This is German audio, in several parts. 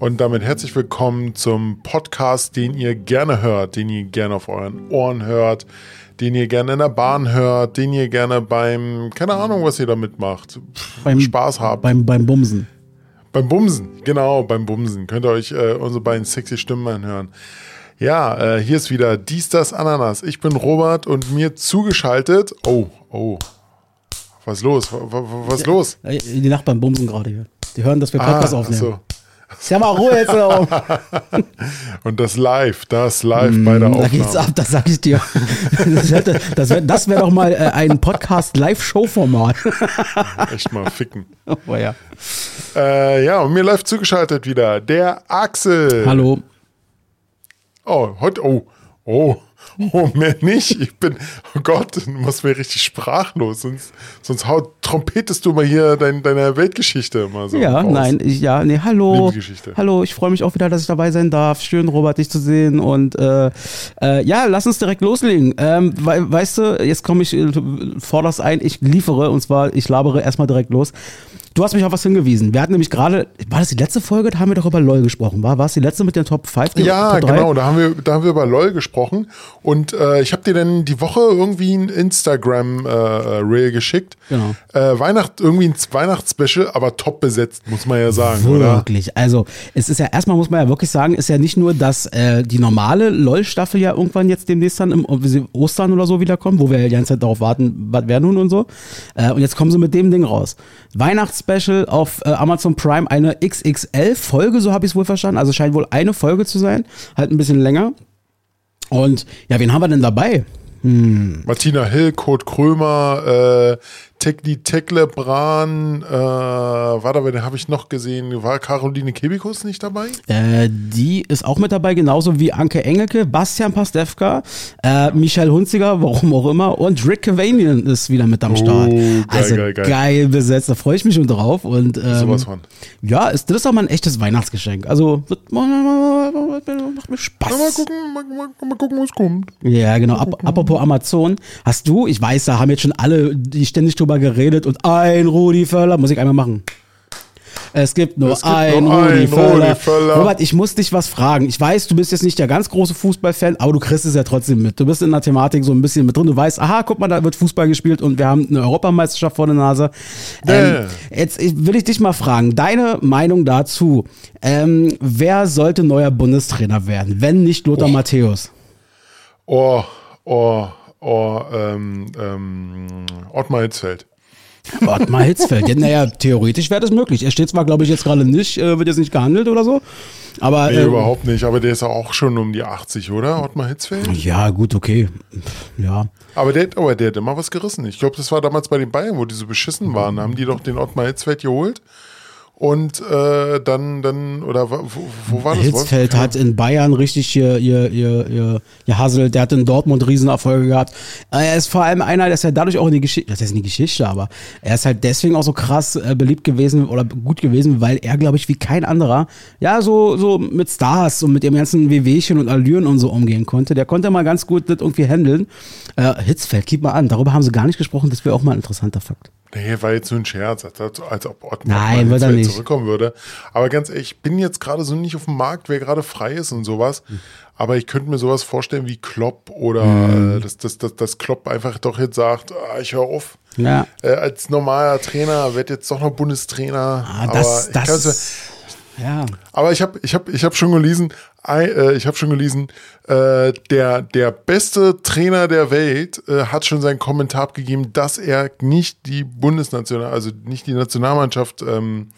Und damit herzlich willkommen zum Podcast, den ihr gerne hört, den ihr gerne auf euren Ohren hört, den ihr gerne in der Bahn hört, den ihr gerne beim, keine Ahnung, was ihr damit macht, beim, Spaß habt. Beim, beim Bumsen. Beim Bumsen, genau, beim Bumsen. Könnt ihr euch äh, unsere beiden sexy Stimmen anhören. Ja, äh, hier ist wieder Dies, das, Ananas. Ich bin Robert und mir zugeschaltet. Oh, oh. Was ist los? Was ist los? Die Nachbarn bumsen gerade hier. Die hören, dass wir Podcast ah, aufnehmen. So. Ja, mal Ruhe jetzt darum. Und das live, das live bei der Aufnahme. Da geht's ab, das sag ich dir. Das, wäre das wär doch mal äh, ein Podcast-Live-Show-Format. Echt mal ficken. Oh ja. Äh, ja, und mir live zugeschaltet wieder der Axel. Hallo. Oh, heute, oh, oh. Oh, mehr nicht. Ich bin, oh Gott, du machst mir richtig sprachlos. Sonst, sonst haut, trompetest du mal hier dein, deine Weltgeschichte mal so. Ja, raus. nein, ich, ja, nee, hallo. Hallo, ich freue mich auch wieder, dass ich dabei sein darf. Schön, Robert, dich zu sehen. Und äh, äh, ja, lass uns direkt loslegen. Ähm, we weißt du, jetzt komme ich, äh, forderst ein, ich liefere und zwar, ich labere erstmal direkt los. Du hast mich auf was hingewiesen. Wir hatten nämlich gerade, war das die letzte Folge? Da haben wir doch über LOL gesprochen. War, war es die letzte mit den Top 5? Ja, Top genau. Da haben, wir, da haben wir über LOL gesprochen. Und äh, ich habe dir dann die Woche irgendwie ein Instagram-Reel äh, geschickt. Genau. Äh, Weihnacht, irgendwie ein Weihnachtsspecial, aber top besetzt, muss man ja sagen, wirklich. oder? Wirklich. Also, es ist ja erstmal, muss man ja wirklich sagen, ist ja nicht nur, dass äh, die normale LOL-Staffel ja irgendwann jetzt demnächst dann im Ostern oder so wiederkommt, wo wir ja die ganze Zeit darauf warten, was wäre nun und so. Äh, und jetzt kommen sie mit dem Ding raus. Weihnachts Special auf äh, Amazon Prime eine XXL-Folge, so habe ich es wohl verstanden. Also scheint wohl eine Folge zu sein, halt ein bisschen länger. Und ja, wen haben wir denn dabei? Hm. Martina Hill, Kurt Krömer, äh, Tekli Teklebran, äh, warte, wen habe ich noch gesehen? War Caroline Kebikus nicht dabei? Äh, die ist auch mit dabei, genauso wie Anke Engelke, Bastian Pastewka, äh, Michael Hunziger, warum auch immer, und Rick Cavanian ist wieder mit am Start. Oh, geil, also geil, geil. geil besetzt, da freue ich mich schon drauf. Und, ähm, Sowas von. Ja, ist, das ist auch mal ein echtes Weihnachtsgeschenk. Also wird, macht mir Spaß. Mal gucken, mal, mal, mal gucken, was kommt. Ja, genau. Ab, apropos Amazon, hast du, ich weiß, da haben jetzt schon alle, die ständig drüber drüber geredet und ein Rudi Völler, muss ich einmal machen. Es gibt nur es gibt ein, nur Rudi, Völler. Völler. Robert, ich muss dich was fragen. Ich weiß, du bist jetzt nicht der ganz große Fußballfan, aber du kriegst es ja trotzdem mit. Du bist in der Thematik so ein bisschen mit drin. Du weißt, aha, guck mal, da wird Fußball gespielt und wir haben eine Europameisterschaft vor der Nase. Ähm, jetzt will ich dich mal fragen, deine Meinung dazu. Ähm, wer sollte neuer Bundestrainer werden, wenn nicht Lothar oh. Matthäus? Oh, oh, oh, ähm, ähm, Ottmar Hitzfeld. Ottmar Hitzfeld. Ja, naja, theoretisch wäre das möglich. Er steht zwar, glaube ich, jetzt gerade nicht, äh, wird jetzt nicht gehandelt oder so. Aber, nee, äh, überhaupt nicht. Aber der ist ja auch schon um die 80, oder? Ottmar Hitzfeld? Ja, gut, okay. Ja. Aber der, aber der hat immer was gerissen. Ich glaube, das war damals bei den Bayern, wo die so beschissen waren. Da haben die doch den Ottmar Hitzfeld geholt und äh, dann, dann, oder wo, wo war das? Hitzfeld hat in Bayern richtig ihr, ihr, ihr, ihr, ihr Hassel, der hat in Dortmund Riesenerfolge gehabt. Er ist vor allem einer, der ist ja dadurch auch in die Geschichte, das ist in die Geschichte, aber er ist halt deswegen auch so krass äh, beliebt gewesen oder gut gewesen, weil er, glaube ich, wie kein anderer, ja, so, so mit Stars und mit dem ganzen Wehwehchen und Allüren und so umgehen konnte. Der konnte mal ganz gut das irgendwie handeln. Äh, Hitzfeld, gib mal an, darüber haben sie gar nicht gesprochen, das wäre auch mal ein interessanter Fakt. Nee, war jetzt nur ein Scherz, als, als ob Ottmar Nein, wird er nicht. Zurückkommen würde. Aber ganz ehrlich, ich bin jetzt gerade so nicht auf dem Markt, wer gerade frei ist und sowas. Mhm. Aber ich könnte mir sowas vorstellen wie Klopp oder mhm. dass, dass, dass, dass Klopp einfach doch jetzt sagt, ah, ich höre auf. Ja. Äh, als normaler Trainer wird jetzt doch noch Bundestrainer. Ah, das, aber das, ja. Aber ich habe ich hab, ich hab schon gelesen, äh, ich habe schon gelesen, äh, der, der beste Trainer der Welt äh, hat schon seinen Kommentar abgegeben, dass er nicht die Bundesnational, also nicht die Nationalmannschaft ähm,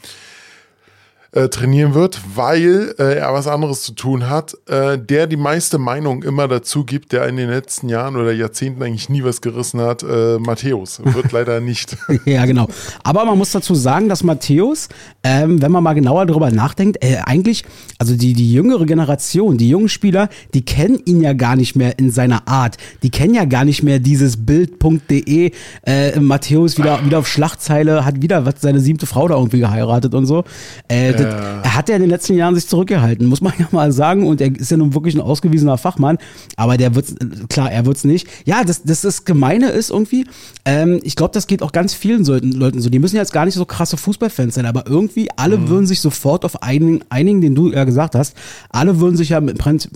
äh, trainieren wird, weil äh, er was anderes zu tun hat, äh, der die meiste Meinung immer dazu gibt, der in den letzten Jahren oder Jahrzehnten eigentlich nie was gerissen hat, äh, Matthäus. Wird leider nicht. ja, genau. Aber man muss dazu sagen, dass Matthäus, ähm, wenn man mal genauer darüber nachdenkt, äh, eigentlich, also die, die jüngere Generation, die jungen Spieler, die kennen ihn ja gar nicht mehr in seiner Art. Die kennen ja gar nicht mehr dieses Bild.de, äh, Matthäus wieder, wieder auf Schlachtzeile, hat wieder was, seine siebte Frau da irgendwie geheiratet und so. Äh, das, er hat ja in den letzten Jahren sich zurückgehalten, muss man ja mal sagen. Und er ist ja nun wirklich ein ausgewiesener Fachmann. Aber der wird's, klar, er wird's nicht. Ja, das, das ist Gemeine ist irgendwie. Ähm, ich glaube, das geht auch ganz vielen Leuten so. Die müssen jetzt gar nicht so krasse Fußballfans sein, aber irgendwie alle mhm. würden sich sofort auf einigen, einigen, den du ja gesagt hast, alle würden sich ja im Prinzip,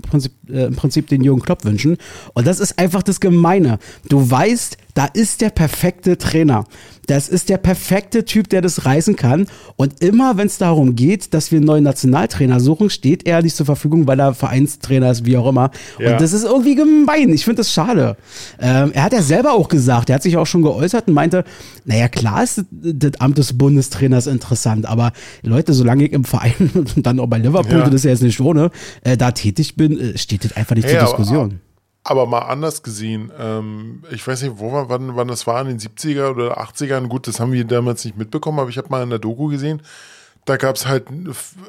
äh, im Prinzip den Jürgen Klopp wünschen. Und das ist einfach das Gemeine. Du weißt, da ist der perfekte Trainer. Das ist der perfekte Typ, der das reißen kann. Und immer, wenn es darum geht, dass wir einen neuen Nationaltrainer suchen, steht er nicht zur Verfügung, weil er Vereinstrainer ist, wie auch immer. Ja. Und das ist irgendwie gemein. Ich finde das schade. Ähm, er hat ja selber auch gesagt, er hat sich auch schon geäußert und meinte, naja, klar ist das Amt des Bundestrainers interessant, aber Leute, solange ich im Verein und dann auch bei Liverpool, ja. das ist ja jetzt nicht ohne, äh, da tätig bin, äh, steht das einfach nicht hey, zur Diskussion. Aber mal anders gesehen, ähm, ich weiß nicht, wo wann, wann das war, in den 70er oder 80ern, gut, das haben wir damals nicht mitbekommen, aber ich habe mal in der Doku gesehen, da gab es halt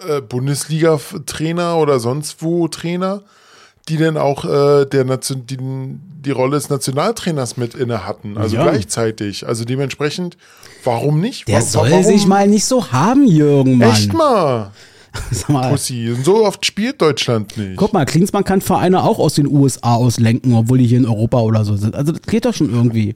äh, Bundesliga-Trainer oder sonst wo Trainer, die dann auch äh, der Nation, die, die Rolle des Nationaltrainers mit inne hatten, also ja. gleichzeitig. Also dementsprechend, warum nicht? Der warum, soll warum? sich mal nicht so haben, Jürgen, Mann. Echt mal. Sag mal, Pussy. So oft spielt Deutschland nicht. Guck mal, Klinsmann kann Vereine auch aus den USA auslenken, obwohl die hier in Europa oder so sind. Also das geht doch schon irgendwie.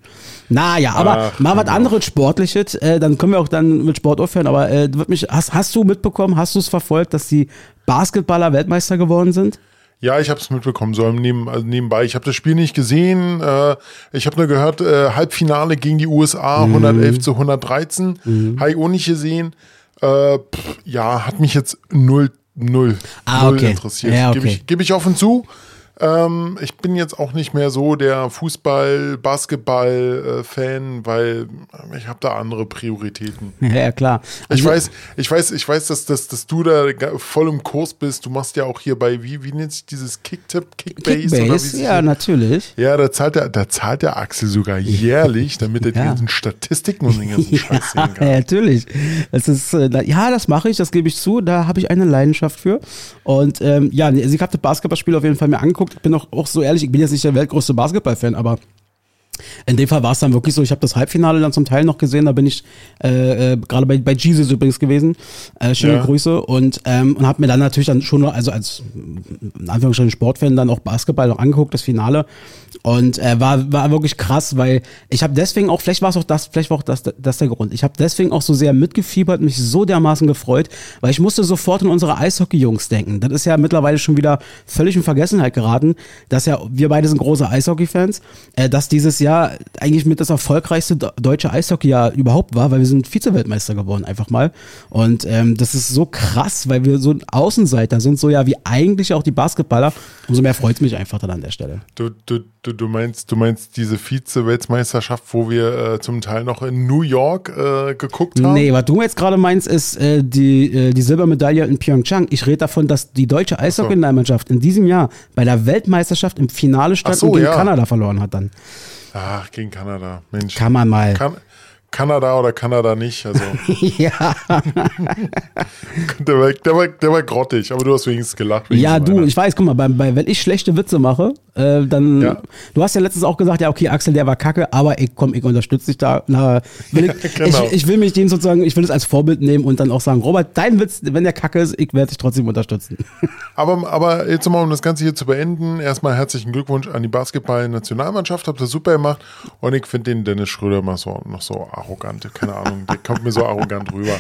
Naja, aber Ach, mal was anderes Sportliches, äh, dann können wir auch dann mit Sport aufhören. Aber äh, mich, hast, hast du mitbekommen, hast du es verfolgt, dass die Basketballer Weltmeister geworden sind? Ja, ich habe es mitbekommen, so neben, also nebenbei. Ich habe das Spiel nicht gesehen. Äh, ich habe nur gehört, äh, Halbfinale gegen die USA, mhm. 111 zu 113. Mhm. Habe ich auch nicht gesehen. Äh, pff, ja, hat mich jetzt null, null, ah, null okay. interessiert. Ja, okay. Gebe ich, geb ich offen zu. Ähm, ich bin jetzt auch nicht mehr so der Fußball-, Basketball-Fan, weil ich habe da andere Prioritäten. Ja, klar. Also ich weiß, ich weiß, ich weiß, dass, dass, dass du da voll im Kurs bist. Du machst ja auch hier bei, wie, wie nennt sich dieses Kicktipp, Kickbase? Kickbase, ja, natürlich. Ja, da zahlt, der, da zahlt der Axel sogar jährlich, damit er ja. die ganzen Statistiken und den ganzen Scheiß sehen kann. Ja, natürlich. Das ist, äh, ja, das mache ich, das gebe ich zu. Da habe ich eine Leidenschaft für. Und ähm, ja, also ich habe das Basketballspiel auf jeden Fall mir angeguckt ich bin auch, auch so ehrlich, ich bin jetzt nicht der weltgrößte Basketball-Fan, aber in dem Fall war es dann wirklich so, ich habe das Halbfinale dann zum Teil noch gesehen, da bin ich äh, äh, gerade bei, bei Jesus übrigens gewesen. Äh, schöne ja. Grüße und, ähm, und habe mir dann natürlich dann schon, also als in Anführungsstrichen Sportfan, dann auch Basketball noch angeguckt, das Finale. Und äh, war, war wirklich krass, weil ich habe deswegen auch, vielleicht war es auch das, vielleicht war auch das, das der Grund. Ich habe deswegen auch so sehr mitgefiebert, mich so dermaßen gefreut, weil ich musste sofort an unsere Eishockey-Jungs denken. Das ist ja mittlerweile schon wieder völlig in Vergessenheit geraten, dass ja, wir beide sind große Eishockey-Fans, äh, dass dieses Jahr eigentlich mit das erfolgreichste deutsche Eishockey-Jahr überhaupt war, weil wir sind Vize-Weltmeister geworden, einfach mal. Und ähm, das ist so krass, weil wir so ein Außenseiter sind, so ja wie eigentlich auch die Basketballer. Umso mehr freut es mich einfach dann an der Stelle. Du, du, Du, du, meinst, du meinst diese Vize-Weltmeisterschaft, wo wir äh, zum Teil noch in New York äh, geguckt haben? Nee, was du jetzt gerade meinst, ist äh, die, äh, die Silbermedaille in Pyeongchang. Ich rede davon, dass die deutsche Eishockey-Mannschaft in diesem Jahr bei der Weltmeisterschaft im Finale stand so, und gegen ja. Kanada verloren hat dann. Ach, gegen Kanada. Mensch. Kann man mal. Kann, Kanada oder Kanada nicht. Also. ja. der, war, der, war, der war grottig, aber du hast wenigstens gelacht. Ja, du, ich weiß, guck mal, bei, bei, wenn ich schlechte Witze mache, äh, dann. Ja. Du hast ja letztens auch gesagt, ja, okay, Axel, der war kacke, aber ich komm, ich unterstütze dich da. Na, will ich, genau. ich, ich, will mich den sozusagen, ich will es als Vorbild nehmen und dann auch sagen, Robert, dein Witz, wenn der kacke ist, ich werde dich trotzdem unterstützen. aber, aber jetzt mal, um das Ganze hier zu beenden, erstmal herzlichen Glückwunsch an die Basketball-Nationalmannschaft, habt ihr super gemacht und ich finde den Dennis Schröder mal so, noch so arrogant, keine Ahnung, der kommt mir so arrogant rüber.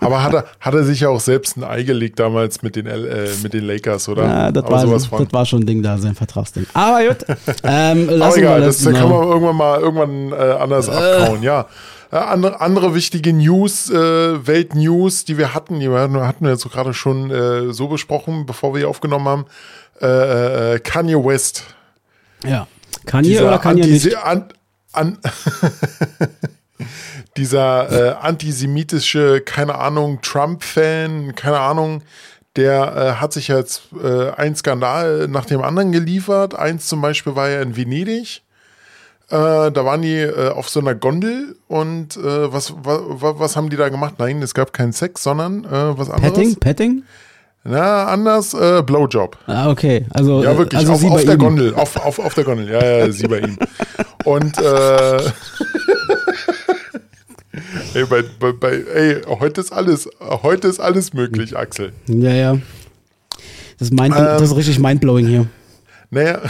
Aber hat er, hat er sich ja auch selbst ein Ei gelegt damals mit den, äh, mit den Lakers, oder? Ja, das, war, das war schon ein Ding da, sein Vertragsding. Aber gut, ähm, Aber egal, das, das kann man irgendwann mal irgendwann äh, anders äh. abkauen, ja. Äh, andere, andere wichtige News, äh, Weltnews, die wir hatten, die wir hatten wir jetzt so gerade schon äh, so besprochen, bevor wir hier aufgenommen haben. Äh, äh, Kanye West. Ja. Kanye Dieser oder Kanye nicht? An, an dieser äh, antisemitische, keine Ahnung, Trump-Fan, keine Ahnung, der äh, hat sich jetzt äh, ein Skandal nach dem anderen geliefert. Eins zum Beispiel war ja in Venedig. Äh, da waren die äh, auf so einer Gondel und äh, was, was, was haben die da gemacht? Nein, es gab keinen Sex, sondern äh, was anderes. Petting? Petting? Na, anders, äh, Blowjob. Ah, okay. Also, ja, wirklich, also auf, auf der ihm. Gondel. Auf, auf, auf der Gondel, ja, ja, sie bei ihm. Und äh, ey, bei, bei, bei, ey, heute ist alles, heute ist alles möglich, Axel. Ja, ja. Das ist, mind, ähm, das ist richtig mindblowing hier. Naja.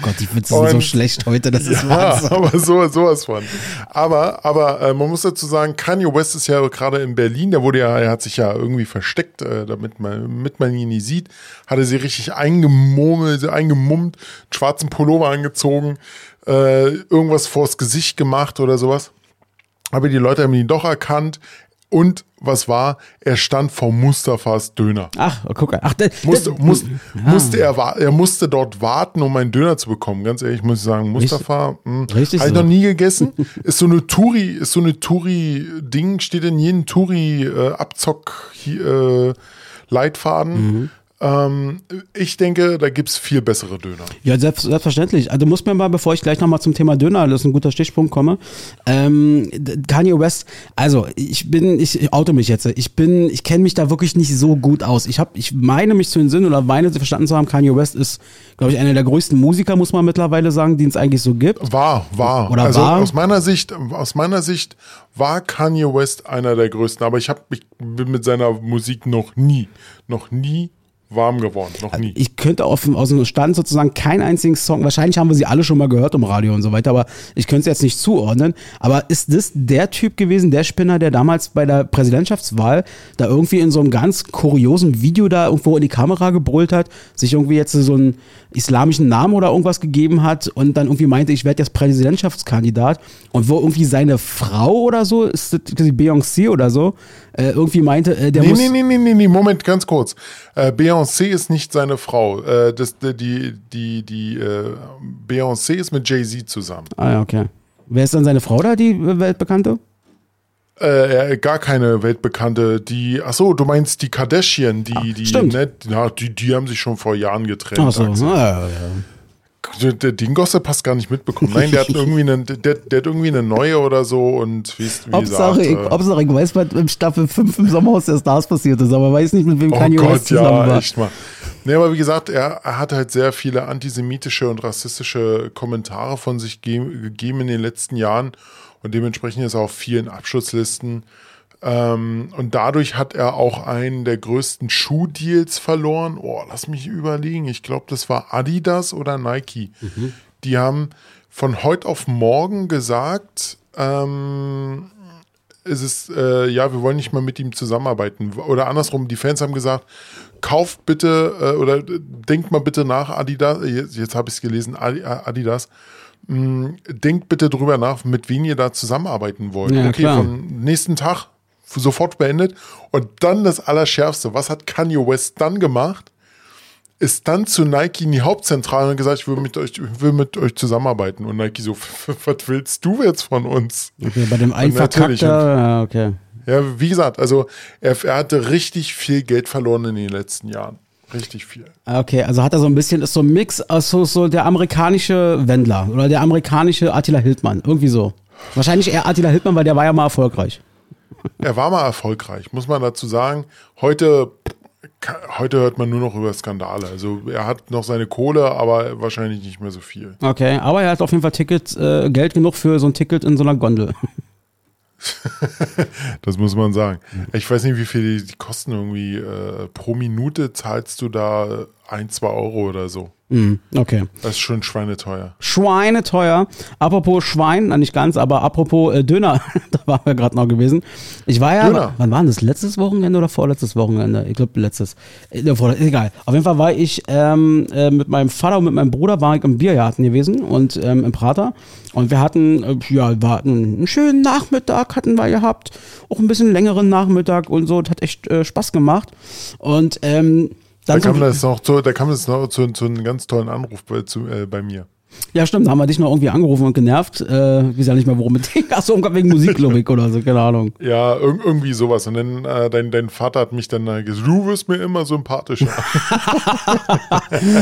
Oh Gott, die Witze sind so schlecht heute, das ist ja, Wahnsinn. aber so, sowas von. Aber, aber äh, man muss dazu sagen, Kanye West ist ja gerade in Berlin, der wurde ja, er hat sich ja irgendwie versteckt, äh, damit man, damit man ihn nie sieht, hatte sie richtig eingemurmelt, eingemummt, schwarzen Pullover angezogen, äh, irgendwas vors Gesicht gemacht oder sowas. Aber die Leute haben ihn doch erkannt. Und was war? Er stand vor Mustafas Döner. Ach, guck mal. Ach, das, musste, das, muss, ja. musste er, er musste dort warten, um einen Döner zu bekommen. Ganz ehrlich, muss ich sagen, Mustafa, hm, habe ich so. noch nie gegessen. ist so eine Touri, ist so eine Touri-Ding, steht in jedem Touri-Abzock-Leitfaden. Äh, mhm. Ähm, ich denke, da gibt es viel bessere Döner. Ja, selbst, selbstverständlich. Also du musst mir mal, bevor ich gleich nochmal zum Thema Döner, das ist ein guter Stichpunkt, komme. Ähm, Kanye West, also ich bin, ich auto mich jetzt. Ich bin, ich kenne mich da wirklich nicht so gut aus. Ich habe, ich meine mich zu den Sinn oder meine sie verstanden zu haben, Kanye West ist, glaube ich, einer der größten Musiker, muss man mittlerweile sagen, die es eigentlich so gibt. War, war. Oder also war. aus meiner Sicht, aus meiner Sicht war Kanye West einer der größten, aber ich habe ich bin mit seiner Musik noch nie, noch nie warm geworden, noch nie. Ich könnte auf, aus dem Stand sozusagen keinen einzigen Song, wahrscheinlich haben wir sie alle schon mal gehört im Radio und so weiter, aber ich könnte es jetzt nicht zuordnen. Aber ist das der Typ gewesen, der Spinner, der damals bei der Präsidentschaftswahl da irgendwie in so einem ganz kuriosen Video da irgendwo in die Kamera gebrüllt hat, sich irgendwie jetzt so einen islamischen Namen oder irgendwas gegeben hat und dann irgendwie meinte, ich werde jetzt Präsidentschaftskandidat und wo irgendwie seine Frau oder so, ist das Beyoncé oder so, äh, irgendwie meinte, äh, der nee, muss... Nee, nee, nee, nee, Moment, ganz kurz. Äh, Beyoncé ist nicht seine Frau. Äh, das, die die, die äh, Beyoncé ist mit Jay-Z zusammen. Ah ja, okay. Wer ist dann seine Frau da, die weltbekannte? Äh, gar keine weltbekannte. Die, ach so, du meinst die Kardashian, die, ah, die, stimmt. Ne, die, die haben sich schon vor Jahren getrennt. Ach so, ah, ja, ja. Den Gossip hast gar nicht mitbekommen. Nein, der hat irgendwie eine, der, der hat irgendwie eine neue oder so und wie, wie Hauptsache, gesagt, Hauptsache, ich weiß, was im Staffel 5 im Sommerhaus der Stars passiert ist, aber weiß nicht, mit wem oh Kanye Gott, West zusammen ja, war. Echt mal. Nee, aber wie gesagt, er, er, hat halt sehr viele antisemitische und rassistische Kommentare von sich gegeben in den letzten Jahren und dementsprechend ist er auf vielen Abschutzlisten. Ähm, und dadurch hat er auch einen der größten Schuhdeals verloren. Oh, lass mich überlegen. Ich glaube, das war Adidas oder Nike. Mhm. Die haben von heute auf morgen gesagt, ähm, es ist, äh, ja, wir wollen nicht mehr mit ihm zusammenarbeiten. Oder andersrum, die Fans haben gesagt, kauft bitte äh, oder denkt mal bitte nach, Adidas, jetzt, jetzt habe ich es gelesen, Adidas, mh, hm, denkt bitte drüber nach, mit wem ihr da zusammenarbeiten wollt. Ja, okay, klar. vom nächsten Tag sofort beendet. Und dann das Allerschärfste, was hat Kanye West dann gemacht? Ist dann zu Nike in die Hauptzentrale und gesagt, ich will mit euch, will mit euch zusammenarbeiten. Und Nike so, was willst du jetzt von uns? Okay, bei dem einfach ja, okay. Ja, wie gesagt, also er, er hatte richtig viel Geld verloren in den letzten Jahren. Richtig viel. Okay, also hat er so ein bisschen, ist so ein Mix aus so, so der amerikanische Wendler oder der amerikanische Attila Hildmann. Irgendwie so. Wahrscheinlich eher Attila Hildmann, weil der war ja mal erfolgreich. Er war mal erfolgreich, muss man dazu sagen. Heute, heute hört man nur noch über Skandale. Also er hat noch seine Kohle, aber wahrscheinlich nicht mehr so viel. Okay, aber er hat auf jeden Fall Tickets, äh, Geld genug für so ein Ticket in so einer Gondel. das muss man sagen. Ich weiß nicht, wie viel die, die kosten irgendwie. Äh, pro Minute zahlst du da ein, zwei Euro oder so. Mm, okay. Das ist schon schweineteuer. Schweineteuer. Apropos Schwein, nicht ganz, aber apropos äh, Döner, da waren wir gerade noch gewesen. Ich war ja, Döner. wann war das? Letztes Wochenende oder vorletztes Wochenende? Ich glaube letztes. Äh, egal. Auf jeden Fall war ich ähm, äh, mit meinem Vater und mit meinem Bruder war ich im Biergarten gewesen und ähm, im Prater. Und wir hatten, äh, ja, wir hatten einen schönen Nachmittag hatten wir gehabt. Auch ein bisschen längeren Nachmittag und so. Das hat echt äh, Spaß gemacht. Und ähm, dann da kam das noch zu, da kam es noch zu, zu einem ganz tollen Anruf bei, zu, äh, bei mir. Ja, stimmt, da haben wir dich noch irgendwie angerufen und genervt. Äh, ich weiß ja nicht mehr, worum es ging. Achso, wegen Musiklogik oder so, keine Ahnung. Ja, ir irgendwie sowas. Und dann, äh, dein, dein Vater hat mich dann äh, gesagt, du wirst mir immer sympathischer.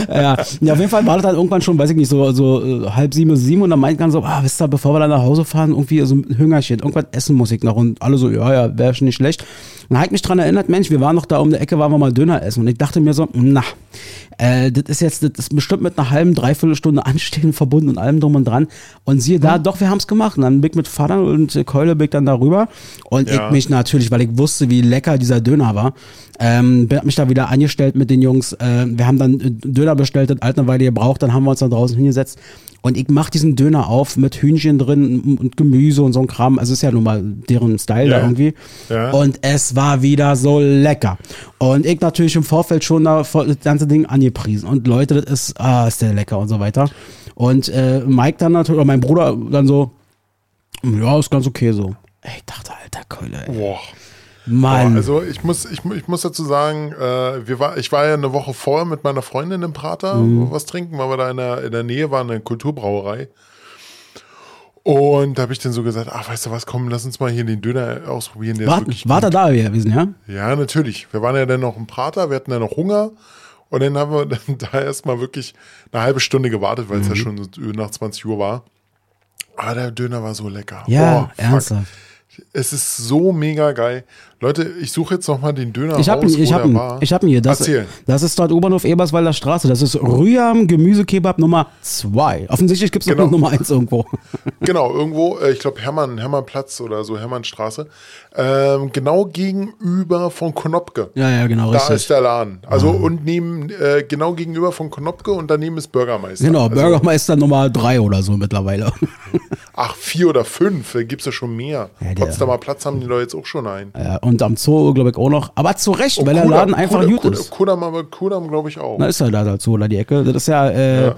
ja. ja, auf jeden Fall war das dann irgendwann schon, weiß ich nicht, so, so äh, halb sieben sieben und dann meint man so, ah, wisst ihr, bevor wir dann nach Hause fahren, irgendwie so ein Hüngerchen, irgendwas essen muss ich noch. Und alle so, ja, ja, wäre schon nicht schlecht. Und dann ich mich dran erinnert, Mensch, wir waren noch da um die Ecke, waren wir mal Döner essen. Und ich dachte mir so, na, Äh, das ist jetzt, das ist bestimmt mit einer halben, dreiviertel Stunde Anstehen verbunden und allem drum und dran. Und siehe da, mhm. doch, wir haben es gemacht. Und dann bin ich mit Vater und Keule bin ich dann darüber. Und ja. ich mich natürlich, weil ich wusste, wie lecker dieser Döner war, ähm, bin, hab mich da wieder angestellt mit den Jungs. Äh, wir haben dann Döner bestellt, das alt eine Weile gebraucht, dann haben wir uns da draußen hingesetzt und ich mache diesen Döner auf mit Hühnchen drin und Gemüse und so ein Kram. Also ist ja nun mal deren Style ja. da irgendwie. Ja. Und es war wieder so lecker. Und ich natürlich im Vorfeld schon da das ganze Ding angepriesen. Und Leute, das ist, ah, ist der lecker und so weiter. Und äh, Mike dann natürlich, oder mein Bruder dann so, ja, ist ganz okay so. Ich dachte, alter Keule, ey. Boah. Mann. Oh, also ich muss, ich, ich muss dazu sagen, äh, wir war, ich war ja eine Woche vorher mit meiner Freundin im Prater mhm. was trinken, weil wir da in der, in der Nähe waren, eine Kulturbrauerei. Und da habe ich dann so gesagt, ach, weißt du was, komm, lass uns mal hier den Döner ausprobieren. Der war, ist war da da gewesen, ja? Ja, natürlich. Wir waren ja dann noch im Prater, wir hatten ja noch Hunger. Und dann haben wir dann da erstmal wirklich eine halbe Stunde gewartet, weil es ja mhm. schon nach 20 Uhr war. Aber der Döner war so lecker. Ja, oh, ernsthaft. Es ist so mega geil. Leute, ich suche jetzt nochmal den Döner ich hab raus, ihn, ich hab ihn, war. Ich habe ihn hier. Das, Erzähl. das ist dort Oberhof Eberswalder Straße. Das ist Rüham Gemüsekebab Nummer 2. Offensichtlich gibt es genau. noch Nummer 1 irgendwo. Genau, irgendwo, äh, ich glaube Hermann, Hermannplatz oder so, Hermannstraße. Ähm, genau gegenüber von Konopke. Ja, ja, genau. Da richtig. ist der Laden. Also ah. und neben, äh, genau gegenüber von Konopke und daneben ist Bürgermeister. Genau, also, Bürgermeister Nummer 3 oder so mittlerweile. Ach, vier oder fünf, da gibt es ja schon mehr. Ja, Potsdamer Platz haben die Leute jetzt auch schon ein. Ja, und am Zoo, glaube ich, auch noch. Aber zu Recht, oh, weil Kudam, der Laden einfach Kudam, gut ist. Kudam, Kudam glaube ich auch. Na, ist ja da dazu, oder die Ecke. Das ist ja, äh,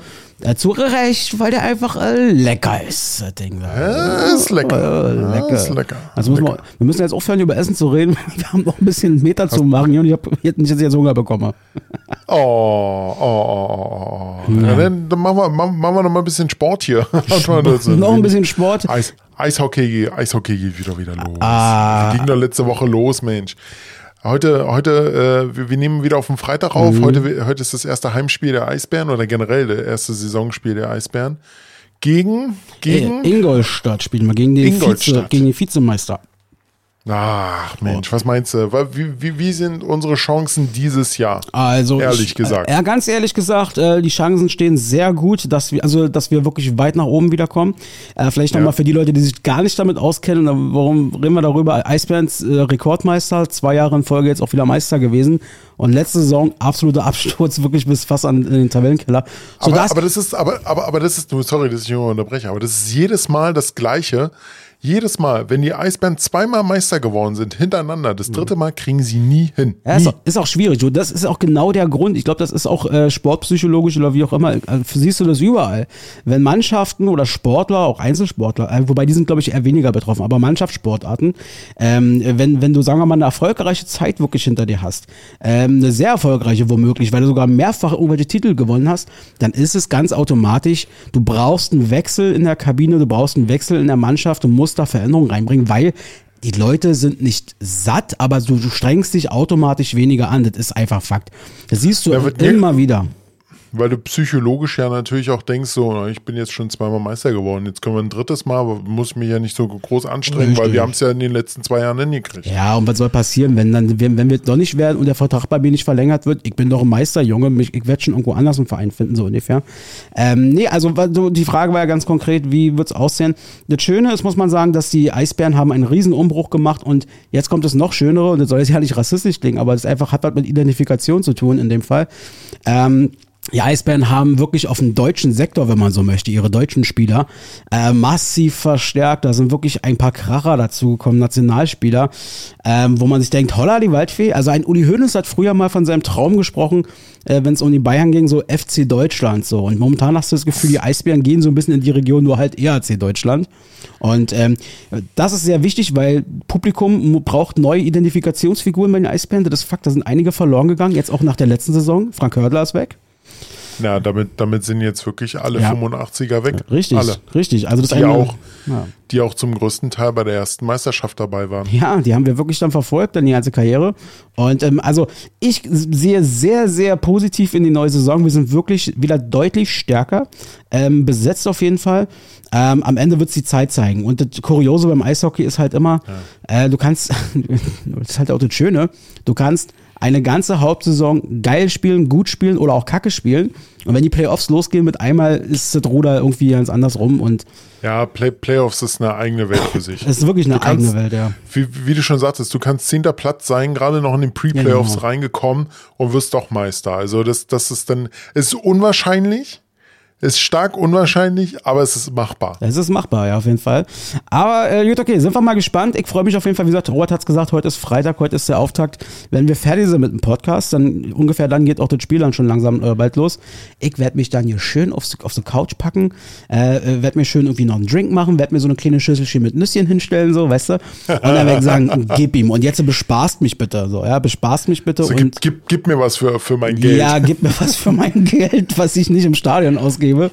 ja. zu Recht, weil der einfach äh, lecker ist, das Ding. Ja, ist lecker. Äh, lecker. ist lecker. Also müssen lecker. Wir, wir, müssen jetzt aufhören, über Essen zu reden. Wir haben noch ein bisschen Meter zu machen und ich habe jetzt jetzt Hunger bekommen. Oh, oh, oh, oh. oh. Ja. dann, machen, wir, machen, wir noch mal ein bisschen Sport hier. Noch ein bisschen Sport. Eis, Eishockey, Eishockey geht wieder wieder los. Ah. Ging doch letzte Woche los, Mensch. Heute, heute, äh, wir, wir, nehmen wieder auf den Freitag auf. Mhm. Heute, heute ist das erste Heimspiel der Eisbären oder generell das erste Saisonspiel der Eisbären. Gegen, gegen. Äh, Ingolstadt spielen wir, gegen den, Vize, gegen den Vizemeister. Ach Mensch, was meinst du? Wie, wie, wie, sind unsere Chancen dieses Jahr? Also ehrlich ich, gesagt. Äh, ja, ganz ehrlich gesagt, äh, die Chancen stehen sehr gut, dass wir also dass wir wirklich weit nach oben wiederkommen. Äh, vielleicht nochmal ja. für die Leute, die sich gar nicht damit auskennen, warum reden wir darüber? Eisbären's äh, Rekordmeister, zwei Jahre in Folge jetzt auch wieder Meister gewesen und letzte Saison absoluter Absturz wirklich bis fast an den Tabellenkeller. Aber, aber das ist aber aber aber das ist sorry, dass ich hier unterbreche, aber das ist jedes Mal das Gleiche jedes Mal, wenn die Eisbären zweimal Meister geworden sind, hintereinander, das dritte Mal kriegen sie nie hin. Ja, Ist, auch, ist, auch, schwierig. Das ist auch genau der Grund. Ich glaube, das ist auch äh, sportpsychologisch oder wie auch immer. Also, siehst du das überall. Wenn Mannschaften oder Sportler, auch Einzelsportler, äh, wobei die sind, glaube ich, eher weniger betroffen, aber Mannschaftssportarten, ähm, wenn, wenn du, sagen wir mal, eine erfolgreiche Zeit wirklich hinter dir hast, ähm, eine sehr erfolgreiche womöglich, weil du sogar mehrfach irgendwelche Titel gewonnen hast, dann ist es ganz automatisch, du brauchst einen Wechsel in der Kabine, du brauchst einen Wechsel in der Mannschaft, du musst musst da Veränderungen reinbringen, weil die Leute sind nicht satt, aber du, du strengst dich automatisch weniger an. Das ist einfach Fakt. Das siehst du immer wieder weil du psychologisch ja natürlich auch denkst, so, ich bin jetzt schon zweimal Meister geworden, jetzt können wir ein drittes Mal, aber muss mich ja nicht so groß anstrengen, Richtig. weil wir haben es ja in den letzten zwei Jahren hingekriegt. Ja, und was soll passieren, wenn dann, wenn, wenn wir doch nicht werden und der Vertrag bei mir nicht verlängert wird, ich bin doch ein Meister, Junge, ich, werde schon irgendwo anders einen Verein finden, so ungefähr. Ähm, nee, also die Frage war ja ganz konkret, wie wird es aussehen? Das Schöne ist, muss man sagen, dass die Eisbären haben einen riesen Umbruch gemacht und jetzt kommt das noch Schönere und das soll jetzt ja nicht rassistisch klingen, aber es einfach hat was mit Identifikation zu tun in dem Fall. Ähm, die Eisbären haben wirklich auf dem deutschen Sektor, wenn man so möchte, ihre deutschen Spieler äh, massiv verstärkt. Da sind wirklich ein paar Kracher dazugekommen, Nationalspieler, ähm, wo man sich denkt, holla die Waldfee. Also ein Uli Hoeneß hat früher mal von seinem Traum gesprochen, äh, wenn es um die Bayern ging, so FC Deutschland so. Und momentan hast du das Gefühl, die Eisbären gehen so ein bisschen in die Region, nur halt ERC Deutschland. Und ähm, das ist sehr wichtig, weil Publikum braucht neue Identifikationsfiguren bei den Eisbären. Das ist Fakt, da sind einige verloren gegangen, jetzt auch nach der letzten Saison. Frank Hördler ist weg. Ja, damit, damit sind jetzt wirklich alle ja. 85er weg. Richtig, alle. richtig. Also das die, auch, ja. die auch zum größten Teil bei der ersten Meisterschaft dabei waren. Ja, die haben wir wirklich dann verfolgt, dann die ganze Karriere. Und ähm, also ich sehe sehr, sehr positiv in die neue Saison. Wir sind wirklich wieder deutlich stärker, ähm, besetzt auf jeden Fall. Ähm, am Ende wird es die Zeit zeigen. Und das Kuriose beim Eishockey ist halt immer, ja. äh, du kannst, das ist halt auch das Schöne, du kannst eine ganze Hauptsaison geil spielen, gut spielen oder auch kacke spielen. Und wenn die Playoffs losgehen mit einmal, ist das Ruder irgendwie ganz anders rum und ja, Play Playoffs ist eine eigene Welt für sich. Es ist wirklich eine kannst, eigene Welt, ja. Wie, wie, du schon sagtest, du kannst zehnter Platz sein, gerade noch in den Pre-Playoffs ja, genau. reingekommen und wirst doch Meister. Also das, das ist dann, ist unwahrscheinlich, ist stark unwahrscheinlich, aber es ist machbar. Es ist machbar, ja, auf jeden Fall. Aber äh, gut, okay, sind wir mal gespannt. Ich freue mich auf jeden Fall. Wie gesagt, Robert hat es gesagt, heute ist Freitag, heute ist der Auftakt. Wenn wir fertig sind mit dem Podcast, dann ungefähr dann geht auch das Spiel dann schon langsam äh, bald los. Ich werde mich dann hier schön aufs, auf so Couch packen, äh, äh werde mir schön irgendwie noch einen Drink machen, werde mir so eine kleine Schüsselchen mit Nüsschen hinstellen, so, weißt du? Und dann werde ich sagen, gib ihm. Und jetzt bespaßt mich bitte, so, ja, bespaßt mich bitte. Also, und gib, gib, gib mir was für, für mein Geld. Ja, gib mir was für mein Geld, was ich nicht im Stadion ausgebe ausgebe.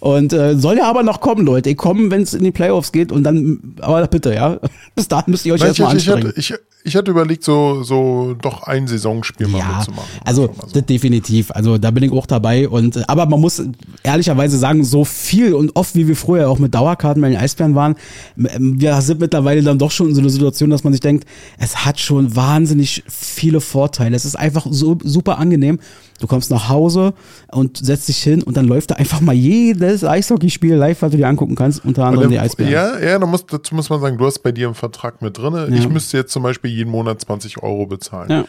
Und äh, soll ja aber noch kommen, Leute. Ich komme, wenn es in die Playoffs geht und dann, aber bitte, ja. Bis dahin müsst ihr euch erstmal anstrengen. Ich, ich, ich hatte überlegt, so, so doch ein Saisonspiel mal ja, mitzumachen. Also, so. definitiv. Also, da bin ich auch dabei. Und, äh, aber man muss ehrlicherweise sagen, so viel und oft, wie wir früher auch mit Dauerkarten bei den Eisbären waren, wir sind mittlerweile dann doch schon in so einer Situation, dass man sich denkt, es hat schon wahnsinnig viele Vorteile. Es ist einfach so super angenehm. Du kommst nach Hause und setzt dich hin und dann läuft da einfach mal jedes Eishockeyspiel live, was du dir angucken kannst, unter anderem die Eisbären. Ja, ja, da muss, dazu muss man sagen, du hast bei dir einen Vertrag mit drin. Ja. Ich müsste jetzt zum Beispiel jeden Monat 20 Euro bezahlen. Ja.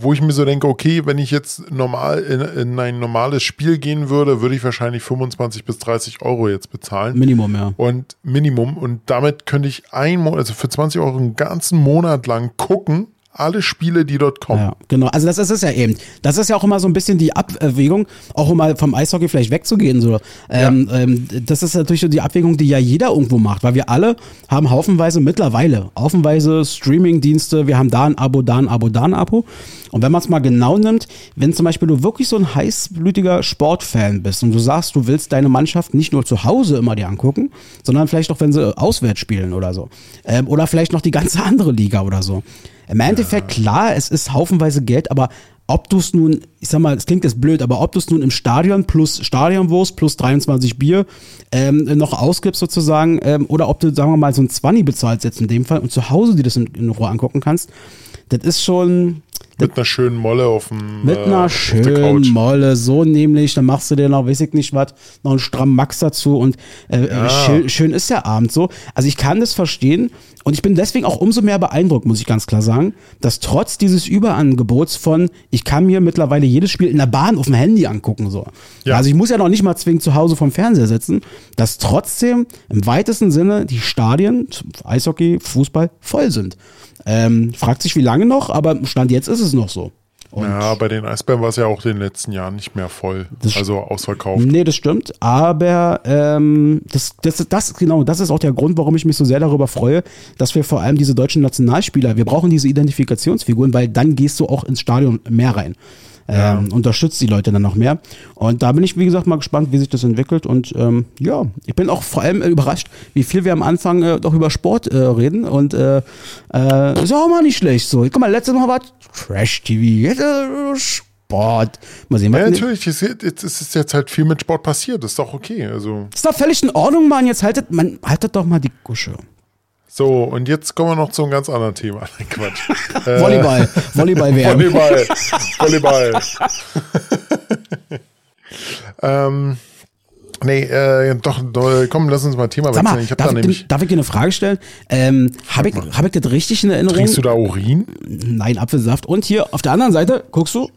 Wo ich mir so denke, okay, wenn ich jetzt normal in, in, ein normales Spiel gehen würde, würde ich wahrscheinlich 25 bis 30 Euro jetzt bezahlen. Minimum, ja. Und Minimum. Und damit könnte ich ein Monat, also für 20 Euro einen ganzen Monat lang gucken, alle Spiele, die dort kommen. Ja, genau. Also das ist es ja eben. Das ist ja auch immer so ein bisschen die Abwägung, auch um mal vom Eishockey vielleicht wegzugehen. So. Ähm, ja. ähm, das ist natürlich so die Abwägung, die ja jeder irgendwo macht, weil wir alle haben haufenweise mittlerweile, haufenweise Streaming-Dienste, wir haben da ein Abo, da ein Abo, da ein Abo. Und wenn man es mal genau nimmt, wenn zum Beispiel du wirklich so ein heißblütiger Sportfan bist und du sagst, du willst deine Mannschaft nicht nur zu Hause immer dir angucken, sondern vielleicht auch, wenn sie auswärts spielen oder so. Ähm, oder vielleicht noch die ganze andere Liga oder so im Endeffekt, ja. klar, es ist haufenweise Geld, aber ob du es nun, ich sag mal, es klingt jetzt blöd, aber ob du es nun im Stadion plus Stadionwurst plus 23 Bier ähm, noch ausgibst sozusagen, ähm, oder ob du, sagen wir mal, so ein 20 bezahlst jetzt in dem Fall und zu Hause dir das in, in Ruhe angucken kannst, das ist schon, mit einer schönen Molle auf dem Mit einer äh, schönen Molle, so nämlich. Dann machst du dir noch, weiß ich nicht was, noch einen strammen Max dazu und äh, äh, ja. schön, schön, ist der Abend so. Also ich kann das verstehen und ich bin deswegen auch umso mehr beeindruckt, muss ich ganz klar sagen, dass trotz dieses Überangebots von, ich kann mir mittlerweile jedes Spiel in der Bahn auf dem Handy angucken, so. Ja. Also ich muss ja noch nicht mal zwingend zu Hause vom Fernseher sitzen, dass trotzdem im weitesten Sinne die Stadien, Eishockey, Fußball voll sind. Ähm, fragt sich, wie lange noch, aber Stand jetzt ist es noch so. Und ja, bei den Eisbären war es ja auch in den letzten Jahren nicht mehr voll. also ausverkauft. Nee, das stimmt. Aber ähm, das, das, das, genau, das ist auch der Grund, warum ich mich so sehr darüber freue, dass wir vor allem diese deutschen Nationalspieler, wir brauchen diese Identifikationsfiguren, weil dann gehst du auch ins Stadion mehr rein ja. ähm, unterstützt die Leute dann noch mehr. Und da bin ich, wie gesagt, mal gespannt, wie sich das entwickelt. Und ähm, ja, ich bin auch vor allem überrascht, wie viel wir am Anfang äh, doch über Sport äh, reden. Und äh, äh, ist auch mal nicht schlecht so. Guck mal, letztes Mal war Trash-TV. Jetzt äh, Sport. Mal sehen, was ja, natürlich. Es ist jetzt halt viel mit Sport passiert. Das ist doch okay. Also. ist doch völlig in Ordnung, Mann. Jetzt haltet, man, haltet doch mal die Gusche. So, und jetzt kommen wir noch zu einem ganz anderen Thema. Quatsch. Äh, Volleyball. Volleyball werden. Volleyball. Volleyball. ähm, nee, äh, doch, komm, lass uns mal Thema wechseln. Mal, ich darf, da nämlich darf ich dir eine Frage stellen? Ähm, Habe ich, hab ich das richtig in Erinnerung? Trinkst du da Urin? Nein, Apfelsaft. Und hier auf der anderen Seite, guckst du,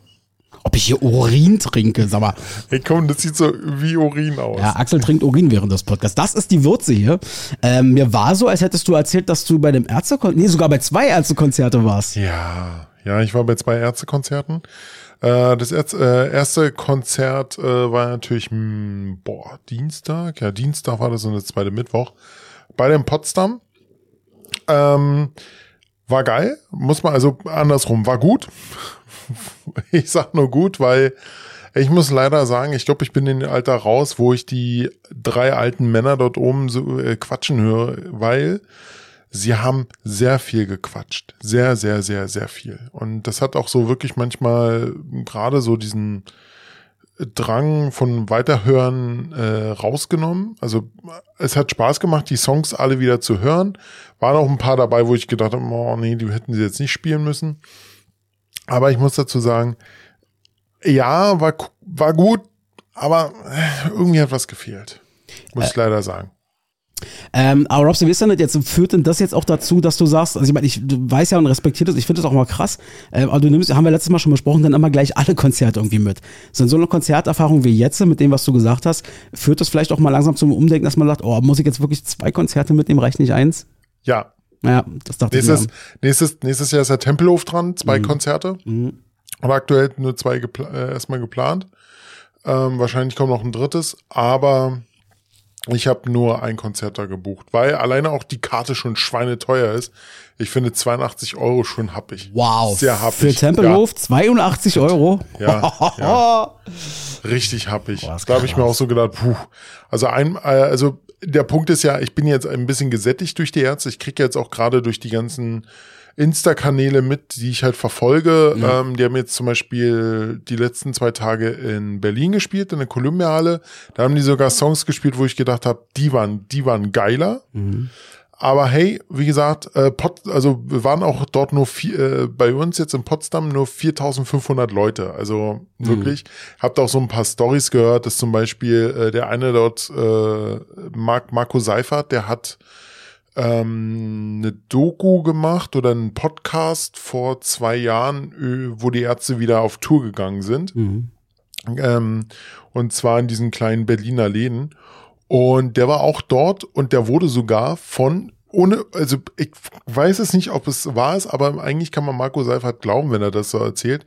ob ich hier Urin trinke, sag mal. Hey komm, das sieht so wie Urin aus. Ja, Axel trinkt Urin während des Podcasts. Das ist die Würze hier. Ähm, mir war so, als hättest du erzählt, dass du bei dem Ärztekonzert, nee, sogar bei zwei Ärztekonzerte warst. Ja, ja, ich war bei zwei Ärztekonzerten. Äh, das äh, erste Konzert äh, war natürlich, mh, hm, boah, Dienstag. Ja, Dienstag war das und das zweite Mittwoch. Bei dem Potsdam. Ähm, war geil, muss man also andersrum, war gut. ich sag nur gut, weil ich muss leider sagen, ich glaube, ich bin in dem Alter raus, wo ich die drei alten Männer dort oben so äh, quatschen höre, weil sie haben sehr viel gequatscht. Sehr, sehr, sehr, sehr viel. Und das hat auch so wirklich manchmal gerade so diesen Drang von Weiterhören äh, rausgenommen. Also es hat Spaß gemacht, die Songs alle wieder zu hören. Waren auch ein paar dabei, wo ich gedacht habe, oh nee, die hätten sie jetzt nicht spielen müssen. Aber ich muss dazu sagen, ja, war, war gut, aber äh, irgendwie hat was gefehlt. Muss ich leider sagen. Ähm, aber Robson, wie ist denn das jetzt? Führt denn das jetzt auch dazu, dass du sagst, also ich meine, ich weiß ja und respektiere das, ich finde das auch mal krass, äh, aber du nimmst, haben wir letztes Mal schon besprochen, dann immer gleich alle Konzerte irgendwie mit. Sind so eine Konzerterfahrung wie jetzt, mit dem, was du gesagt hast, führt das vielleicht auch mal langsam zum Umdenken, dass man sagt, oh, muss ich jetzt wirklich zwei Konzerte mitnehmen, reicht nicht eins? Ja. Ja, das dachte nächstes, ich mir. nächstes, nächstes Jahr ist der Tempelhof dran, zwei mhm. Konzerte. Mhm. Und aktuell nur zwei gepla äh, erstmal geplant. Ähm, wahrscheinlich kommt noch ein drittes, aber ich habe nur ein Konzert da gebucht, weil alleine auch die Karte schon schweineteuer ist. Ich finde 82 Euro schon happig. Wow. Sehr happig. Für Tempelhof ja. 82 Euro? Ja, ja. Richtig happig. Boah, da habe ich mir auch so gedacht, puh. Also ein, äh, also der Punkt ist ja, ich bin jetzt ein bisschen gesättigt durch die Ärzte. Ich kriege jetzt auch gerade durch die ganzen Insta-Kanäle mit, die ich halt verfolge. Ja. Ähm, die haben jetzt zum Beispiel die letzten zwei Tage in Berlin gespielt, in der Columbia-Halle. Da haben die sogar Songs gespielt, wo ich gedacht habe, die waren, die waren geiler. Mhm. Aber hey, wie gesagt, äh, Pot, also wir waren auch dort nur vier, äh, bei uns jetzt in Potsdam nur 4.500 Leute. Also mhm. wirklich, habt auch so ein paar Stories gehört, dass zum Beispiel äh, der eine dort, äh, Mark, Marco Seifert, der hat ähm, eine Doku gemacht oder einen Podcast vor zwei Jahren, wo die Ärzte wieder auf Tour gegangen sind. Mhm. Ähm, und zwar in diesen kleinen Berliner Läden. Und der war auch dort und der wurde sogar von ohne, also ich weiß es nicht, ob es wahr ist, aber eigentlich kann man Marco Seifert glauben, wenn er das so erzählt.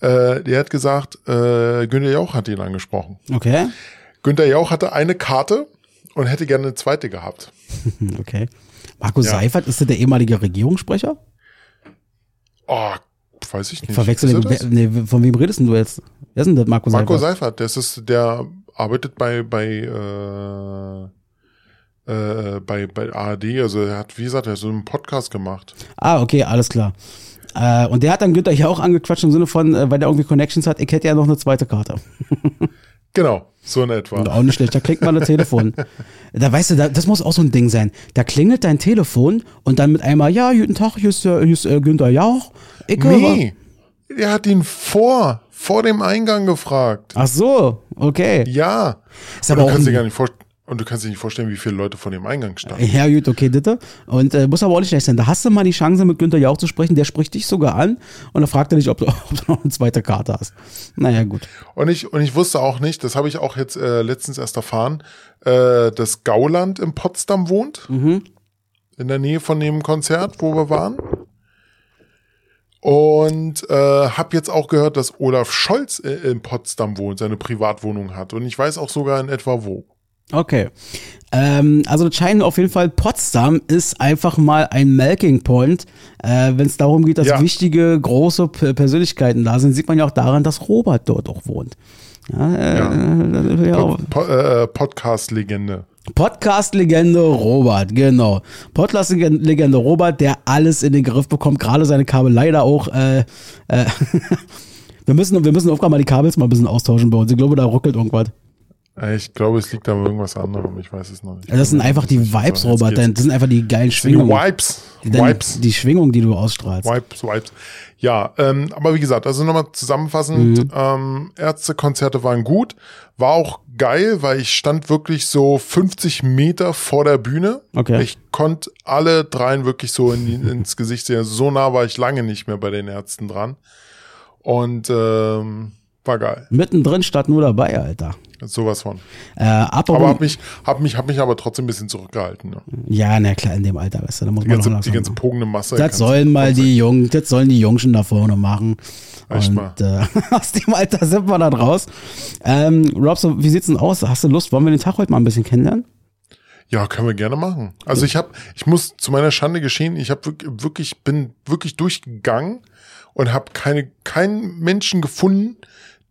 Äh, der hat gesagt, äh, Günther Jauch hat ihn angesprochen. Okay. Günther Jauch hatte eine Karte und hätte gerne eine zweite gehabt. okay. Marco ja. Seifert, ist der der ehemalige Regierungssprecher? Oh, weiß ich nicht. Ich verwechsel den, nee, von wem redest du jetzt? Wer ist denn das Marco Seifert? Marco Seifert, das ist, der arbeitet bei, bei, äh, äh, bei, bei ARD, also er hat, wie gesagt, er hat so einen Podcast gemacht. Ah, okay, alles klar. Äh, und der hat dann Günther hier auch angequatscht im Sinne von, äh, weil der irgendwie Connections hat, ich hätte ja noch eine zweite Karte. genau. So in etwa. Und auch nicht schlecht, da klingt mal ein Telefon. Da weißt du, da, das muss auch so ein Ding sein. Da klingelt dein Telefon und dann mit einmal, ja, guten Tag, hier ist, hier ist äh, Günther Jauch. Ich nee, er hat ihn vor, vor dem Eingang gefragt. Ach so, okay. Ja. Ist aber, du kannst dir gar nicht vorstellen, und du kannst dir nicht vorstellen, wie viele Leute vor dem Eingang standen. Ja, gut, okay, bitte. Und äh, muss aber auch nicht schlecht sein. Da hast du mal die Chance, mit Günther Jauch zu sprechen. Der spricht dich sogar an und er fragt dich, ob du, ob du noch eine zweite Karte hast. Naja, gut. Und ich, und ich wusste auch nicht, das habe ich auch jetzt äh, letztens erst erfahren, äh, dass Gauland in Potsdam wohnt. Mhm. In der Nähe von dem Konzert, wo wir waren. Und äh, habe jetzt auch gehört, dass Olaf Scholz äh, in Potsdam wohnt, seine Privatwohnung hat. Und ich weiß auch sogar in etwa wo. Okay. Ähm, also das scheint auf jeden Fall, Potsdam ist einfach mal ein Melking Point. Äh, Wenn es darum geht, dass ja. wichtige, große Persönlichkeiten da sind, sieht man ja auch daran, dass Robert dort auch wohnt. Ja, äh, ja. ja. Pod, Pod, äh, Podcast-Legende. Podcast-Legende Robert, genau. Podcast-Legende Robert, der alles in den Griff bekommt, gerade seine Kabel leider auch. Äh, äh wir müssen, wir müssen aufgaben mal die Kabels mal ein bisschen austauschen bei uns. Ich glaube, da ruckelt irgendwas. Äh, ich glaube, es liegt an irgendwas anderem. Ich weiß es noch nicht. Das sind einfach die Vibes, Robert. Das sind einfach die geilen Schwingungen. Die Vibes. Die, Vibes. Die Schwingung, die du ausstrahlst. Vibes, Vibes. Ja, ähm, aber wie gesagt, also nochmal zusammenfassend, mhm. ähm, Ärztekonzerte waren gut, war auch geil, weil ich stand wirklich so 50 Meter vor der Bühne. Okay. Ich konnte alle dreien wirklich so in, ins Gesicht sehen. So nah war ich lange nicht mehr bei den Ärzten dran. Und ähm, war geil. Mittendrin statt nur dabei, Alter. Sowas von. Äh, aber hab mich, hab mich, hab mich aber trotzdem ein bisschen zurückgehalten. Ne? Ja, na klar, in dem Alter, weißt du, da muss die man ganze, noch Die ganze pogende Masse. Das sollen mal die Jungen, das sollen die Jungschen da vorne machen. Echt Und, mal. Äh, aus dem Alter sind wir dann raus. Ähm, Rob, so, wie sieht's denn aus? Hast du Lust? Wollen wir den Tag heute mal ein bisschen kennenlernen? Ja, können wir gerne machen. Also ich habe, ich muss zu meiner Schande geschehen, ich habe wirklich, bin wirklich durchgegangen und habe keine, keinen Menschen gefunden,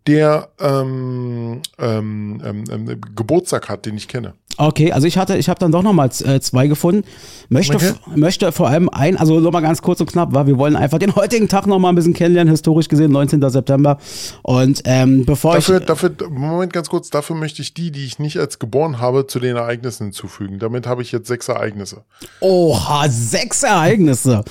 der ähm, ähm, ähm, ähm, Geburtstag hat, den ich kenne. Okay, also ich hatte, ich habe dann doch nochmal äh, zwei gefunden. Möchte, okay. möchte vor allem ein, also nochmal ganz kurz und knapp, weil wir wollen einfach den heutigen Tag nochmal ein bisschen kennenlernen, historisch gesehen, 19. September. Und ähm, bevor dafür, ich. Dafür, Moment ganz kurz, dafür möchte ich die, die ich nicht als geboren habe, zu den Ereignissen hinzufügen. Damit habe ich jetzt sechs Ereignisse. Oha, sechs Ereignisse.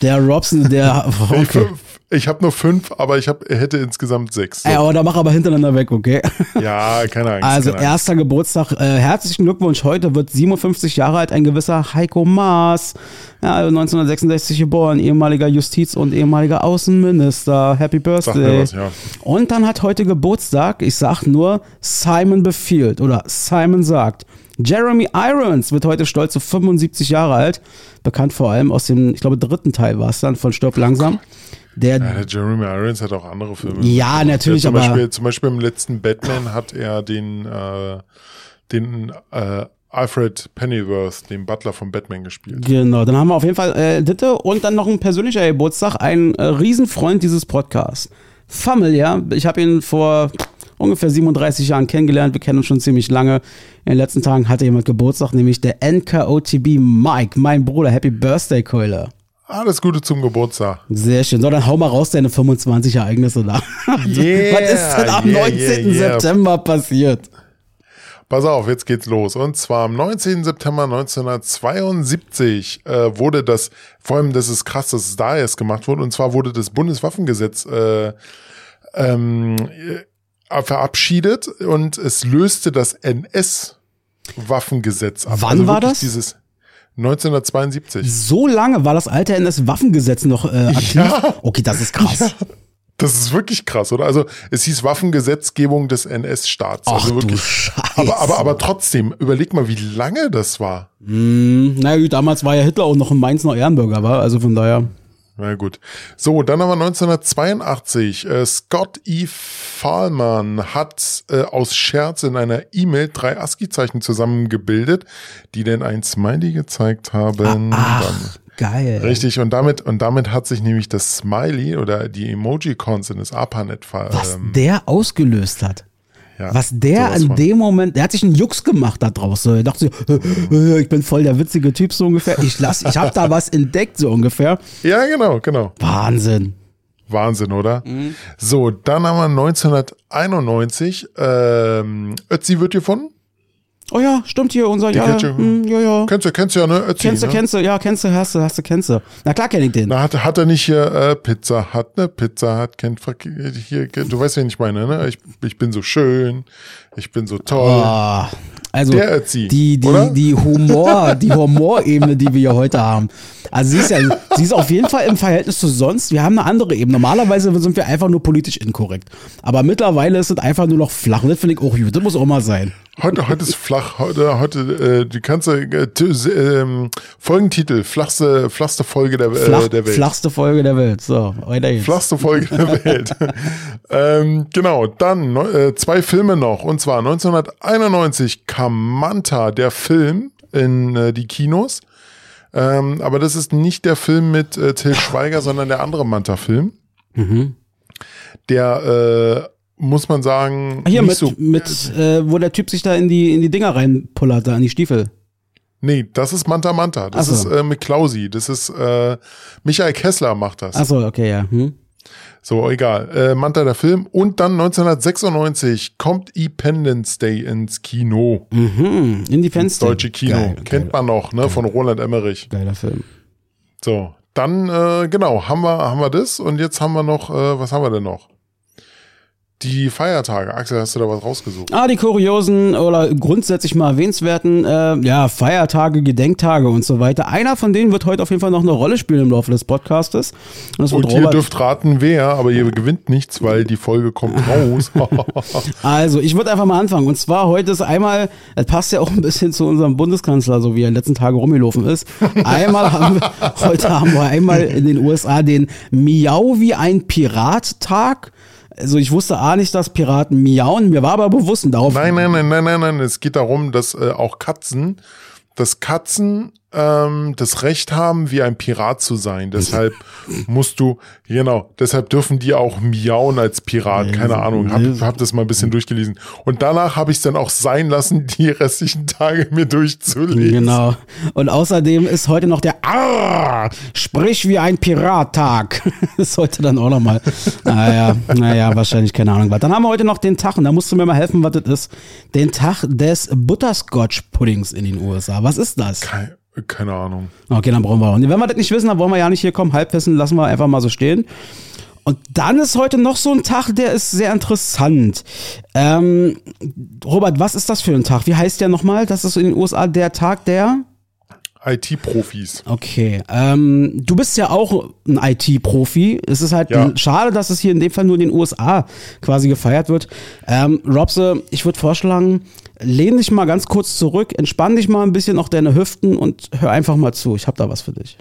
Der Robson, der. Okay. Ich habe nur fünf, aber ich hab, hätte insgesamt sechs. So. Ey, aber da mach aber hintereinander weg, okay? Ja, keine Angst. Also keine erster Angst. Geburtstag. Äh, herzlichen Glückwunsch. Heute wird 57 Jahre alt ein gewisser Heiko Maas. Ja, 1966 geboren, ehemaliger Justiz- und ehemaliger Außenminister. Happy Birthday. Was, ja. Und dann hat heute Geburtstag, ich sag nur, Simon befiehlt oder Simon sagt. Jeremy Irons wird heute stolz zu 75 Jahre alt. Bekannt vor allem aus dem, ich glaube, dritten Teil war es dann von Stirb langsam. Der, ja, der Jeremy Irons hat auch andere Filme. Ja, natürlich, zum aber. Beispiel, zum Beispiel im letzten Batman hat er den, äh, den äh, Alfred Pennyworth, den Butler von Batman, gespielt. Genau, dann haben wir auf jeden Fall äh, Ditte und dann noch ein persönlicher Geburtstag, ein äh, Riesenfreund dieses Podcasts. Familiar, ich habe ihn vor ungefähr 37 Jahren kennengelernt. Wir kennen uns schon ziemlich lange. In den letzten Tagen hatte jemand Geburtstag, nämlich der NKOTB Mike, mein Bruder. Happy Birthday, Keule. Alles Gute zum Geburtstag. Sehr schön. So, dann hau mal raus deine 25 Ereignisse da. Yeah, Was ist denn am yeah, 19. Yeah, September passiert? Pass auf, jetzt geht's los. Und zwar am 19. September 1972 äh, wurde das, vor allem das ist krass, dass es da erst gemacht wurde, und zwar wurde das Bundeswaffengesetz äh, ähm, äh, verabschiedet und es löste das NS-Waffengesetz ab. Wann also war das? Dieses 1972. So lange war das alte NS-Waffengesetz noch äh, aktiv? Ja. Okay, das ist krass. Ja. Das ist wirklich krass, oder? Also es hieß Waffengesetzgebung des NS-Staats. Ach also wirklich. Du Scheiße. Aber, aber, aber trotzdem, überleg mal, wie lange das war. Mm, naja, damals war ja Hitler auch noch ein Mainzer Ehrenbürger, war. Also von daher. Na gut. So, dann haben wir 1982. Äh, Scott E. Fahlmann hat äh, aus Scherz in einer E-Mail drei ASCII-Zeichen zusammengebildet, die denn ein Smiley gezeigt haben. Ah, ach, geil. Richtig, und damit, und damit hat sich nämlich das Smiley oder die Emoji-Cons in das ARPANET ver Was ähm, der ausgelöst hat. Ja, Was der an dem Moment, der hat sich einen Jux gemacht da draußen. Er dachte so, ich bin voll der witzige Typ so ungefähr. Ich lass, ich habe da was entdeckt so ungefähr. Ja, genau, genau. Wahnsinn. Wahnsinn, oder? Mhm. So, dann haben wir 1991, ähm, Ötzi wird gefunden. Oh ja, stimmt hier, unser, ja, kennst du, hm, ja, ja. Kennst du, kennst du ja, ne? Ötzi, kennst du, ne? kennst du, ja, kennst du, hast du, hast du, kennst du. Na klar kenn ich den. Na, hat, hat er nicht hier äh, Pizza hat, ne? Pizza hat, kennt, hier, du weißt, wen ich meine, ne? Ich, ich bin so schön, ich bin so toll. Oh, also, Der Ötzi, die, die, oder? die Humor, die Humorebene, die wir hier heute haben. Also sie ist ja, sie ist auf jeden Fall im Verhältnis zu sonst. Wir haben eine andere Ebene. Normalerweise sind wir einfach nur politisch inkorrekt. Aber mittlerweile ist es einfach nur noch flach. Und das finde ich auch gut. Das muss auch mal sein. Heute, heute ist flach. Heute, heute, äh, die ganze äh, äh, Folgentitel: flachste, flachste Folge der, äh, Flach, der Welt. Flachste Folge der Welt. So, weiter geht's. Flachste Folge der Welt. ähm, genau. Dann äh, zwei Filme noch. Und zwar 1991 kam Manta, der Film in äh, die Kinos. Ähm, aber das ist nicht der Film mit äh, Till Schweiger, sondern der andere Manta-Film. Mhm. Der, äh, muss man sagen, Hier nicht mit, so. mit äh, wo der Typ sich da in die, in die Dinger reinpullert, da in die Stiefel. Nee, das ist Manta Manta. Das so. ist äh, mit Klausi. Das ist äh, Michael Kessler macht das. Achso, okay, ja. Hm. So, egal. Äh, Manta der Film. Und dann 1996 kommt Independence Day ins Kino. Mhm. Independence Day. Deutsche Kino. Geil, Kennt man noch, ne? Von Roland Emmerich. Geiler Film. So, dann, äh, genau, haben wir, haben wir das. Und jetzt haben wir noch, äh, was haben wir denn noch? Die Feiertage. Axel, hast du da was rausgesucht? Ah, die kuriosen oder grundsätzlich mal erwähnenswerten, äh, ja, Feiertage, Gedenktage und so weiter. Einer von denen wird heute auf jeden Fall noch eine Rolle spielen im Laufe des Podcastes. Und, das wird und ihr dürft raten, wer, aber ihr gewinnt nichts, weil die Folge kommt raus. also, ich würde einfach mal anfangen. Und zwar heute ist einmal, das passt ja auch ein bisschen zu unserem Bundeskanzler, so wie er in den letzten Tagen rumgelaufen ist. Einmal haben wir, heute haben wir einmal in den USA den Miau wie ein Pirat-Tag also ich wusste A nicht, dass Piraten miauen, mir war aber bewusst und darauf. Nein, nein, nein, nein, nein, nein. Es geht darum, dass äh, auch Katzen, dass Katzen ähm, das Recht haben, wie ein Pirat zu sein. Deshalb musst du, genau, deshalb dürfen die auch miauen als Pirat. Keine Ahnung, hab, hab das mal ein bisschen durchgelesen. Und danach habe ich es dann auch sein lassen, die restlichen Tage mir durchzulesen. Genau. Und außerdem ist heute noch der Arr, sprich wie ein Pirat-Tag. ist heute dann auch nochmal. Naja, naja, wahrscheinlich keine Ahnung. Dann haben wir heute noch den Tag, und da musst du mir mal helfen, was das ist. Den Tag des Butterscotch-Puddings in den USA. Was ist das? Kein keine Ahnung. Okay, dann brauchen wir auch. Wenn wir das nicht wissen, dann wollen wir ja nicht hier kommen. Halbwissen lassen wir einfach mal so stehen. Und dann ist heute noch so ein Tag, der ist sehr interessant. Ähm, Robert, was ist das für ein Tag? Wie heißt der nochmal? Das ist in den USA der Tag der IT-Profis. Okay. Ähm, du bist ja auch ein IT-Profi. Es ist halt Ja. schade, dass es hier in dem Fall nur in den USA quasi gefeiert wird. Ähm, Robse, ich würde vorschlagen, lehn dich mal ganz kurz zurück, entspann dich mal ein bisschen auf deine Hüften und hör einfach mal zu. Ich habe da was für dich.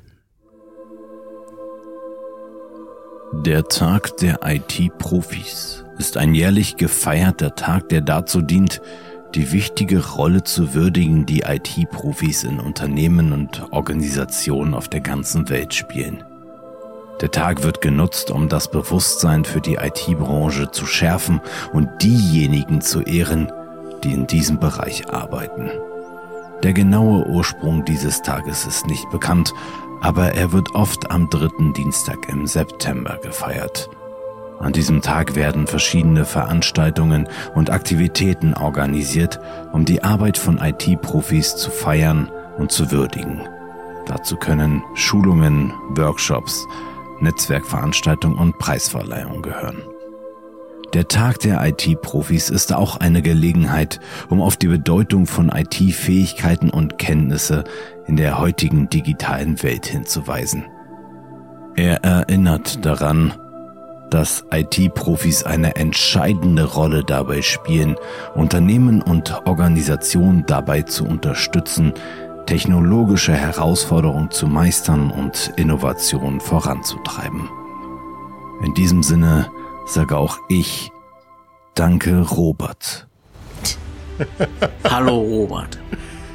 Der Tag der IT-Profis ist ein jährlich gefeierter Tag, der dazu dient, die wichtige Rolle zu würdigen, die IT-Profis in Unternehmen und Organisationen auf der ganzen Welt spielen. Der Tag wird genutzt, um das Bewusstsein für die IT-Branche zu schärfen und diejenigen zu ehren, die in diesem Bereich arbeiten. Der genaue Ursprung dieses Tages ist nicht bekannt, aber er wird oft am dritten Dienstag im September gefeiert. An diesem Tag werden verschiedene Veranstaltungen und Aktivitäten organisiert, um die Arbeit von IT-Profis zu feiern und zu würdigen. Dazu können Schulungen, Workshops, Netzwerkveranstaltungen und Preisverleihungen gehören. Der Tag der IT-Profis ist auch eine Gelegenheit, um auf die Bedeutung von IT-Fähigkeiten und Kenntnisse in der heutigen digitalen Welt hinzuweisen. Er erinnert daran, dass IT-Profis eine entscheidende Rolle dabei spielen, Unternehmen und Organisationen dabei zu unterstützen, technologische Herausforderungen zu meistern und Innovationen voranzutreiben. In diesem Sinne sage auch ich Danke, Robert. Hallo Robert,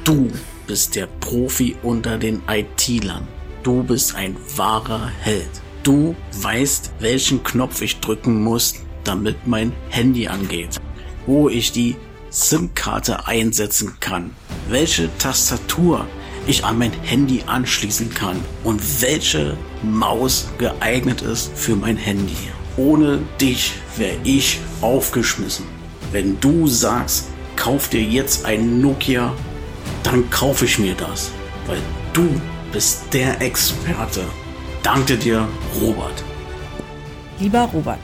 du bist der Profi unter den IT-Lern. Du bist ein wahrer Held. Du weißt, welchen Knopf ich drücken muss, damit mein Handy angeht. Wo ich die SIM-Karte einsetzen kann. Welche Tastatur ich an mein Handy anschließen kann. Und welche Maus geeignet ist für mein Handy. Ohne dich wäre ich aufgeschmissen. Wenn du sagst, kauf dir jetzt ein Nokia, dann kaufe ich mir das. Weil du bist der Experte. Danke dir, Robert. Lieber Robert,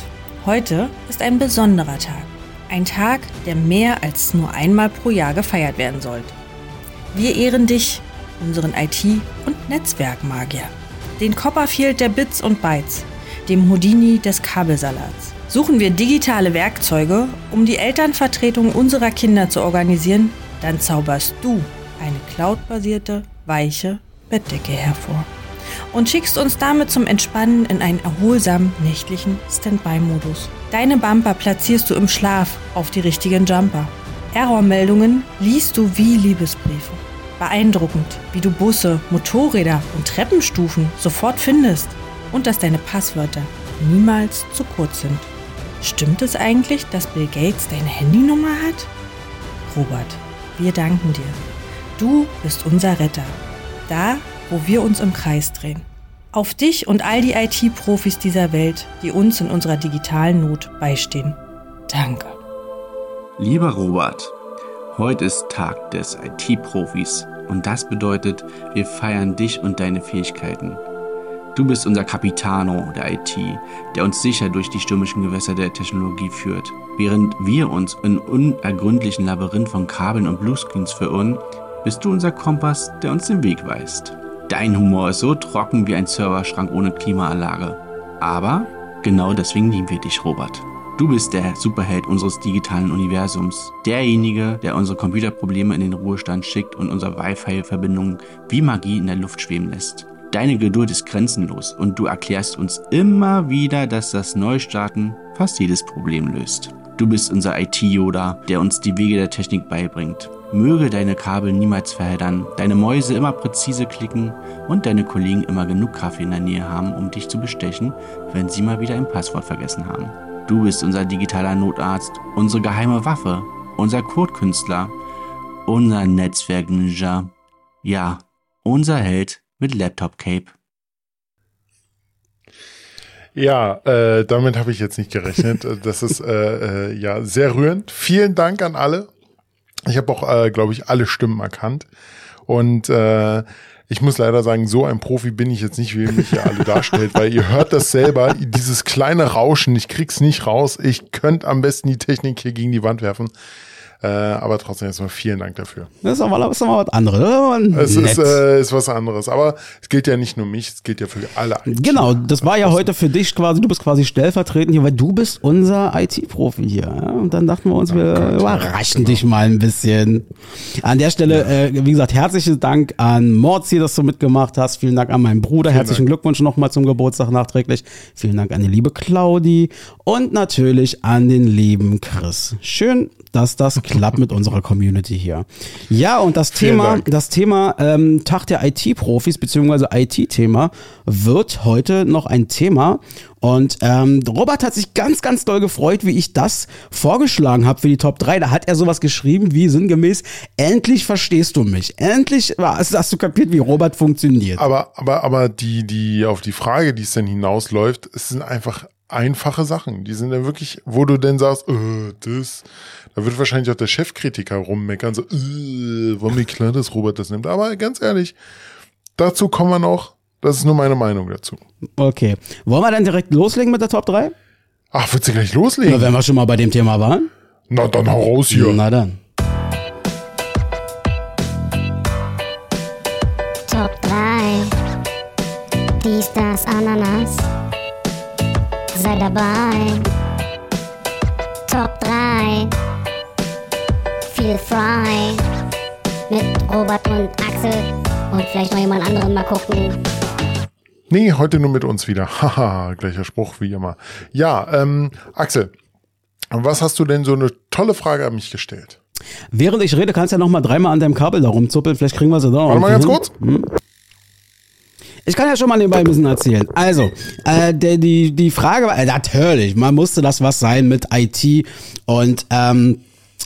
heute ist ein besonderer Tag. Ein Tag, der mehr als nur einmal pro Jahr gefeiert werden sollte. Wir ehren dich, unseren IT- und Netzwerkmagier. Den Copperfield der Bits und Bytes, dem Houdini des Kabelsalats. Suchen wir digitale Werkzeuge, um die Elternvertretung unserer Kinder zu organisieren, dann zauberst du eine cloudbasierte, weiche Bettdecke hervor und schickst uns damit zum Entspannen in einen erholsamen nächtlichen Standby-Modus. Deine Bumper platzierst du im Schlaf auf die richtigen Jumper. Errormeldungen liest du wie Liebesbriefe. Beeindruckend, wie du Busse, Motorräder und Treppenstufen sofort findest und dass deine Passwörter niemals zu kurz sind. Stimmt es eigentlich, dass Bill Gates deine Handynummer hat? Robert, wir danken dir. Du bist unser Retter. Da, wo wir uns im Kreis drehen. Auf dich und all die IT-Profis dieser Welt, die uns in unserer digitalen Not beistehen. Danke. Lieber Robert, heute ist Tag des IT-Profis und das bedeutet, wir feiern dich und deine Fähigkeiten. Du bist unser Capitano der IT, der uns sicher durch die stürmischen Gewässer der Technologie führt. Während wir uns in unergründlichen Labyrinth von Kabeln und Bluescreens verirren, bist du unser Kompass, der uns den Weg weist. Dein Humor ist so trocken wie ein Serverschrank ohne Klimaanlage. Aber genau deswegen lieben wir dich, Robert. Du bist der Superheld unseres digitalen Universums. Derjenige, der unsere Computerprobleme in den Ruhestand schickt und unsere Wi-Fi-Verbindungen wie Magie in der Luft schweben lässt. Deine Geduld ist grenzenlos und du erklärst uns immer wieder, dass das Neustarten fast jedes Problem löst. Du bist unser IT-Yoda, der uns die Wege der Technik beibringt. Möge deine Kabel niemals verheddern, deine Mäuse immer präzise klicken und deine Kollegen immer genug Kaffee in der Nähe haben, um dich zu bestechen, wenn sie mal wieder ein Passwort vergessen haben. Du bist unser digitaler Notarzt, unsere geheime Waffe, unser Codekünstler, unser Netzwerk-Ninja. Ja, unser Held mit Laptop-Cape. Ja, äh, damit habe ich jetzt nicht gerechnet. Das ist äh, äh, ja sehr rührend. Vielen Dank an alle. Ich habe auch, äh, glaube ich, alle Stimmen erkannt. Und äh, ich muss leider sagen, so ein Profi bin ich jetzt nicht, wie mich hier alle darstellt, weil ihr hört das selber, dieses kleine Rauschen, ich krieg's nicht raus. Ich könnte am besten die Technik hier gegen die Wand werfen. Äh, aber trotzdem erstmal vielen Dank dafür. Das ist aber, das ist aber was anderes. Es ist, äh, ist was anderes. Aber es gilt ja nicht nur mich, es gilt ja für alle. IT genau, das war ja heute für dich quasi, du bist quasi stellvertretend hier, weil du bist unser IT-Profi hier. Ja? Und dann dachten wir uns, wir Gott, überraschen ja, genau. dich mal ein bisschen. An der Stelle, ja. äh, wie gesagt, herzlichen Dank an Morzi, dass du mitgemacht hast. Vielen Dank an meinen Bruder. Vielen Herzlichen Dank. Glückwunsch nochmal zum Geburtstag nachträglich. Vielen Dank an die liebe Claudi und natürlich an den lieben Chris. Schön, dass das klappt mit unserer Community hier. Ja, und das Thema, das Thema ähm, Tag der IT-Profis beziehungsweise IT-Thema wird heute noch ein Thema. Und ähm, Robert hat sich ganz, ganz doll gefreut, wie ich das vorgeschlagen habe für die Top 3. Da hat er sowas geschrieben wie sinngemäß, endlich verstehst du mich. Endlich hast du kapiert, wie Robert funktioniert. Aber, aber, aber die, die, auf die Frage, die es denn hinausläuft, es sind einfach einfache Sachen. Die sind dann wirklich, wo du denn sagst, äh, das, da wird wahrscheinlich auch der Chefkritiker rummeckern, so, äh, war mir klar, dass Robert das nimmt. Aber ganz ehrlich, dazu kommen wir noch. Das ist nur meine Meinung dazu. Okay. Wollen wir dann direkt loslegen mit der Top 3? Ach, wird sie gleich loslegen? Na, wenn wir schon mal bei dem Thema waren. Na, dann hau raus hier. Na dann. Top 3. Dies, das, Ananas. Sei dabei. Top 3 viel Fry mit Robert und Axel und vielleicht noch jemand anderen mal gucken. Nee, heute nur mit uns wieder. Haha, gleicher Spruch wie immer. Ja, ähm, Axel, was hast du denn so eine tolle Frage an mich gestellt? Während ich rede, kannst du ja noch mal dreimal an deinem Kabel da rumzuppeln. Vielleicht kriegen wir sie da. Warte mal ganz hin. kurz. Hm? Ich kann ja schon mal nebenbei ein bisschen erzählen. Also, äh, der, die, die Frage war, äh, natürlich, man musste das was sein mit IT und ähm,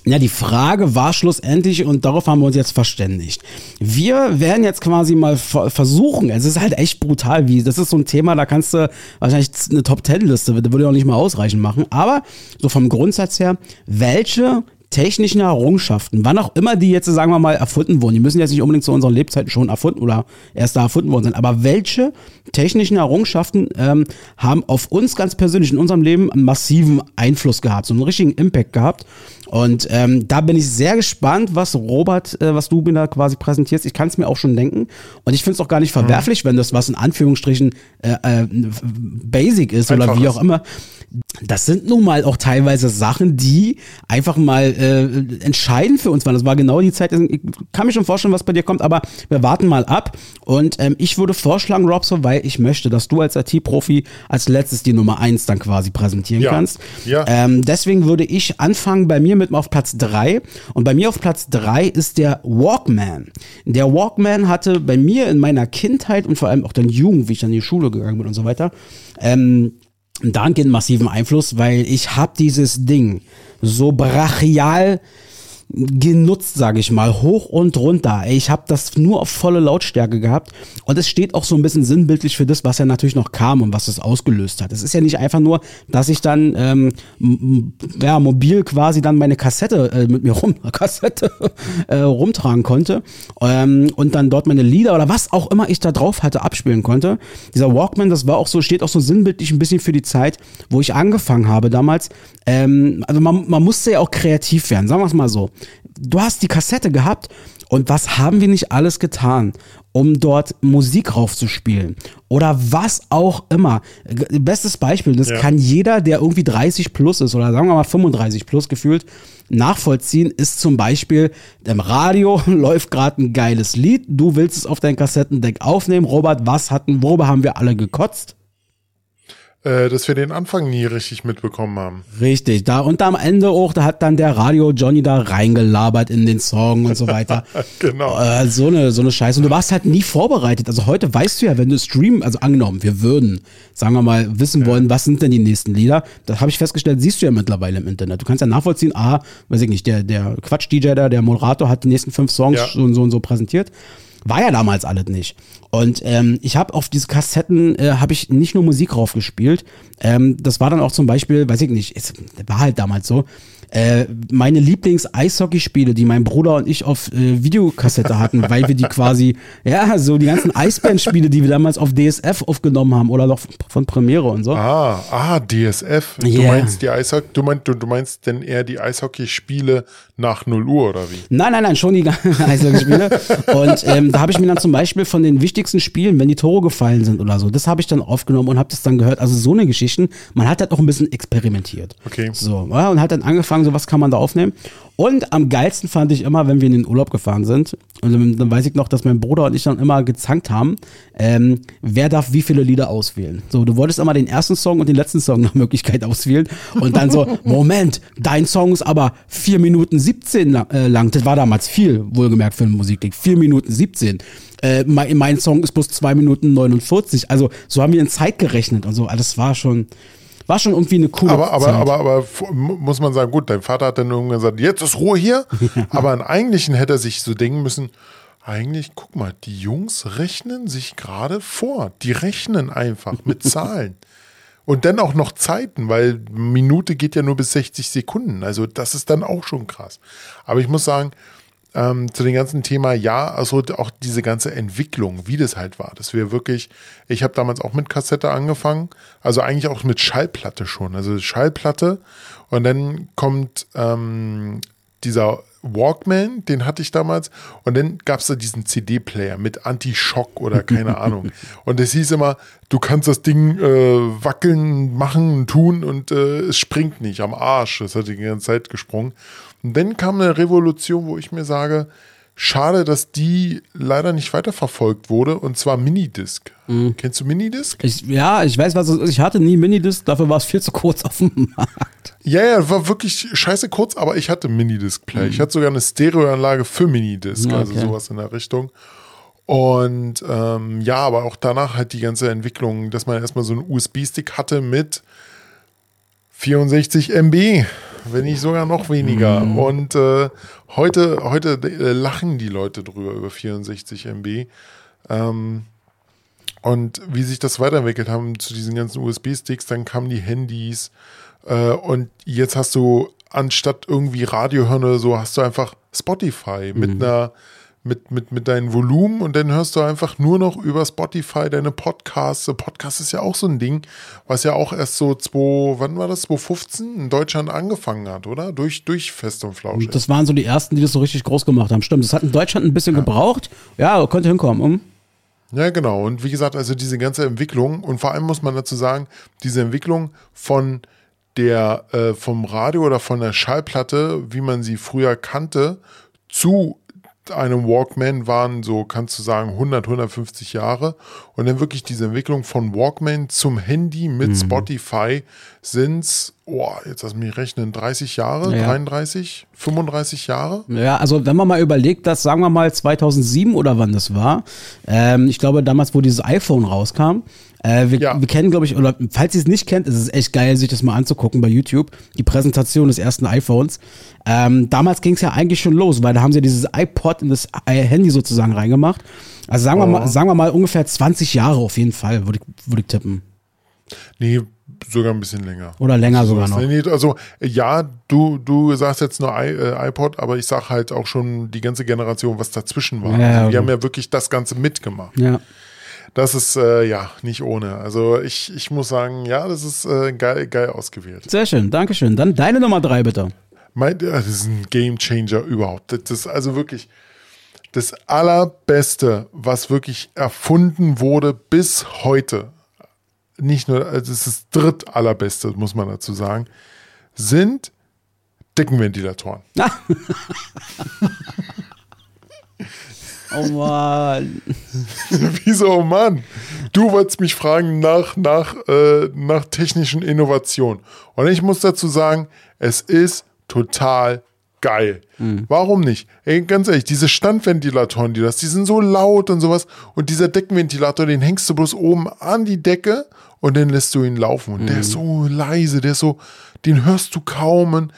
ja, die Frage war schlussendlich, und darauf haben wir uns jetzt verständigt. Wir werden jetzt quasi mal versuchen, es ist halt echt brutal, wie, das ist so ein Thema, da kannst du wahrscheinlich eine Top-Ten-Liste, würde ich auch nicht mal ausreichend machen, aber so vom Grundsatz her, welche technischen Errungenschaften, wann auch immer die jetzt, sagen wir mal, erfunden wurden, die müssen jetzt nicht unbedingt zu unseren Lebzeiten schon erfunden oder erst da erfunden worden sein, aber welche technischen Errungenschaften ähm, haben auf uns ganz persönlich in unserem Leben einen massiven Einfluss gehabt, so einen richtigen Impact gehabt und ähm, da bin ich sehr gespannt, was Robert, äh, was du mir da quasi präsentierst. Ich kann es mir auch schon denken. Und ich finde es auch gar nicht verwerflich, mhm. wenn das was in Anführungsstrichen äh, äh, basic ist Einfach oder wie auch immer das sind nun mal auch teilweise Sachen, die einfach mal äh, entscheidend für uns waren. Das war genau die Zeit. Ich kann mir schon vorstellen, was bei dir kommt, aber wir warten mal ab. Und ähm, ich würde vorschlagen, Robso, weil ich möchte, dass du als IT-Profi als letztes die Nummer eins dann quasi präsentieren ja. kannst. Ja. Ähm, deswegen würde ich anfangen bei mir mit auf Platz drei Und bei mir auf Platz drei ist der Walkman. Der Walkman hatte bei mir in meiner Kindheit und vor allem auch dann Jugend, wie ich dann in die Schule gegangen bin und so weiter, ähm, dahingehend massiven Einfluss, weil ich habe dieses Ding so brachial genutzt, sage ich mal, hoch und runter. Ich habe das nur auf volle Lautstärke gehabt und es steht auch so ein bisschen sinnbildlich für das, was ja natürlich noch kam und was es ausgelöst hat. Es ist ja nicht einfach nur, dass ich dann ähm, ja, mobil quasi dann meine Kassette äh, mit mir rum Kassette äh, rumtragen konnte ähm, und dann dort meine Lieder oder was auch immer ich da drauf hatte abspielen konnte. Dieser Walkman, das war auch so steht auch so sinnbildlich ein bisschen für die Zeit, wo ich angefangen habe damals. Ähm, also man, man musste ja auch kreativ werden, sagen wir es mal so du hast die Kassette gehabt und was haben wir nicht alles getan, um dort Musik raufzuspielen oder was auch immer. Bestes Beispiel, das ja. kann jeder, der irgendwie 30 plus ist oder sagen wir mal 35 plus gefühlt, nachvollziehen, ist zum Beispiel, im Radio läuft gerade ein geiles Lied, du willst es auf dein Kassettendeck aufnehmen. Robert, was hatten, worüber haben wir alle gekotzt? Äh, dass wir den Anfang nie richtig mitbekommen haben. Richtig, da und am Ende auch, da hat dann der Radio Johnny da reingelabert in den Song und so weiter. genau. Äh, so eine so eine Scheiße und du warst halt nie vorbereitet. Also heute weißt du ja, wenn du streamen, also angenommen, wir würden, sagen wir mal, wissen ja. wollen, was sind denn die nächsten Lieder? Das habe ich festgestellt, siehst du ja mittlerweile im Internet. Du kannst ja nachvollziehen, ah, weiß ich nicht, der der Quatsch DJ da, der Moderator hat die nächsten fünf Songs ja. so und so und so präsentiert. War ja damals alles nicht. Und ähm, ich habe auf diese Kassetten äh, habe ich nicht nur Musik drauf gespielt. Ähm, das war dann auch zum Beispiel, weiß ich nicht, es war halt damals so. Äh, meine Lieblings-Eishockeyspiele, die mein Bruder und ich auf äh, Videokassette hatten, weil wir die quasi, ja, so die ganzen Eisbären-Spiele, die wir damals auf DSF aufgenommen haben oder noch von Premiere und so. Ah, ah, DSF. Du Yeah. meinst die Eishockey, du meinst, du, du meinst denn eher die Eishockeyspiele nach 0 Uhr oder wie? Nein, nein, nein, schon die Eishockeyspiele. und ähm, da habe ich mir dann zum Beispiel von den wichtigsten Spielen, wenn die Tore gefallen sind oder so, das habe ich dann aufgenommen und habe das dann gehört. Also so eine Geschichten. Man hat halt auch ein bisschen experimentiert. Okay. So, ja, und hat dann angefangen, so was kann man da aufnehmen. Und am geilsten fand ich immer, wenn wir in den Urlaub gefahren sind. Und dann, dann weiß ich noch, dass mein Bruder und ich dann immer gezankt haben, ähm, wer darf wie viele Lieder auswählen. So, du wolltest immer den ersten Song und den letzten Song nach Möglichkeit auswählen. Und dann so, Moment, dein Song ist aber 4 Minuten 17 lang, äh, lang. Das war damals viel, wohlgemerkt für eine Musikding. 4 Minuten 17. Äh, mein, mein Song ist bloß 2 Minuten 49. Also so haben wir in Zeit gerechnet und so. Also Das war schon, war schon irgendwie eine coole Aber, aber, Zeit. aber, aber mu- muss man sagen, gut, dein Vater hat dann irgendwann gesagt, jetzt ist Ruhe hier. aber im Eigentlichen hätte er sich so denken müssen, eigentlich, guck mal, die Jungs rechnen sich gerade vor. Die rechnen einfach mit Zahlen. Und dann auch noch Zeiten, weil Minute geht ja nur bis 60 Sekunden. Also das ist dann auch schon krass. Aber ich muss sagen, ähm, zu dem ganzen Thema, ja, also auch diese ganze Entwicklung, wie das halt war, dass wir wirklich, ich habe damals auch mit Kassette angefangen, also eigentlich auch mit Schallplatte schon, also Schallplatte. Und dann kommt ähm, dieser Walkman, den hatte ich damals. Und dann gab es da diesen CD-Player mit Anti-Schock oder keine Ahnung. Und es hieß immer, du kannst das Ding äh, wackeln, machen, tun und äh, es springt nicht am Arsch, das hat die ganze Zeit gesprungen und dann kam eine Revolution, wo ich mir sage, schade, dass die leider nicht weiterverfolgt wurde und zwar Minidisc. Kennst du Minidisc? Ich, ja, ich weiß, was es ist. Ich hatte nie Minidisc, dafür war es viel zu kurz auf dem Markt. Ja, ja, war wirklich scheiße kurz, aber ich hatte Minidisc-Player. Ich hatte sogar eine Stereoanlage für Minidisc, Ja, also okay. sowas in der Richtung. Und ähm, ja, aber auch danach halt die ganze Entwicklung, dass man erstmal so einen USB-Stick hatte mit 64 MB, wenn nicht sogar noch weniger. Und äh, heute, heute äh, lachen die Leute drüber über 64 MB. Ähm, und wie sich das weiterentwickelt haben zu diesen ganzen USB-Sticks, dann kamen die Handys äh, und jetzt hast du anstatt irgendwie Radio hören oder so, hast du einfach Spotify mit einer mit, mit, mit deinem Volumen und dann hörst du einfach nur noch über Spotify deine Podcasts. Podcast ist ja auch so ein Ding, was ja auch erst so 2, wann war das, 2015 in Deutschland angefangen hat, oder? Durch, durch Fest und Flauschig. Das waren so die ersten, die das so richtig groß gemacht haben. Stimmt, das hat in Deutschland ein bisschen gebraucht. Ja, könnte hinkommen. Um. Ja, genau. Und wie gesagt, also diese ganze Entwicklung und vor allem muss man dazu sagen, diese Entwicklung von der äh, vom Radio oder von der Schallplatte, wie man sie früher kannte, zu einem Walkman waren so, kannst du sagen, 100, 150 Jahre. Und dann wirklich diese Entwicklung von Walkman zum Handy mit Spotify sind's, oh, jetzt lass mich rechnen, 30 Jahre, Ja. 33, 35 Jahre? Ja, also wenn man mal überlegt, dass, sagen wir mal, 2007 oder wann das war, ähm, ich glaube damals, wo dieses iPhone rauskam, äh, wir, Ja. wir kennen, glaube ich, oder falls ihr es nicht kennt, ist es echt geil, sich das mal anzugucken bei YouTube, die Präsentation des ersten iPhones. Ähm, damals ging es ja eigentlich schon los, weil da haben sie dieses iPod in das i- Handy sozusagen reingemacht. Also sagen wir mal, sagen wir mal ungefähr 20 Jahre auf jeden Fall, würde ich, würde ich tippen. Nee, sogar ein bisschen länger. Oder länger sogar noch. Nee, also ja, du, du sagst jetzt nur I, äh, iPod, aber ich sag halt auch schon die ganze Generation, was dazwischen war. Ja, also, die haben ja wirklich das Ganze mitgemacht. Ja. Das ist äh, ja nicht ohne. Also ich, ich muss sagen, ja, das ist äh, geil, geil ausgewählt. Sehr schön, Dankeschön. Dann deine Nummer drei bitte. Mein, das ist ein Game Changer überhaupt. Das ist also wirklich das allerbeste, was wirklich erfunden wurde bis heute. Nicht nur, also es ist das dritt allerbeste, muss man dazu sagen, sind Deckenventilatoren. Oh Mann. Wieso, oh Mann? Du wolltest mich fragen nach, nach, äh, nach technischen Innovationen. Und ich muss dazu sagen, es ist total geil. Warum nicht? Ey, ganz ehrlich, diese Standventilatoren, die das, die sind so laut und sowas. Und dieser Deckenventilator, den hängst du bloß oben an die Decke und dann lässt du ihn laufen. Und der ist so leise, der ist so, den hörst du kaum. Und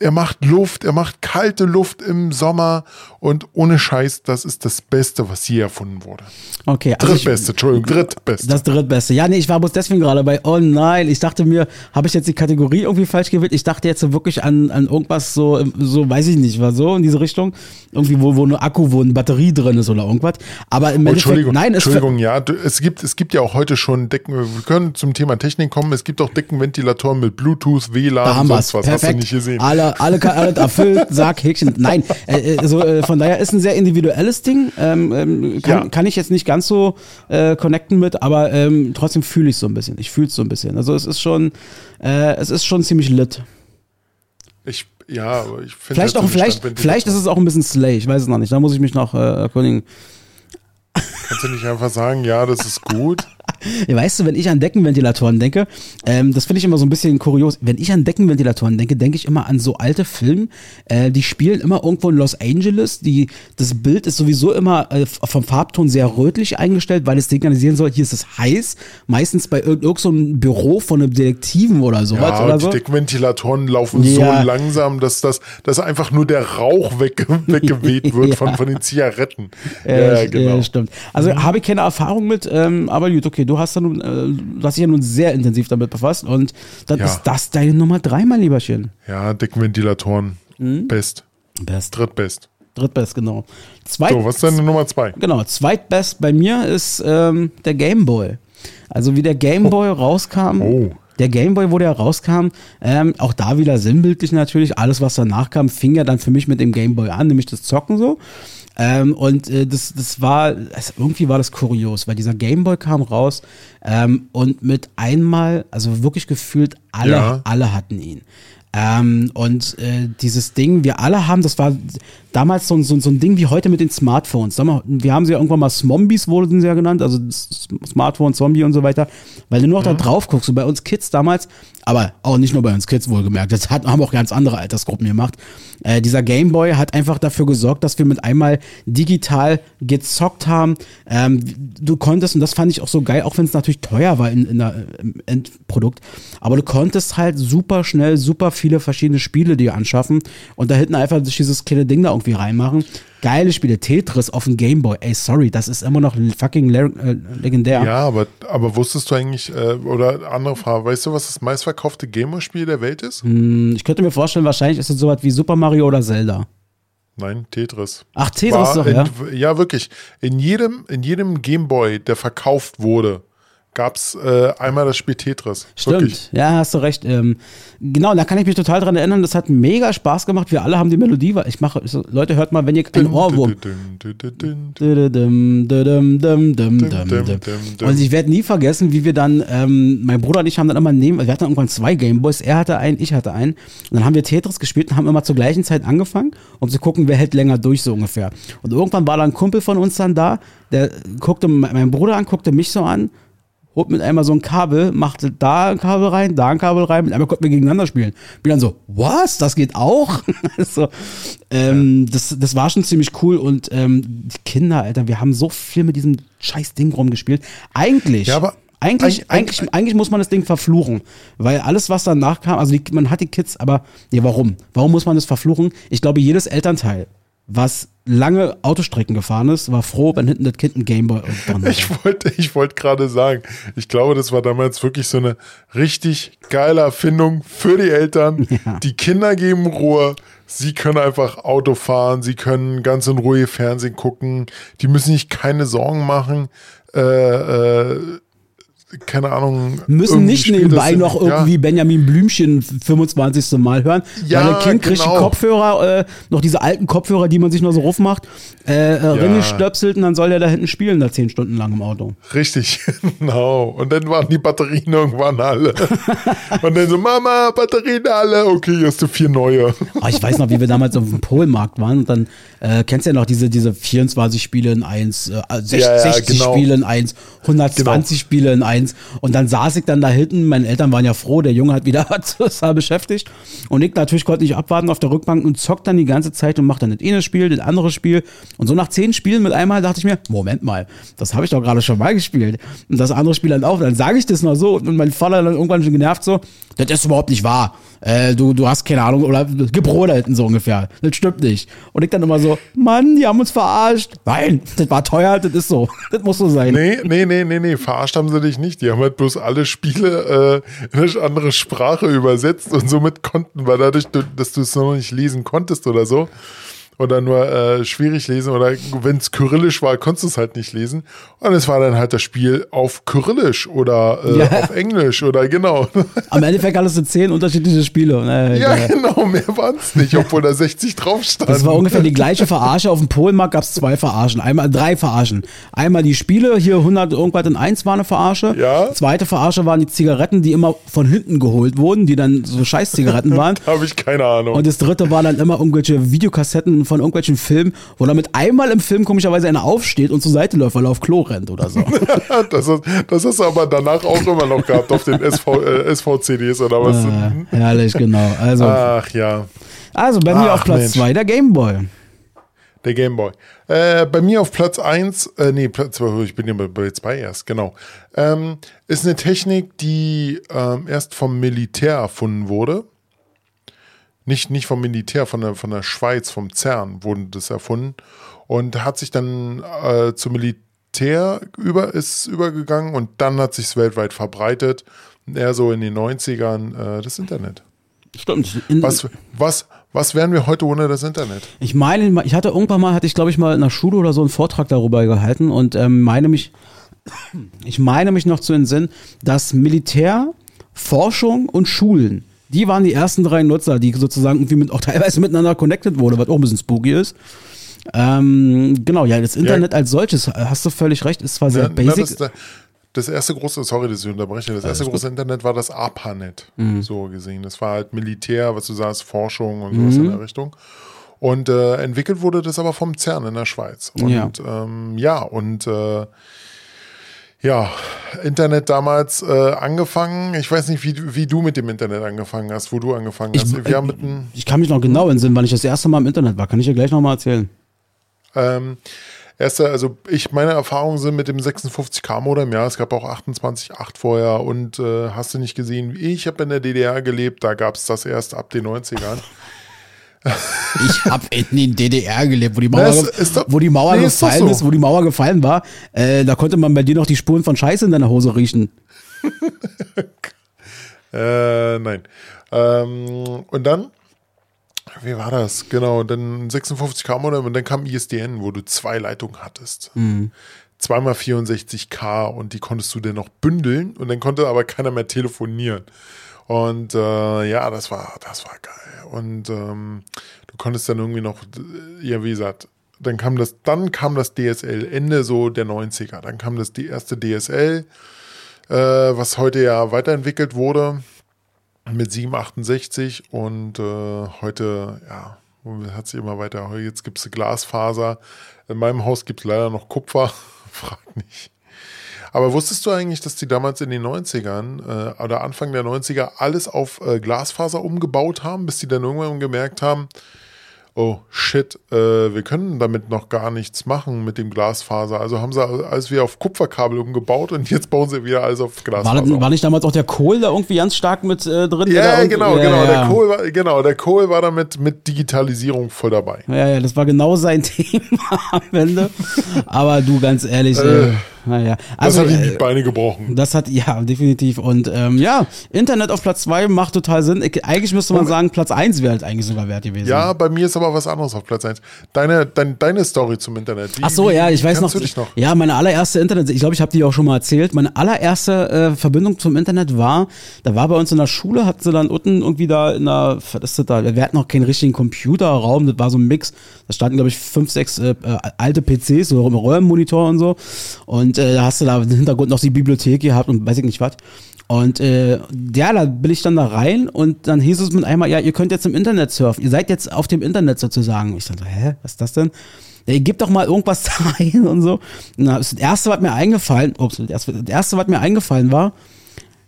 er macht Luft, er macht kalte Luft im Sommer und ohne Scheiß, das ist das Beste, was je erfunden wurde. Okay. Also drittbeste, ich, Entschuldigung, drittbeste. Das drittbeste. Ja, nee, ich war bloß deswegen gerade bei, oh nein, ich dachte mir, habe ich jetzt die Kategorie irgendwie falsch gewählt? Ich dachte jetzt wirklich an, an irgendwas so, so, weiß ich nicht, war so in diese Richtung. Irgendwie, wo, wo eine Akku, wo eine Batterie drin ist oder irgendwas. Aber im oh, Entschuldigung, nein, Entschuldigung, ja, es gibt, es gibt ja auch heute schon Decken, wir können zum Thema Technik kommen, es gibt auch Deckenventilatoren mit Bluetooth, WLAN, sonst was. Perfekt. Hast du nicht gesehen. Alle, alle, alle erfüllt, Sack, Häkchen. Nein, äh, also äh, von daher ist ein sehr individuelles Ding. Ähm, ähm, kann, ja. kann ich jetzt nicht ganz so äh, connecten mit, aber ähm, trotzdem fühle ich es so ein bisschen. Ich fühle es so ein bisschen. Also es ist schon, äh, es ist schon ziemlich lit. Ich, ja, aber ich finde Vielleicht auch, vielleicht, vielleicht ist es auch ein bisschen Slay, ich weiß es noch nicht. Da muss ich mich noch äh, erkundigen. Kannst du nicht einfach sagen, ja, das ist gut? Ja, weißt du, wenn ich an Deckenventilatoren denke, ähm, das finde ich immer so ein bisschen kurios. Wenn ich an Deckenventilatoren denke, denke ich immer an so alte Filme. Äh, die spielen immer irgendwo in Los Angeles. Die, das Bild ist sowieso immer äh, vom Farbton sehr rötlich eingestellt, weil es signalisieren soll, hier ist es heiß. Meistens bei irgendeinem so Büro von einem Detektiven oder sowas. Ja, oder die so. Deckenventilatoren laufen ja. so langsam, dass, das, dass einfach nur der Rauch weg, weggeweht wird ja. von, von den Zigaretten. Ja, genau. Stimmt. Also mhm. habe ich keine Erfahrung mit, ähm, aber gut, okay, du hast, da nun, äh, du hast dich ja nun sehr intensiv damit befasst und dann ja. ist das deine Nummer drei, mein Lieberchen. Ja, Deckenventilatoren. Mhm. Best. Best. Drittbest. Drittbest, genau. Zweit, so, was ist deine Nummer zwei? Genau, zweitbest bei mir ist ähm, der Game Boy. Also wie der Game Boy oh. rauskam. Oh. Der Game Boy, wo der rauskam, ähm, auch da wieder sinnbildlich natürlich. Alles, was danach kam, fing ja dann für mich mit dem Game Boy an, nämlich das Zocken so. Ähm, und äh, das, das war, also irgendwie war das kurios, weil dieser Gameboy kam raus ähm, und mit einmal, also wirklich gefühlt alle, ja. alle hatten ihn. Ähm, und äh, dieses Ding, wir alle haben, das war damals so, so, so ein Ding wie heute mit den Smartphones. Wir haben sie ja irgendwann mal Smombies wurden sie ja genannt, also Smartphone, Zombie und so weiter, weil du nur noch mhm. da drauf guckst. Und bei uns Kids damals, aber auch nicht nur bei uns Kids wohlgemerkt, das hat, haben auch ganz andere Altersgruppen gemacht. Äh, dieser Gameboy hat einfach dafür gesorgt, dass wir mit einmal digital gezockt haben. Ähm, du konntest, und das fand ich auch so geil, auch wenn es natürlich teuer war in, in der, im Endprodukt, aber du konntest halt super schnell, super viele verschiedene Spiele dir anschaffen und da hinten einfach durch dieses kleine Ding da irgendwie reinmachen. Geile Spiele, Tetris auf dem Gameboy. Ey, sorry, das ist immer noch fucking äh, legendär. Ja, aber, aber wusstest du eigentlich, äh, oder andere Frage, weißt du, was das meistverkaufte Gameboy-Spiel der Welt ist? Hm, ich könnte mir vorstellen, wahrscheinlich ist es sowas wie Super Mario oder Zelda. Nein, Tetris. Ach, Tetris doch, ja? ja, wirklich. In jedem, in jedem Gameboy, der verkauft wurde, gab es äh, einmal das Spiel Tetris. Stimmt, Wirklich. ja, hast du recht. Ähm, genau, da kann ich mich total dran erinnern. Das hat mega Spaß gemacht. Wir alle haben die Melodie. Ich mache, Leute, hört mal, wenn ihr ein Ohrwurm. Und ich werde nie vergessen, wie wir dann, ähm, mein Bruder und ich haben dann immer neben, wir hatten irgendwann zwei Gameboys. Er hatte einen, ich hatte einen. Und dann haben wir Tetris gespielt und haben immer zur gleichen Zeit angefangen, um zu gucken, wer hält länger durch, so ungefähr. Und irgendwann war da ein Kumpel von uns dann da, der guckte meinen Bruder an, guckte mich so an holt mit einmal so ein Kabel, macht da ein Kabel rein, da ein Kabel rein, mit einmal konnten wir gegeneinander spielen. Bin dann so, was? Das geht auch? so, ähm, ja. das, das war schon ziemlich cool und ähm, die Kinder, Alter, wir haben so viel mit diesem scheiß Ding rumgespielt. Eigentlich. Ja, aber eigentlich, eigentlich, eigentlich, eigentlich muss man das Ding verfluchen, weil alles, was danach kam, also die, man hat die Kids, aber nee, warum? Warum muss man das verfluchen? Ich glaube, jedes Elternteil was lange Autostrecken gefahren ist, war froh, wenn hinten das Kind ein Gameboy dran war. Ich wollte, ich wollte gerade sagen, ich glaube, das war damals wirklich so eine richtig geile Erfindung für die Eltern. Ja. Die Kinder geben Ruhe. Sie können einfach Auto fahren, sie können ganz in Ruhe Fernsehen gucken, die müssen sich keine Sorgen machen. Äh, äh, keine Ahnung. Müssen nicht nebenbei noch irgendwie ja. Benjamin Blümchen 25. Mal hören. Ja, weil ein Kind genau. kriegt die Kopfhörer, äh, noch diese alten Kopfhörer, die man sich nur so rufmacht, äh, äh, ja. Ringe stöpselt und dann soll der da hinten spielen, da zehn Stunden lang im Auto. Richtig, genau. Und dann waren die Batterien irgendwann alle. und dann so, Mama, Batterien alle, okay, hier hast du vier neue. oh, ich weiß noch, wie wir damals auf dem Polmarkt waren und dann, äh, kennst du ja noch diese, diese 24 Spiele in eins, äh, 60, ja, 60 genau. Spiele in eins, 120 genau. Spiele in eins eins. Und dann saß ich dann da hinten, meine Eltern waren ja froh, der Junge hat wieder was beschäftigt. Und ich natürlich konnte nicht abwarten auf der Rückbank und zockt dann die ganze Zeit und macht dann das eine Spiel, das andere Spiel. Und so nach zehn Spielen mit einmal dachte ich mir, Moment mal, das habe ich doch gerade schon mal gespielt. Und das andere Spiel dann auch. Dann sage ich das noch so und mein Vater dann irgendwann schon genervt so, das ist überhaupt nicht wahr. Äh, du, du hast keine Ahnung, oder gebrodelt so ungefähr. Das stimmt nicht. Und ich dann immer so, Mann, die haben uns verarscht. Nein, das war teuer, das ist so. Das muss so sein. Nee, nee, nee, nee, nee, verarscht haben sie dich nicht. Die haben halt bloß alle Spiele äh, in eine andere Sprache übersetzt und somit konnten, weil dadurch, dass du es noch nicht lesen konntest oder so, oder nur äh, schwierig lesen oder wenn es kyrillisch war, konntest du es halt nicht lesen. Und es war dann halt das Spiel auf kyrillisch oder äh, ja. auf Englisch oder genau. Am Endeffekt alles so zehn unterschiedliche Spiele. Äh, ja, genau, mehr waren es nicht, obwohl da 60 drauf stand. Das war ungefähr die gleiche Verarsche. Auf dem Polenmarkt gab es zwei Verarschen, einmal drei Verarschen. Einmal die Spiele, hier 100 irgendwas in eins war eine Verarsche. Ja. Zweite Verarsche waren die Zigaretten, die immer von hinten geholt wurden, die dann so scheiß Zigaretten waren. Habe ich keine Ahnung. Und das dritte war dann immer irgendwelche Videokassetten von irgendwelchen Filmen, wo damit einmal im Film komischerweise einer aufsteht und zur Seite läuft, weil er auf Klo rennt oder so. das, ist, das du aber danach auch immer noch gehabt auf den SV, äh, SV-CDs oder was. Ja, herrlich, genau. Also, Ach ja. Also bei mir auf Platz 2 der Gameboy. Der Gameboy. Äh, bei mir auf Platz 1, äh, nee, Platz, ich bin ja bei 2 erst, genau. Ähm, ist eine Technik, die ähm, erst vom Militär erfunden wurde. Nicht, nicht vom Militär, von der, von der Schweiz, vom CERN wurde das erfunden und hat sich dann äh, zum Militär über, ist übergegangen und dann hat sich es weltweit verbreitet. Eher so in den 90ern äh, das Internet. Stimmt. was, was, was wären wir heute ohne das Internet? Ich meine, ich hatte irgendwann mal, hatte ich glaube ich mal in der Schule oder so einen Vortrag darüber gehalten und ähm, meine mich, ich meine mich noch zu entsinnen, dass Militär, Forschung und Schulen die waren die ersten drei Nutzer, die sozusagen irgendwie mit, auch teilweise miteinander connected wurde, was auch ein bisschen spooky ist. Ähm, genau, ja, das Internet ja. als solches, hast du völlig recht, ist zwar sehr ja, basic. Na, das, das, erste große, sorry, dass ich unterbreche, das erste große gut. Internet war das ARPANET, mhm. so gesehen. Das war halt Militär, was du sagst, Forschung und sowas mhm. in der Richtung. Und äh, entwickelt wurde das aber vom CERN in der Schweiz. Und ja, ähm, ja und äh, ja, Internet damals äh, angefangen. Ich weiß nicht, wie, wie du mit dem Internet angefangen hast, wo du angefangen hast. Ich, Wir haben mit ich kann mich noch genau entsinnen, wann ich das erste Mal im Internet war. Kann ich dir gleich nochmal erzählen. Ähm, erste, also ich, meine Erfahrungen sind mit dem 56K-Modem, ja, es gab auch 28.8 vorher und äh, hast du nicht gesehen, ich habe in der DDR gelebt, da gab es das erst ab den 90ern. Ich habe in den DDR gelebt, wo die Mauer, doch, wo die Mauer nee, gefallen ist, so. ist, wo die Mauer gefallen war. Äh, da konnte man bei dir noch die Spuren von Scheiße in deiner Hose riechen. äh, nein. Ähm, und dann, wie war das? Genau, dann 56K Modem und dann kam ISDN, wo du zwei Leitungen hattest. Mhm. Zweimal 64K und die konntest du dann noch bündeln und dann konnte aber keiner mehr telefonieren. Und äh, ja, das war, das war geil. Und ähm, du konntest dann irgendwie noch, ja, wie gesagt, dann kam das, dann kam das DSL, Ende so der 90er. Dann kam das die erste DSL, äh, was heute ja weiterentwickelt wurde mit 768 und äh, heute, ja, hat sich immer weiter. Jetzt gibt es Glasfaser. In meinem Haus gibt es leider noch Kupfer. Frag nicht. Aber wusstest du eigentlich, dass die damals in den 90ern äh, oder Anfang der 90er alles auf äh, Glasfaser umgebaut haben, bis die dann irgendwann gemerkt haben, oh shit, äh, wir können damit noch gar nichts machen mit dem Glasfaser. Also haben sie alles wieder auf Kupferkabel umgebaut und jetzt bauen sie wieder alles auf Glasfaser. War, war nicht damals auch der Kohl da irgendwie ganz stark mit äh, drin? Ja, genau, ja, genau. Ja. Der Kohl war, genau, der Kohl war damit mit Digitalisierung voll dabei. Ja, ja, das war genau sein Thema am Ende. Aber du, ganz ehrlich, äh, naja. Also, das hat ihm die äh, Beine gebrochen. Das hat, ja, definitiv. Und ähm, ja, Internet auf Platz 2 macht total Sinn. Ich, eigentlich müsste man sagen, Platz 1 wäre halt eigentlich sogar wert gewesen. Ja, bei mir ist aber was anderes auf Platz 1. Deine, dein, deine Story zum Internet. Wie, Ach so, ja, ich weiß noch, noch, Ja, meine allererste Internet, ich glaube, ich habe die auch schon mal erzählt. Meine allererste äh, Verbindung zum Internet war, da war bei uns in der Schule, hatten sie dann unten irgendwie da in der, was ist das da? Wir hatten noch keinen richtigen Computerraum, das war so ein Mix. Da standen, glaube ich, fünf, sechs äh, äh alte PCs, so Röhrenmonitor und so. Und äh, da hast du da im Hintergrund noch die Bibliothek gehabt und weiß ich nicht was. Und äh, ja, da bin ich dann da rein und dann hieß es mit einmal, ja, ihr könnt jetzt im Internet surfen. Ihr seid jetzt auf dem Internet sozusagen. Ich dachte, hä, was ist das denn? ey, gib doch mal irgendwas da ein und so. Und das erste, was mir eingefallen, ups, das erste, was mir eingefallen war,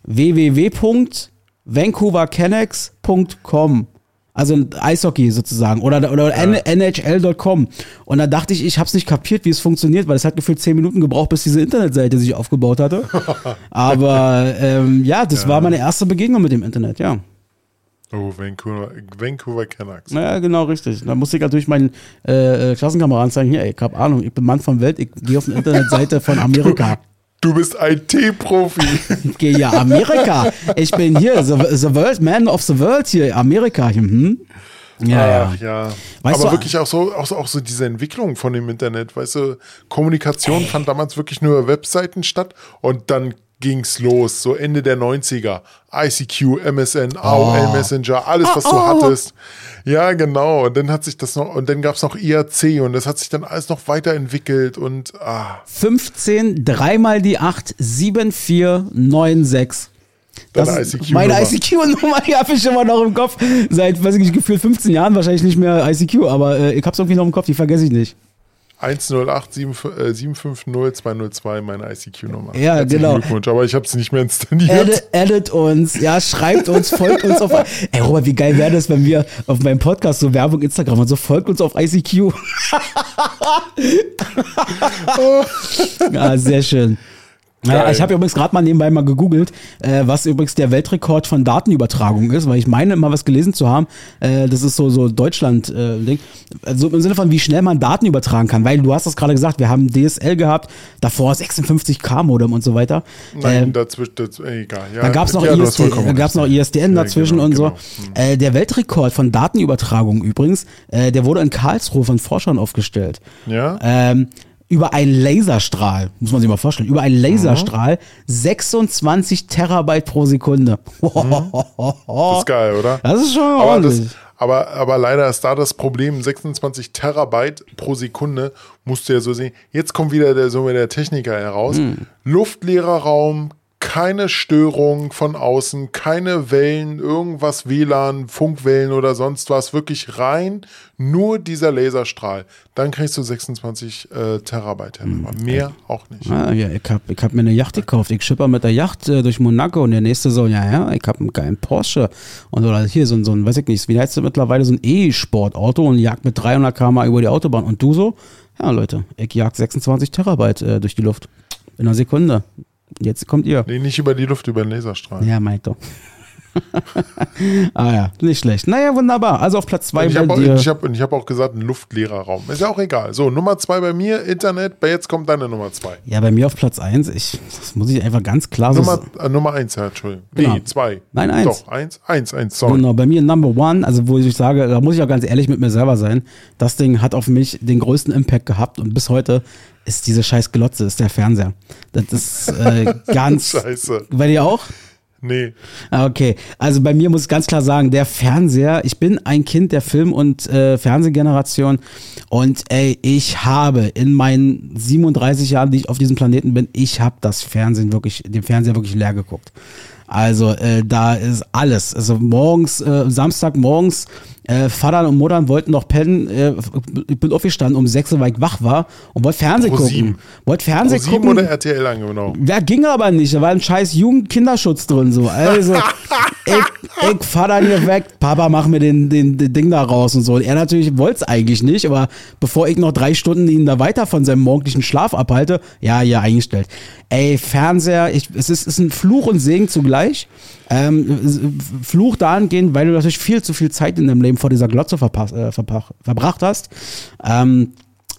www.vancouvercanucks.com. Also Eishockey sozusagen oder, oder ja. NHL.com. Und da dachte ich, ich habe es nicht kapiert, wie es funktioniert, weil es hat gefühlt zehn Minuten gebraucht, bis diese Internetseite sich aufgebaut hatte. Aber ähm, ja, das ja. war meine erste Begegnung mit dem Internet, ja. Oh, Vancouver, Vancouver Canucks. Ja, genau, richtig. Da musste ich natürlich meinen äh, äh Klassenkameraden sagen, hier, ey, ich hab Ahnung, ich bin Mann von Welt, ich gehe auf eine Internetseite von Amerika. Du bist IT-Profi. Ich gehe ja Amerika. Ich bin hier, the, the, World, Man of the World hier, Amerika. Hm? Ja, Ach, ja. Weißt Aber wirklich auch so, auch so, auch so diese Entwicklung von dem Internet, weißt du, Kommunikation ey. fand damals wirklich nur über Webseiten statt und dann ging's los, so Ende der 90er. ICQ, MSN, AOL oh. Messenger, alles, was oh, du oh. hattest. Ja, genau. Und dann hat sich das noch, und dann gab's noch IRC und das hat sich dann alles noch weiterentwickelt und ah. 15, dreimal die 8, 7496. Das ICQ meine ICQ-Nummer, die habe ich immer noch im Kopf. Seit, weiß ich nicht, gefühlt 15 Jahren wahrscheinlich nicht mehr ICQ, aber äh, ich hab's irgendwie noch im Kopf, die vergesse ich nicht. 108 750 202 meine ICQ-Nummer. Ja, Herzlichen genau. Glückwunsch, aber ich habe es nicht mehr installiert. Edit, edit, uns, ja, schreibt uns, folgt uns auf. Ey, Robert, wie geil wäre das, wenn wir auf meinem Podcast so Werbung Instagram und so folgt uns auf ICQ. ja, sehr schön. Naja, ich habe übrigens gerade mal nebenbei mal gegoogelt, äh, was übrigens der Weltrekord von Datenübertragung ist, weil ich meine immer was gelesen zu haben. Äh, das ist so so Deutschland-Ding. Äh, also im Sinne von, wie schnell man Daten übertragen kann, weil du hast das gerade gesagt, wir haben DSL gehabt, davor 56K Modem und so weiter. Nein, ähm, dazwischen, das, egal. Ja, da gab es noch, ja, ISD, gab's noch ISDN dazwischen ja, genau, und so. Genau. Äh, der Weltrekord von Datenübertragung übrigens, äh, der wurde in Karlsruhe von Forschern aufgestellt. Ja. Ähm, über einen Laserstrahl, muss man sich mal vorstellen, über einen Laserstrahl mhm. 26 Terabyte pro Sekunde. Das ist geil, oder? Das ist schon aber, das, aber, aber leider ist da das Problem, 26 Terabyte pro Sekunde musst du ja so sehen. Jetzt kommt wieder der, so der Techniker heraus. Mhm. Luftleerer Raum, keine Störung von außen, keine Wellen, irgendwas WLAN, Funkwellen oder sonst was, wirklich rein, nur dieser Laserstrahl. Dann kriegst du 26 äh, Terabyte hin, aber mehr auch nicht. Ah, ja, ich habe ich hab mir eine Yacht gekauft. Ich schipper mit der Yacht äh, durch Monaco und der nächste so, ja, ja, ich habe einen geilen Porsche und oder hier so, so ein, weiß ich nicht, wie heißt das mittlerweile, so ein E-Sportauto und jagt mit 300 km über die Autobahn und du so? Ja, Leute, ich jag 26 Terabyte äh, durch die Luft. In einer Sekunde. Jetzt kommt ihr. Nee, nicht über die Luft, über den Laserstrahl. Ja, meint doch. ah ja, nicht schlecht. Naja, wunderbar. Also auf Platz 2 Ich habe auch, ich hab, hab auch gesagt, ein luftleerer Raum. Ist ja auch egal. So, Nummer 2 bei mir, Internet. Bei jetzt kommt deine Nummer 2. Ja, bei mir auf Platz 1. das muss ich einfach ganz klar Nummer, so äh, Nummer 1, ja, Entschuldigung. Genau. Nee, 2. Nein, 1. Doch, 1, 1, 1, sorry. Genau, bei mir Number 1, also wo ich sage, da muss ich auch ganz ehrlich mit mir selber sein. Das Ding hat auf mich den größten Impact gehabt und bis heute ist diese scheiß Glotze, ist der Fernseher. Das ist äh, ganz. Scheiße. Bei dir auch? Nee. Ah, okay, also bei mir muss ich ganz klar sagen, der Fernseher, ich bin ein Kind der Film- und äh, Fernsehgeneration und ey, ich habe in meinen 37 Jahren, die ich auf diesem Planeten bin, ich habe das Fernsehen wirklich, den Fernseher wirklich leer geguckt. Also äh, da ist alles. Also morgens, äh, Samstag morgens äh, Vater und Mutter wollten noch pennen. Äh, ich bin aufgestanden um sechs, weil ich wach war und wollte Fernsehen Pro gucken. Wollte Fernsehen Pro gucken. oder RTL angenommen? Ja, ging aber nicht. Da war ein scheiß Jugendkinderschutz drin. So. Also, ich, ich fahr dann hier weg. Papa, mach mir den, den, den Ding da raus und so. Und er natürlich wollte es eigentlich nicht, aber bevor ich noch drei Stunden ihn da weiter von seinem morgendlichen Schlaf abhalte, ja, ja, eingestellt. Ey, Fernseher, ich, es ist, ist ein Fluch und Segen zugleich. Ähm, Fluch dahingehend, weil du natürlich viel zu viel Zeit in deinem Leben vor dieser Glotze äh, verbracht hast. Ähm,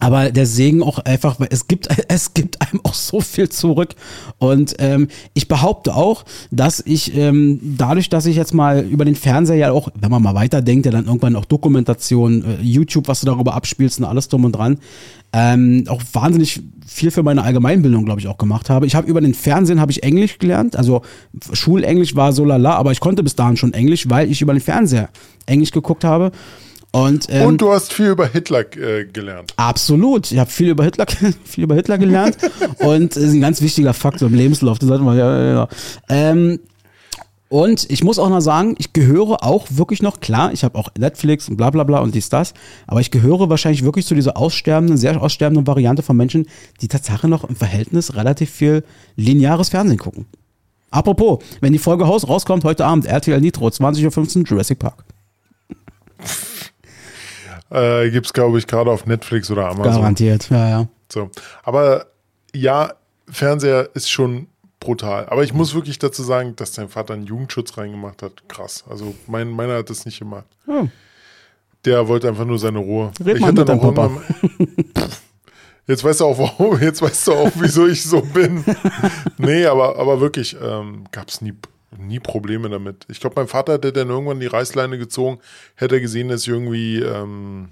aber der Segen auch einfach, es gibt, es gibt einem auch so viel zurück. Und ähm, ich behaupte auch, dass ich ähm, dadurch, dass ich jetzt mal über den Fernseher ja auch, wenn man mal weiterdenkt, ja dann irgendwann auch Dokumentation, äh, YouTube, was du darüber abspielst und alles drum und dran, ähm, auch wahnsinnig viel für meine Allgemeinbildung, glaube ich, auch gemacht habe. Ich habe über den Fernsehen habe ich Englisch gelernt, also Schulenglisch war so lala, aber ich konnte bis dahin schon Englisch, weil ich über den Fernseher Englisch geguckt habe. Und, ähm, und du hast viel über Hitler äh, gelernt. Absolut. Ich habe viel über Hitler, viel über Hitler gelernt. und das ist ein ganz wichtiger Faktor im Lebenslauf. Das sollte man ja, ja, ja. Ähm, Und ich muss auch noch sagen, ich gehöre auch wirklich noch, klar, ich habe auch Netflix und bla bla bla und dies, das, aber ich gehöre wahrscheinlich wirklich zu dieser aussterbenden, sehr aussterbenden Variante von Menschen, die Tatsache noch im Verhältnis relativ viel lineares Fernsehen gucken. Apropos, wenn die Folge rauskommt, heute Abend, RTL Nitro, 20.15 Uhr, Jurassic Park. Äh, Gibt es, glaube ich, gerade auf Netflix oder Amazon. Garantiert, ja, ja. So. Aber ja, Fernseher ist schon brutal. Aber ich muss wirklich dazu sagen, dass dein Vater einen Jugendschutz reingemacht hat. Krass. Also mein, meiner hat das nicht gemacht. Hm. Der wollte einfach nur seine Ruhe. Red ich hatte noch Papa. Jetzt weißt du auch, warum, jetzt weißt du auch, wieso ich so bin. nee, aber, aber wirklich, ähm, gab es nie, nie Probleme damit. Ich glaube, mein Vater hätte dann irgendwann die Reißleine gezogen, hätte er gesehen, dass ich irgendwie ähm,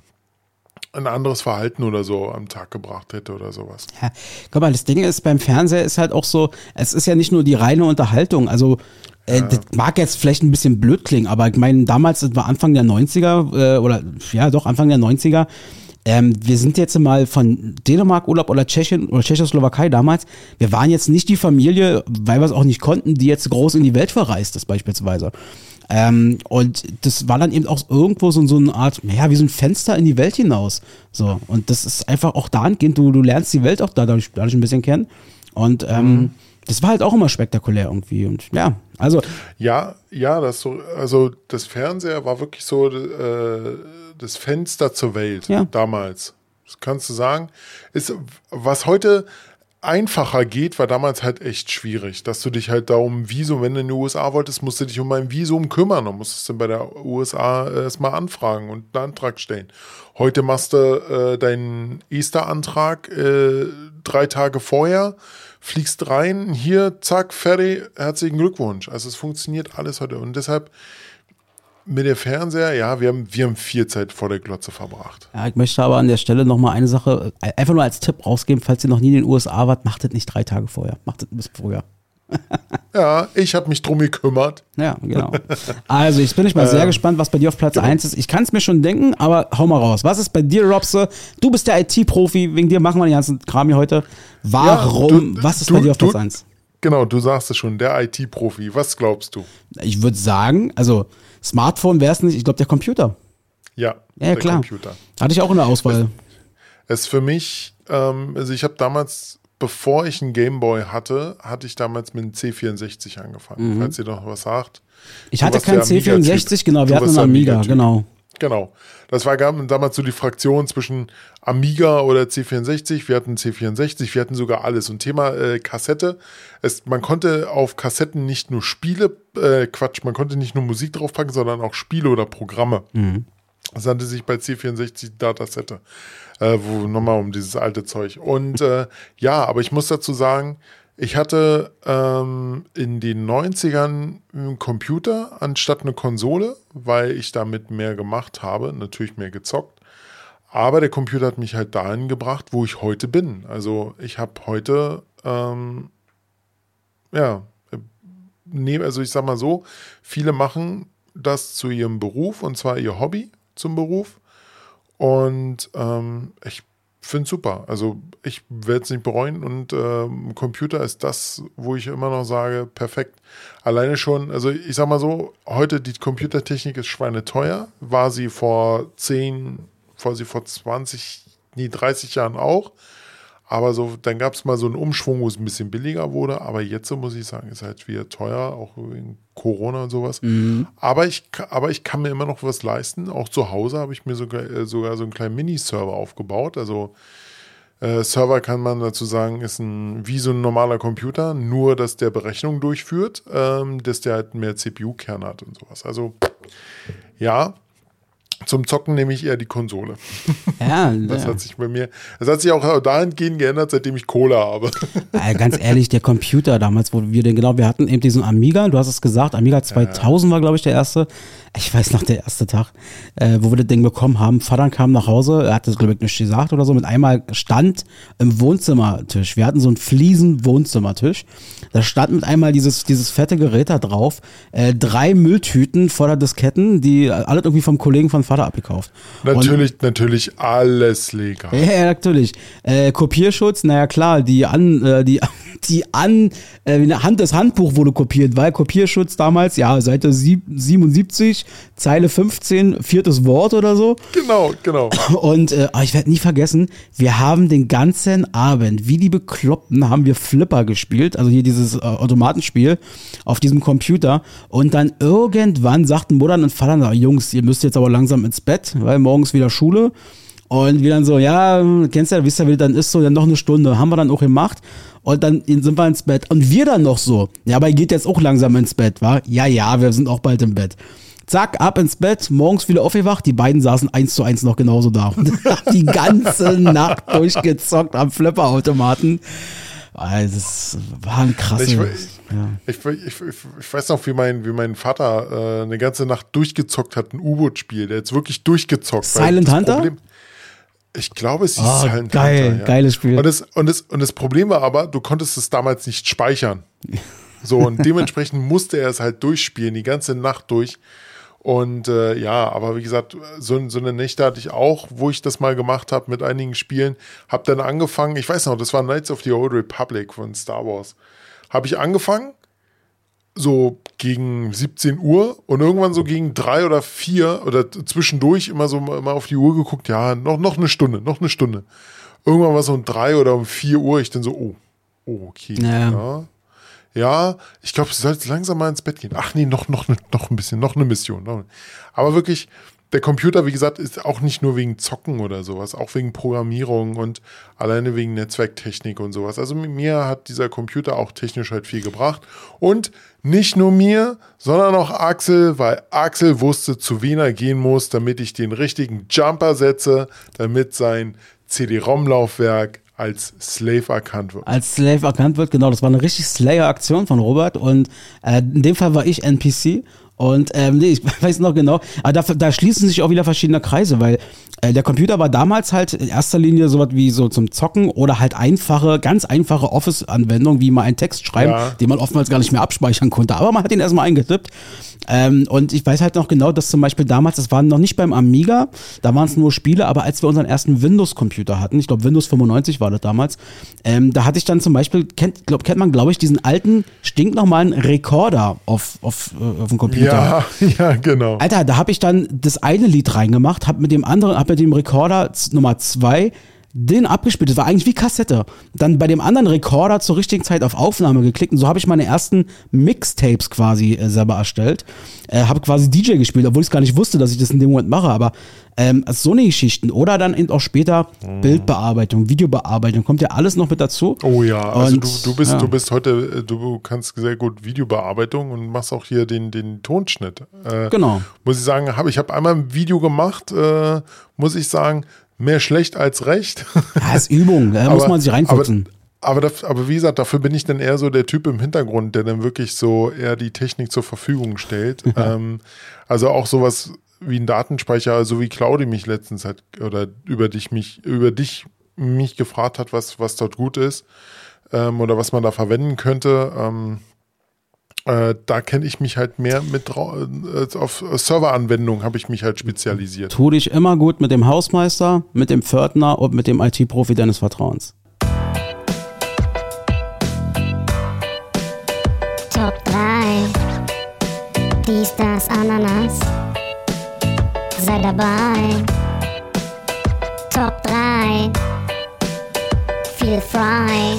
ein anderes Verhalten oder so am Tag gebracht hätte oder sowas. Ja, guck mal, das Ding ist, beim Fernseher ist halt auch so, es ist ja nicht nur die reine Unterhaltung, also äh, das mag jetzt vielleicht ein bisschen blöd klingen, aber ich meine, damals, das war Anfang der 90er, äh, oder ja doch, Anfang der 90er, ähm, wir sind jetzt mal von Dänemark Urlaub oder Tschechien oder Tschechoslowakei damals. Wir waren jetzt nicht die Familie, weil wir es auch nicht konnten, die jetzt groß in die Welt verreist ist beispielsweise. Ähm, und das war dann eben auch irgendwo so, so eine Art, ja, wie so ein Fenster in die Welt hinaus. So. Und das ist einfach auch dahingehend, du, du lernst die Welt auch dadurch, dadurch ein bisschen kennen. Und ähm, das war halt auch immer spektakulär irgendwie. Und ja, also Ja, ja, das so, also das Fernseher war wirklich so äh, das Fenster zur Welt Ja. damals. Das kannst du sagen. Ist, was heute einfacher geht, war damals halt echt schwierig, dass du dich halt da um Visum, wenn du in die USA wolltest, musst du dich um ein Visum kümmern und musstest du bei der USA erstmal anfragen und einen Antrag stellen. Heute machst du äh, deinen Easter-Antrag äh, drei Tage vorher, fliegst rein, hier, zack, fertig, herzlichen Glückwunsch. Also es funktioniert alles heute und deshalb mit der Fernseher, ja, wir haben, wir haben viel Zeit vor der Glotze verbracht. Ja, ich möchte aber an der Stelle nochmal eine Sache, äh, einfach nur als Tipp rausgeben, falls ihr noch nie in den USA wart, macht das nicht drei Tage vorher, macht das ein bisschen früher. Ja, ich habe mich drum gekümmert. Ja, genau. Also, ich bin ich mal sehr gespannt, was bei dir auf Platz 1 ist. Ich kann es mir schon denken, aber hau mal raus. Was ist bei dir, Robse? Du bist der IT-Profi, wegen dir machen wir den ganzen Kram hier heute. Warum? du- was ist du- bei dir auf Platz du- 1? Genau, du sagst es schon, der IT-Profi. Was glaubst du? Ich würde sagen, also Smartphone wäre es nicht, ich glaube der Computer. Ja, Ja, der klar. Computer. Hatte ich auch in der Auswahl. Es ist für mich, ähm, also ich habe damals, bevor ich einen Gameboy hatte, hatte ich damals mit einem C64 angefangen, falls ihr noch was sagt. Ich Du hatte keinen der Amiga-Typ. C64, genau, wir hatten einen Amiga, Amiga-Typ. genau. Genau. Das war damals so die Fraktion zwischen Amiga oder C64. Wir hatten C64, wir hatten sogar alles. Und Thema äh, Kassette. Es, man konnte auf Kassetten nicht nur Spiele, äh, Quatsch, man konnte nicht nur Musik draufpacken, sondern auch Spiele oder Programme. Das nannte sich bei C64 Datasette, äh, wo nochmal um dieses alte Zeug. Und äh, ja, aber ich muss dazu sagen, ich hatte ähm, in den 90ern einen Computer anstatt eine Konsole, weil ich damit mehr gemacht habe, natürlich mehr gezockt. Aber der Computer hat mich halt dahin gebracht, wo ich heute bin. Also ich habe heute, ähm, ja, nee, also ich sag mal so, viele machen das zu ihrem Beruf und zwar ihr Hobby zum Beruf. Und ähm, ich finde es super. Also ich werde es nicht bereuen und ähm, Computer ist das, wo ich immer noch sage, perfekt. Alleine schon, also ich sag mal so, heute die Computertechnik ist schweineteuer, war sie vor 10, vor sie vor 20, nee, 30 Jahren auch. Aber so, dann gab es mal so einen Umschwung, wo es ein bisschen billiger wurde. Aber jetzt, so muss ich sagen, ist halt wieder teuer, auch wegen Corona und sowas. Aber, ich, aber ich kann mir immer noch was leisten. Auch zu Hause habe ich mir sogar, äh, sogar so einen kleinen Mini-Server aufgebaut. Also äh, Server kann man dazu sagen, ist ein, wie so ein normaler Computer, nur dass der Berechnung durchführt, ähm, dass der halt mehr CPU-Kern hat und sowas. Also ja, zum Zocken nehme ich eher die Konsole. Ja, Das ja. hat sich bei mir, das hat sich auch dahingehend geändert, seitdem ich Cola habe. Äh, ganz ehrlich, der Computer damals, wo wir den, genau, wir hatten eben diesen Amiga, du hast es gesagt, Amiga 2000 war, glaube ich, der erste. Ich weiß noch, der erste Tag, äh, wo wir das Ding bekommen haben. Vater kam nach Hause, er hat das, glaube ich, nicht gesagt oder so, mit einmal stand im Wohnzimmertisch. Wir hatten so einen Fliesen-Wohnzimmertisch. Da stand mit einmal dieses, dieses fette Gerät da drauf, äh, drei Mülltüten voller Disketten, die alle irgendwie vom Kollegen von Vater abgekauft. Und- natürlich, natürlich alles legal. ja, ja, natürlich. Äh, Kopierschutz, naja klar, die, An, äh, die, die an, äh, Hand, das Handbuch wurde kopiert, weil Kopierschutz damals, ja, Seite 77, Zeile 15, viertes Wort oder so. Genau, genau. Und äh, ich werde nie vergessen, wir haben den ganzen Abend, wie die Bekloppten, haben wir Flipper gespielt, also hier dieses äh, Automatenspiel auf diesem Computer. Und dann irgendwann sagten Muttern und Vater, Jungs, ihr müsst jetzt aber langsam ins Bett, weil morgens wieder Schule. Und wir dann so, ja, kennst ja, wisst ihr, wie dann ist so, dann noch eine Stunde. Haben wir dann auch gemacht. Und dann sind wir ins Bett. Und wir dann noch so, ja, aber ihr geht jetzt auch langsam ins Bett, wa? Ja, ja, wir sind auch bald im Bett. Zack, ab ins Bett, morgens wieder aufgewacht. Die beiden saßen eins zu eins noch genauso da und die ganze Nacht durchgezockt am Flipperautomaten. Das war ein krasses. Ich, ja. ich, ich, ich, weiß noch, wie mein, wie mein Vater äh, eine ganze Nacht durchgezockt hat, ein U-Boot-Spiel. Der jetzt wirklich durchgezockt. Silent Hunter? Problem, ich glaube, es hieß oh, Silent geil, Hunter. Ja. Geiles Spiel. Und das, und, das, und das Problem war aber, du konntest es damals nicht speichern. So, und dementsprechend musste er es halt durchspielen, die ganze Nacht durch. Und äh, ja, aber wie gesagt, so, so eine Nächte hatte ich auch, wo ich das mal gemacht habe mit einigen Spielen. Hab dann angefangen, ich weiß noch, das war Knights of the Old Republic von Star Wars. Habe ich angefangen, so gegen 17 Uhr und irgendwann so gegen drei oder vier oder zwischendurch immer so mal auf die Uhr geguckt, ja, noch, noch eine Stunde, noch eine Stunde. Irgendwann war es so um drei oder um vier Uhr, ich dann so, oh, oh okay, Ja. ja. Ja, ich glaube, du sollst langsam mal ins Bett gehen. Ach nee, noch, noch, noch ein bisschen, noch eine Mission. Noch. Aber wirklich, der Computer, wie gesagt, ist auch nicht nur wegen Zocken oder sowas, auch wegen Programmierung und alleine wegen Netzwerktechnik und sowas. Also mir hat dieser Computer auch technisch halt viel gebracht. Und nicht nur mir, sondern auch Axel, weil Axel wusste, zu wen er gehen muss, damit ich den richtigen Jumper setze, damit sein CD-ROM-Laufwerk als Slave erkannt wird. als Slave erkannt wird. Genau, das war eine richtig Slayer-Aktion von Robert und äh, in dem Fall war ich NPC. Und ähm, nee, ich weiß noch genau, aber da, da schließen sich auch wieder verschiedene Kreise, weil äh, der Computer war damals halt in erster Linie sowas wie so zum Zocken oder halt einfache, ganz einfache Office-Anwendungen, wie mal einen Text schreiben, Ja. den man oftmals gar nicht mehr abspeichern konnte. Aber man hat ihn erstmal eingetippt. Ähm, und ich weiß halt noch genau, dass zum Beispiel damals, das war noch nicht beim Amiga, da waren es nur Spiele, aber als wir unseren ersten Windows-Computer hatten, ich glaube Windows 95 war das damals, ähm, da hatte ich dann zum Beispiel, kennt, glaub, kennt man glaube ich diesen alten, stinknormalen Rekorder auf, auf, äh, auf dem Computer. Ja, ja, genau. Alter, da habe ich dann das eine Lied reingemacht, habe mit dem anderen, habe mit dem Rekorder Nummer zwei den abgespielt. Das war eigentlich wie Kassette. Dann bei dem anderen Rekorder zur richtigen Zeit auf Aufnahme geklickt und so habe ich meine ersten Mixtapes quasi äh, selber erstellt. Äh, habe quasi DJ gespielt, obwohl ich es gar nicht wusste, dass ich das in dem Moment mache. Aber ähm, so eine Geschichten oder dann eben auch später Bildbearbeitung, Videobearbeitung kommt ja alles noch mit dazu. Oh ja, also Und, du, du bist, ja. du bist heute, äh, du kannst sehr gut Videobearbeitung und machst auch hier den, den Tonschnitt. Äh, Genau. Muss ich sagen, hab, ich habe einmal ein Video gemacht, äh, muss ich sagen, mehr schlecht als recht. Ja, ist Übung, da muss Aber- man sich reinfuchsen. Aber, aber, das, aber wie gesagt, dafür bin ich dann eher so der Typ im Hintergrund, der dann wirklich so eher die Technik zur Verfügung stellt. ähm, also auch sowas wie ein Datenspeicher, so wie Claudi mich letztens hat oder über dich mich über dich mich gefragt hat, was was dort gut ist ähm, oder was man da verwenden könnte. Ähm, äh, da kenne ich mich halt mehr mit äh, auf Serveranwendungen habe ich mich halt spezialisiert. Tu dich immer gut mit dem Hausmeister, mit dem Pförtner und mit dem IT-Profi deines Vertrauens. Top 3. Dies, das, Ananas. Sei dabei. Top 3. Feel frei.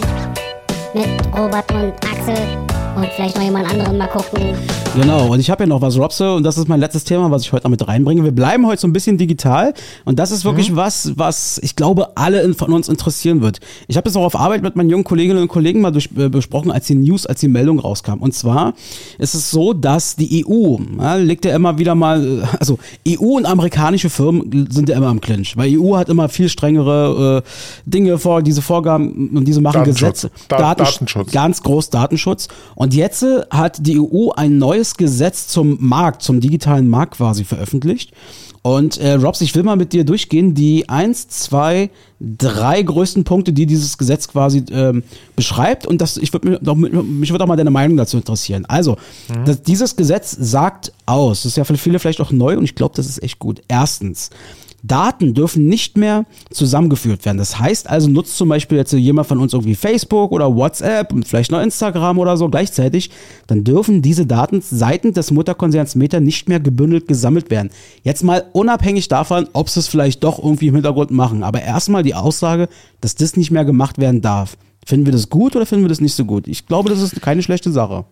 Mit Robert und Axel. Und vielleicht noch jemand anderen mal gucken. Genau, und ich habe ja noch was, Robse, und das ist mein letztes Thema, was ich heute noch mit reinbringe. Wir bleiben heute so ein bisschen digital und das ist wirklich was, was ich glaube, alle von uns interessieren wird. Ich habe es auch auf Arbeit mit meinen jungen Kolleginnen und Kollegen mal durch, äh, besprochen, als die News, als die Meldung rauskam. Und zwar ist es so, dass die EU, ja, legt ja immer wieder mal, äh, also EU und amerikanische Firmen sind ja immer im Clinch, weil EU hat immer viel strengere äh, Dinge vor, diese Vorgaben und diese machen. Gesetze. Da- Datensch- Datenschutz. Ganz groß Datenschutz. Und jetzt äh, hat die EU ein neues Gesetz zum Markt, zum digitalen Markt quasi veröffentlicht. Und äh, Robs, ich will mal mit dir durchgehen, die eins, zwei, drei größten Punkte, die dieses Gesetz quasi ähm, beschreibt. Und das, ich würd mir, doch, mich würde auch mal deine Meinung dazu interessieren. Also, das, dieses Gesetz sagt aus, das ist ja für viele vielleicht auch neu und ich glaube, das ist echt gut. Erstens, Daten dürfen nicht mehr zusammengeführt werden. Das heißt also, nutzt zum Beispiel jetzt jemand von uns irgendwie Facebook oder WhatsApp und vielleicht noch Instagram oder so gleichzeitig, dann dürfen diese Daten seitens des Mutterkonzerns Meta nicht mehr gebündelt gesammelt werden. Jetzt mal unabhängig davon, ob sie es vielleicht doch irgendwie im Hintergrund machen. Aber erstmal die Aussage, dass das nicht mehr gemacht werden darf. Finden wir das gut oder finden wir das nicht so gut? Ich glaube, das ist keine schlechte Sache.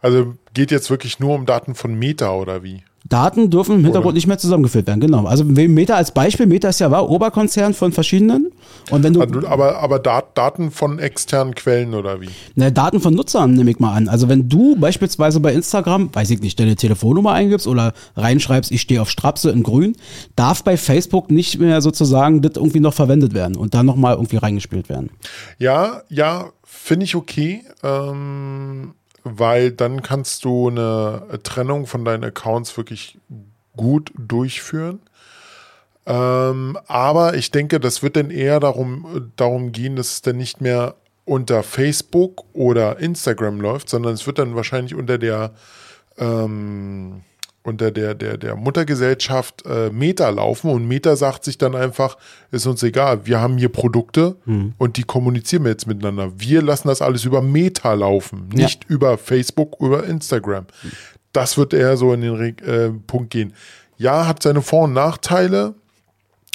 Also geht jetzt wirklich nur um Daten von Meta oder wie? Daten dürfen im Hintergrund Oder? nicht mehr zusammengeführt werden, genau. Also Meta als Beispiel, Meta ist ja war Oberkonzern von verschiedenen. Und wenn du Also, aber aber Dat Daten von externen Quellen oder wie? ne, Daten von Nutzern nehme ich mal an. Also wenn du beispielsweise bei Instagram, weiß ich nicht, deine Telefonnummer eingibst oder reinschreibst, ich stehe auf Strapse in grün, darf bei Facebook nicht mehr sozusagen das irgendwie noch verwendet werden und dann nochmal irgendwie reingespielt werden. Ja, ja, finde ich okay, ähm, weil dann kannst du eine Trennung von deinen Accounts wirklich gut durchführen. Ähm, aber ich denke, das wird dann eher darum, darum gehen, dass es dann nicht mehr unter Facebook oder Instagram läuft, sondern es wird dann wahrscheinlich unter der ähm, unter der, der, der Muttergesellschaft äh, Meta laufen und Meta sagt sich dann einfach, ist uns egal, wir haben hier Produkte und die kommunizieren wir jetzt miteinander. Wir lassen das alles über Meta laufen, nicht über Facebook, über Instagram. Das wird eher so in den äh, Punkt gehen. Ja, hat seine Vor- und Nachteile,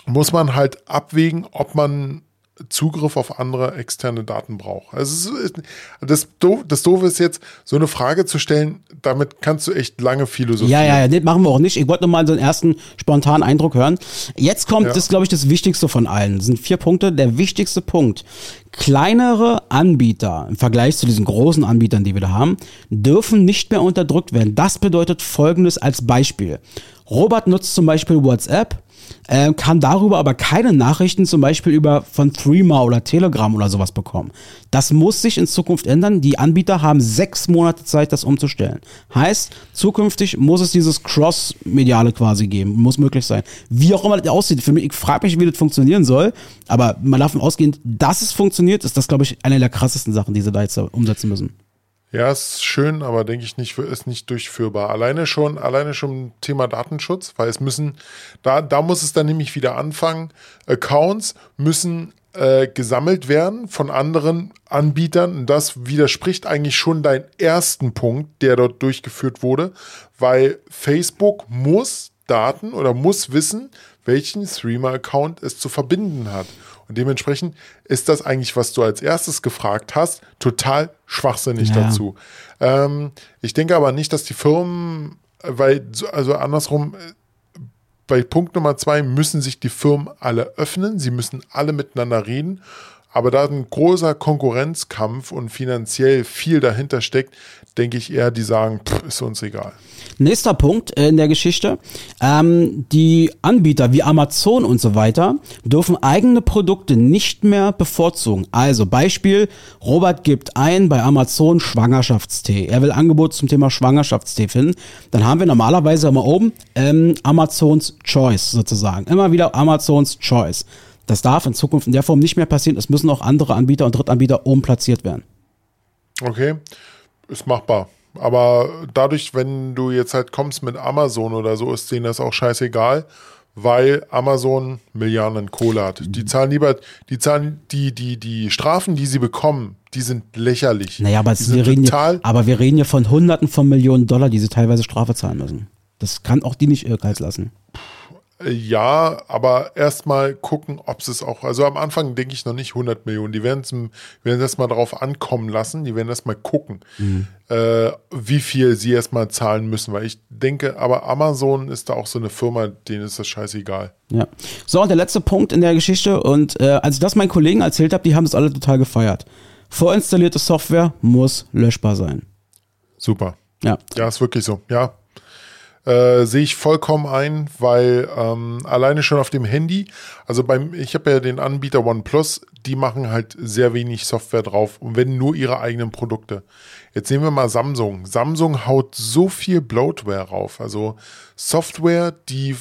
muss man halt abwägen, ob man Zugriff auf andere externe Daten braucht. Also ist, das, Doof, das Doofe ist jetzt, so eine Frage zu stellen, damit kannst du echt lange philosophieren. Ja, ja, ja, das machen wir auch nicht. Ich wollte nur mal so einen ersten spontanen Eindruck hören. Jetzt kommt, Ja. das glaube ich, das Wichtigste von allen. Das sind vier Punkte. Der wichtigste Punkt. Kleinere Anbieter im Vergleich zu diesen großen Anbietern, die wir da haben, dürfen nicht mehr unterdrückt werden. Das bedeutet folgendes als Beispiel. Robert nutzt zum Beispiel WhatsApp, äh, kann darüber aber keine Nachrichten zum Beispiel über von Threema oder Telegram oder sowas bekommen. Das muss sich in Zukunft ändern. Die Anbieter haben sechs Monate Zeit, das umzustellen. Heißt, zukünftig muss es dieses Cross-Mediale quasi geben, muss möglich sein. Wie auch immer das aussieht, für mich, ich frage mich, wie das funktionieren soll, aber mal davon ausgehend, dass es funktioniert, ist das, glaube ich, eine der krassesten Sachen, die sie da jetzt umsetzen müssen. Ja, ist schön, aber denke ich nicht, ist nicht durchführbar. Alleine schon, alleine schon Thema Datenschutz, weil es müssen, da, da muss es dann nämlich wieder anfangen. Accounts müssen äh, gesammelt werden von anderen Anbietern. Und das widerspricht eigentlich schon deinen ersten Punkt, der dort durchgeführt wurde, weil Facebook muss Daten oder muss wissen, welchen Streamer-Account es zu verbinden hat. Und dementsprechend ist das eigentlich, was du als erstes gefragt hast, total schwachsinnig Ja. dazu. Ähm, ich denke aber nicht, dass die Firmen, weil, so- also andersrum, äh, bei Punkt Nummer zwei müssen sich die Firmen alle öffnen, sie müssen alle miteinander reden. Aber da ein großer Konkurrenzkampf und finanziell viel dahinter steckt, denke ich eher, die sagen, pff, ist uns egal. Nächster Punkt äh, in der Geschichte. Ähm, die Anbieter wie Amazon und so weiter dürfen eigene Produkte nicht mehr bevorzugen. Also Beispiel, Robert gibt ein bei Amazon Schwangerschaftstee. Er will Angebot zum Thema Schwangerschaftstee finden. Dann haben wir normalerweise immer oben ähm, Amazons Choice sozusagen. Immer wieder Amazons Choice. Das darf in Zukunft in der Form nicht mehr passieren. Es müssen auch andere Anbieter und Drittanbieter oben platziert werden. Okay, ist machbar. Aber dadurch, wenn du jetzt halt kommst mit Amazon oder so, ist denen das auch scheißegal, weil Amazon Milliarden Kohle hat. Die zahlen lieber, die zahlen, die, die, die Strafen, die sie bekommen, die sind lächerlich. Naja, aber, die wir reden ja, aber wir reden ja von Hunderten von Millionen Dollar, die sie teilweise Strafe zahlen müssen. Das kann auch die nicht kalt lassen. Äh, Ja, aber erstmal gucken, ob sie es auch, also am Anfang denke ich noch nicht 100 Millionen, die werden es werden das mal drauf ankommen lassen, die werden das mal gucken, äh, wie viel sie erstmal zahlen müssen, weil ich denke, aber Amazon ist da auch so eine Firma, denen ist das scheißegal. Ja. So, und der letzte Punkt in der Geschichte, und äh, als ich das meinen Kollegen erzählt habe, die haben es alle total gefeiert. Vorinstallierte Software muss löschbar sein. Super. Ja. Ja, ist wirklich so, ja. Äh, Sehe ich vollkommen ein, weil ähm, alleine schon auf dem Handy, also beim, ich habe ja den Anbieter OnePlus, die machen halt sehr wenig Software drauf und wenn nur ihre eigenen Produkte. Jetzt nehmen wir mal Samsung. Samsung haut so viel Bloatware rauf, also Software, die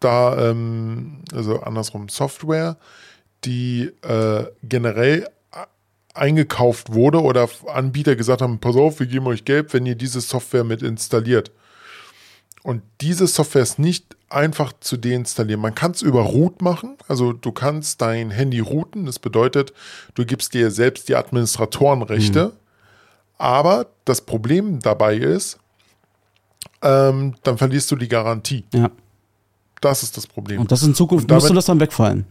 da, ähm, also andersrum, Software, die äh, generell eingekauft wurde oder Anbieter gesagt haben, pass auf, wir geben euch Geld, wenn ihr diese Software mit installiert. Und diese Software ist nicht einfach zu deinstallieren. Man kann es über Root machen. Also du kannst dein Handy routen. Das bedeutet, du gibst dir selbst die Administratorenrechte. Mhm. Aber das Problem dabei ist, ähm, dann verlierst du die Garantie. Ja. Das ist das Problem. Und das in Zukunft damit, müsste das dann wegfallen.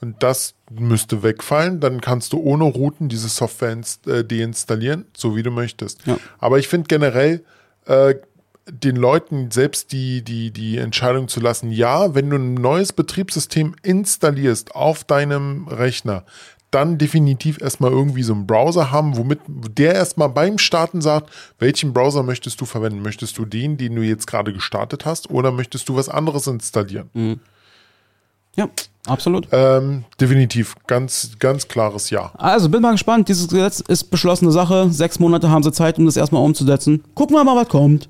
Und das müsste wegfallen. Dann kannst du ohne Routen diese Software äh, deinstallieren, so wie du möchtest. Ja. Aber ich finde generell, äh, den Leuten selbst die, die, die Entscheidung zu lassen, ja, wenn du ein neues Betriebssystem installierst auf deinem Rechner, dann definitiv erstmal irgendwie so einen Browser haben, womit der erstmal beim Starten sagt, welchen Browser möchtest du verwenden? Möchtest du den, den du jetzt gerade gestartet hast, oder möchtest du was anderes installieren? Mhm. Ja, absolut. Ähm, definitiv, ganz, ganz klares Ja. Also bin mal gespannt. Dieses Gesetz ist beschlossene Sache. Sechs Monate haben sie Zeit, um das erstmal umzusetzen. Gucken wir mal, was kommt.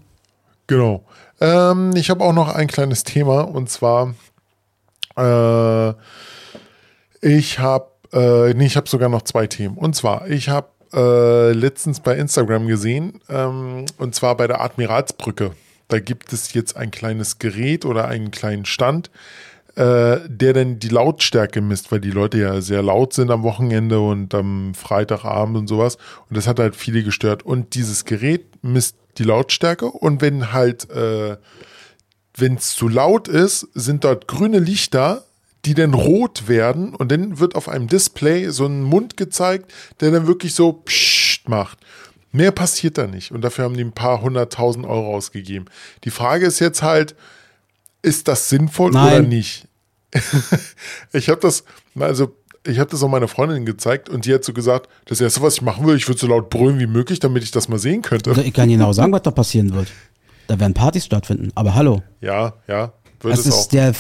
Genau. Ähm, ich habe auch noch ein kleines Thema und zwar, äh, ich habe, äh, nee, ich habe sogar noch zwei Themen. Und zwar, ich habe äh, letztens bei Instagram gesehen, ähm, und zwar bei der Admiralsbrücke. Da gibt es jetzt ein kleines Gerät oder einen kleinen Stand, äh, der dann die Lautstärke misst, weil die Leute ja sehr laut sind am Wochenende und am Freitagabend und sowas. Und das hat halt viele gestört. Und dieses Gerät misst die Lautstärke und wenn halt, äh, wenn es zu laut ist, sind dort grüne Lichter, die dann rot werden und dann wird auf einem Display so ein Mund gezeigt, der dann wirklich so pssst macht. Mehr passiert da nicht und dafür haben die ein paar hunderttausend Euro ausgegeben. Die Frage ist jetzt halt, ist das sinnvoll Nein. oder nicht? ich habe das, also ich habe das auch meiner Freundin gezeigt und die hat so gesagt, das erste, was ich machen will, ich würde so laut brüllen wie möglich, damit ich das mal sehen könnte. Also ich kann genau sagen, was da passieren wird. Da werden Partys stattfinden. Aber hallo. Ja, ja. Wird das ist der,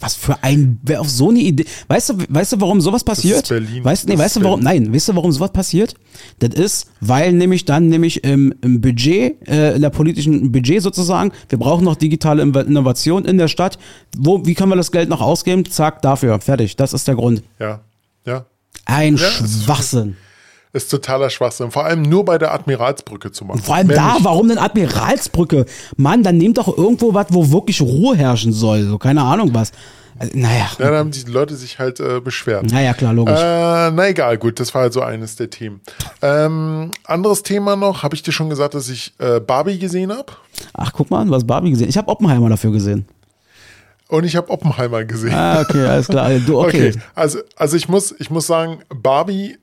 was für ein, wer auf so eine Idee, weißt du, weißt du, warum sowas passiert? Berlin. Weißt, nee, weißt du, warum, nein, weißt du, warum sowas passiert? Das ist, weil nämlich dann nämlich im, im Budget, äh, in der politischen Budget sozusagen, wir brauchen noch digitale Innovation in der Stadt. Wo, wie können wir das Geld noch ausgeben? Zack, dafür, fertig. Das ist der Grund. Ja, ja. Ein ja, Schwachsinn ist totaler Schwachsinn. Vor allem nur bei der Admiralsbrücke zu machen. vor allem Mehr da, nicht. warum denn Admiralsbrücke? Mann, dann nehmt doch irgendwo was, wo wirklich Ruhe herrschen soll. So, keine Ahnung was. Also, naja. Ja, da haben die Leute sich halt äh, beschwert. Naja, klar, logisch. Äh, na egal, gut, das war halt so eines der Themen. Ähm, anderes Thema noch, habe ich dir schon gesagt, dass ich äh, Barbie gesehen habe? Ach, guck mal an, was Barbie gesehen. Ich habe Oppenheimer dafür gesehen. Und ich habe Oppenheimer gesehen. Ah, okay, alles klar. Du, okay. okay. Also, also ich muss, ich muss sagen, Barbie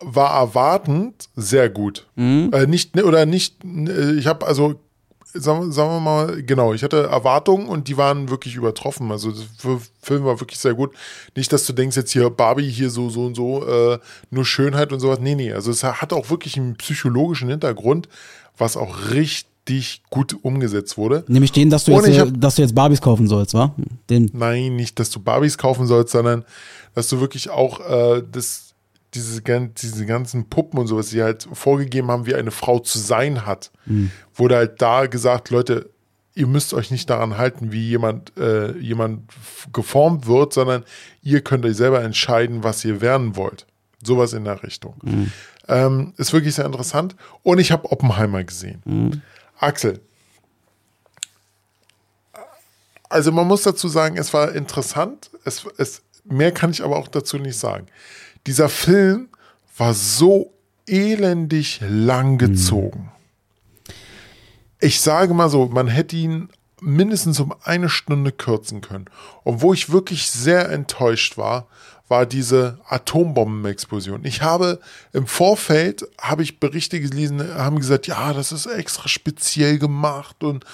war erwartend sehr gut. Mhm. Äh, nicht, oder nicht, äh, ich habe also, sagen, sagen, wir mal, genau, ich hatte Erwartungen und die waren wirklich übertroffen. Also der Film war wirklich sehr gut. Nicht, dass du denkst, jetzt hier Barbie hier so, so und so, äh, nur Schönheit und sowas. Nee, nee, also es hat auch wirklich einen psychologischen Hintergrund, was auch richtig gut umgesetzt wurde. Nämlich den, dass du, jetzt, hab, dass du jetzt Barbies kaufen sollst, wa? Den. Nein, nicht, dass du Barbies kaufen sollst, sondern dass du wirklich auch äh, das diese, diese ganzen Puppen und sowas, die halt vorgegeben haben, wie eine Frau zu sein hat, mhm. wurde halt da gesagt, Leute, ihr müsst euch nicht daran halten, wie jemand, äh, jemand geformt wird, sondern ihr könnt euch selber entscheiden, was ihr werden wollt. Sowas in der Richtung. Mhm. Ähm, ist wirklich sehr interessant. Und ich habe Oppenheimer gesehen. Mhm. Axel. Also man muss dazu sagen, es war interessant. Es, es, mehr kann ich aber auch dazu nicht sagen dieser Film war so elendig lang gezogen. Ich sage mal so, man hätte ihn mindestens um eine Stunde kürzen können. Und wo ich wirklich sehr enttäuscht war, war diese Atombombenexplosion. Ich habe im Vorfeld, habe ich Berichte gelesen, haben gesagt, ja, das ist extra speziell gemacht und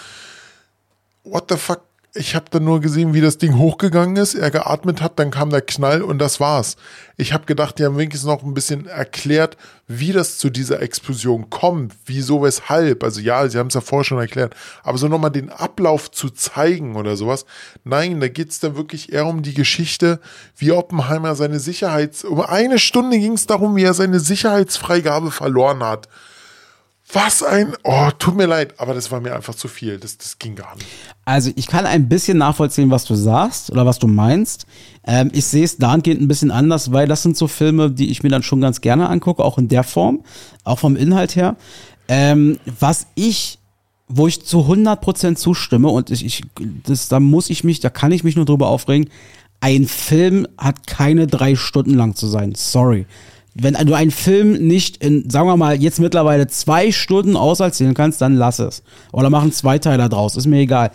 what the fuck, ich habe dann nur gesehen, wie das Ding hochgegangen ist, er geatmet hat, dann kam der Knall und das war's. Ich habe gedacht, die haben wenigstens noch ein bisschen erklärt, wie das zu dieser Explosion kommt, wieso, weshalb. Also ja, sie haben es ja vorher schon erklärt, aber so nochmal den Ablauf zu zeigen oder sowas. Nein, da geht's dann wirklich eher um die Geschichte, wie Oppenheimer seine Sicherheits... Um eine Stunde ging es darum, wie er seine Sicherheitsfreigabe verloren hat. Was ein, oh, tut mir leid, aber das war mir einfach zu viel. Das, das ging gar nicht. Also ich kann ein bisschen nachvollziehen, was du sagst oder was du meinst. Ähm, ich sehe es dahingehend ein bisschen anders, weil das sind so Filme, die ich mir dann schon ganz gerne angucke, auch in der Form, auch vom Inhalt her. Ähm, was ich wo ich zu 100% zustimme und ich, ich das, da muss ich mich, da kann ich mich nur drüber aufregen. Ein Film hat keine drei Stunden lang zu sein. Sorry. Wenn du einen Film nicht in, sagen wir mal, jetzt mittlerweile zwei Stunden auserzählen kannst, dann lass es. Oder machen zwei Teile draus, ist mir egal.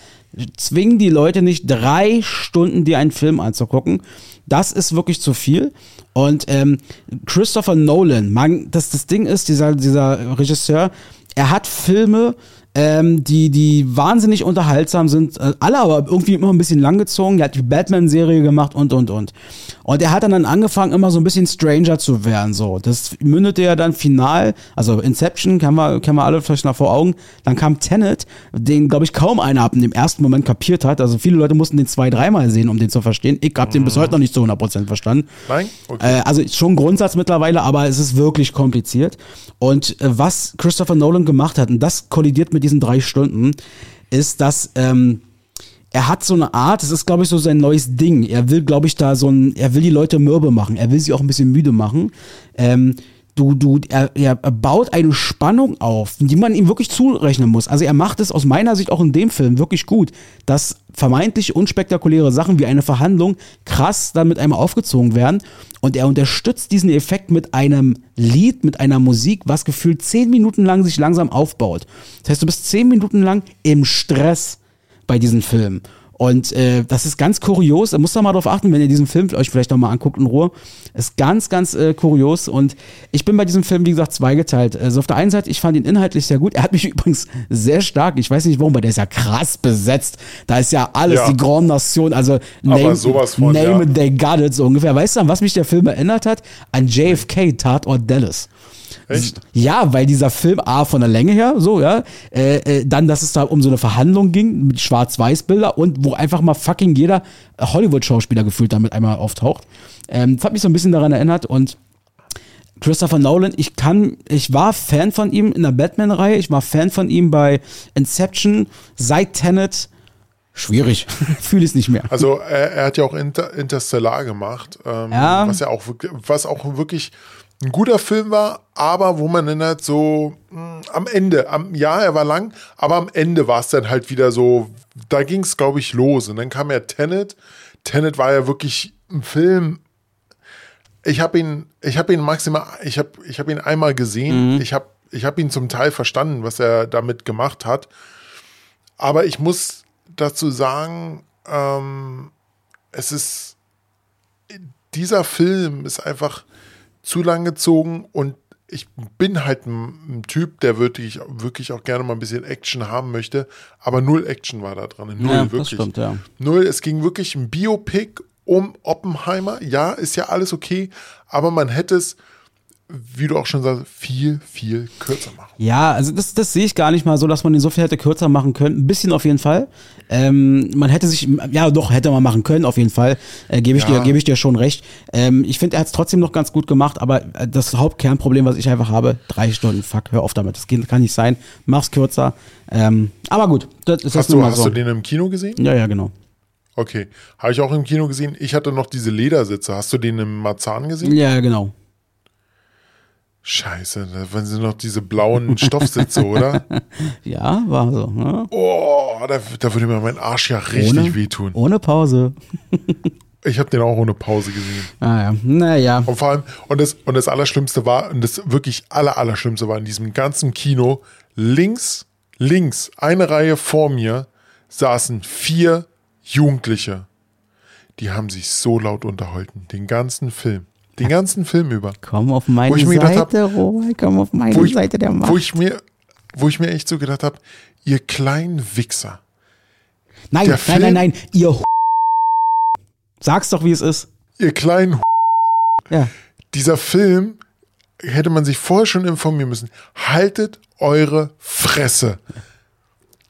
Zwingen die Leute nicht drei Stunden dir einen Film anzugucken. Das ist wirklich zu viel. Und ähm, Christopher Nolan, man, das, das Ding ist, dieser, dieser Regisseur, er hat Filme, ähm, die, die wahnsinnig unterhaltsam sind, äh, alle aber irgendwie immer ein bisschen langgezogen. Er hat die Batman-Serie gemacht und, und, und. Und er hat dann, dann angefangen, immer so ein bisschen Stranger zu werden, so. Das mündete ja dann final, also Inception, kennen wir, kennen wir alle vielleicht noch vor Augen. Dann kam Tenet, den, glaube ich, kaum einer ab in dem ersten Moment kapiert hat. Also viele Leute mussten den zwei, dreimal sehen, um den zu verstehen. Ich habe den bis heute noch nicht zu 100% verstanden. Nein? Okay. Äh, also schon Grundsatz mittlerweile, aber es ist wirklich kompliziert. Und äh, was Christopher Nolan gemacht hat, und das kollidiert mit diesen drei Stunden, ist, dass ähm, er hat so eine Art, das ist, glaube ich, so sein neues Ding. Er will, glaube ich, da so ein, er will die Leute mürbe machen, er will sie auch ein bisschen müde machen. Ähm, du, du, er, er baut eine Spannung auf, die man ihm wirklich zurechnen muss. Also er macht es aus meiner Sicht auch in dem Film wirklich gut, dass vermeintlich unspektakuläre Sachen wie eine Verhandlung krass dann mit einem aufgezogen werden. Und er unterstützt diesen Effekt mit einem Lied, mit einer Musik, was gefühlt zehn Minuten lang sich langsam aufbaut. Das heißt, du bist zehn Minuten lang im Stress bei diesem Film. Und äh, das ist ganz kurios. Da musst du mal drauf achten, wenn ihr diesen Film euch vielleicht nochmal anguckt in Ruhe. Ist ganz, ganz äh, kurios. Und ich bin bei diesem Film, wie gesagt, zweigeteilt. Also auf der einen Seite, ich fand ihn inhaltlich sehr gut. Er hat mich übrigens sehr stark, ich weiß nicht warum, weil der ist ja krass besetzt. Da ist ja alles, Ja. die Grand Nation, also name, von, name ja. it, they got it, so ungefähr. Weißt du, an was mich der Film erinnert hat? An JFK, Tatort Dallas. Echt? Ja, weil dieser Film A von der Länge her, so, ja, äh, äh, dann, dass es da um so eine Verhandlung ging mit Schwarz-Weiß-Bilder und wo einfach mal fucking jeder Hollywood-Schauspieler gefühlt damit einmal auftaucht. Ähm, das hat mich so ein bisschen daran erinnert und Christopher Nolan, ich kann, ich war Fan von ihm in der Batman-Reihe, ich war Fan von ihm bei Inception, seit Tenet, schwierig, fühle ich es nicht mehr. Also er, er hat ja auch Inter, Interstellar gemacht, ähm, Ja. was ja auch was auch wirklich ein guter Film war, aber wo man dann halt so mh, am Ende, am, ja, er war lang, aber am Ende war es dann halt wieder so, da ging es, glaube ich, los. Und dann kam ja Tenet. Tenet war ja wirklich ein Film. Ich habe ihn, ich habe ihn maximal, ich habe, ich habe ihn einmal gesehen. Ich habe, ich habe ihn zum Teil verstanden, was er damit gemacht hat. Aber ich muss dazu sagen, ähm, es ist, dieser Film ist einfach zu lang gezogen und ich bin halt ein, Typ, der wirklich, wirklich auch gerne mal ein bisschen Action haben möchte, aber null Action war da dran. Null, Ja, wirklich. stimmt, ja. Null, es ging wirklich ein Biopic um Oppenheimer. Ja, ist ja alles okay, aber man hätte es, wie du auch schon sagst, viel, viel kürzer machen. Ja, also das, das sehe ich gar nicht mal so, dass man den so viel hätte kürzer machen können. Ein bisschen auf jeden Fall. Ähm, man hätte sich, ja doch, hätte man machen können, auf jeden Fall. Äh, Gebe ich, Ja. dir, gebe ich dir schon recht. Ähm, ich finde, er hat es trotzdem noch ganz gut gemacht, aber äh, das Hauptkernproblem, was ich einfach habe, drei Stunden, fuck, hör auf damit. Das kann nicht sein. Mach's kürzer. Ähm, aber gut, das ist Hast, nun du, hast so. du den im Kino gesehen? ja, ja, genau. Okay. Habe ich auch im Kino gesehen. Ich hatte noch diese Ledersitze. Hast du den im Marzahn gesehen? Ja, genau. Scheiße, da waren sie noch diese blauen Stoffsitze, oder? Ja, war so. Ne? Oh, da, da würde mir mein Arsch ja richtig ohne, wehtun. Ohne Pause. Ich habe den auch ohne Pause gesehen. Ah ja, naja. Und vor allem, und das, und das Allerschlimmste war, und das wirklich Aller, Allerschlimmste war in diesem ganzen Kino, links, links, eine Reihe vor mir, saßen vier Jugendliche. Die haben sich so laut unterhalten, den ganzen Film. Den ganzen Film über. Komm auf meine Wo ich mir Seite, Robert, komm auf meine Wo ich, Seite der Macht. wo ich mir, wo ich mir echt so gedacht habe, ihr kleinen Wichser. Nein, nein, Film- nein, nein, ihr Sag's doch, wie es ist. Ihr kleinen Ja. dieser Film hätte man sich vorher schon informieren müssen. Haltet eure Fresse.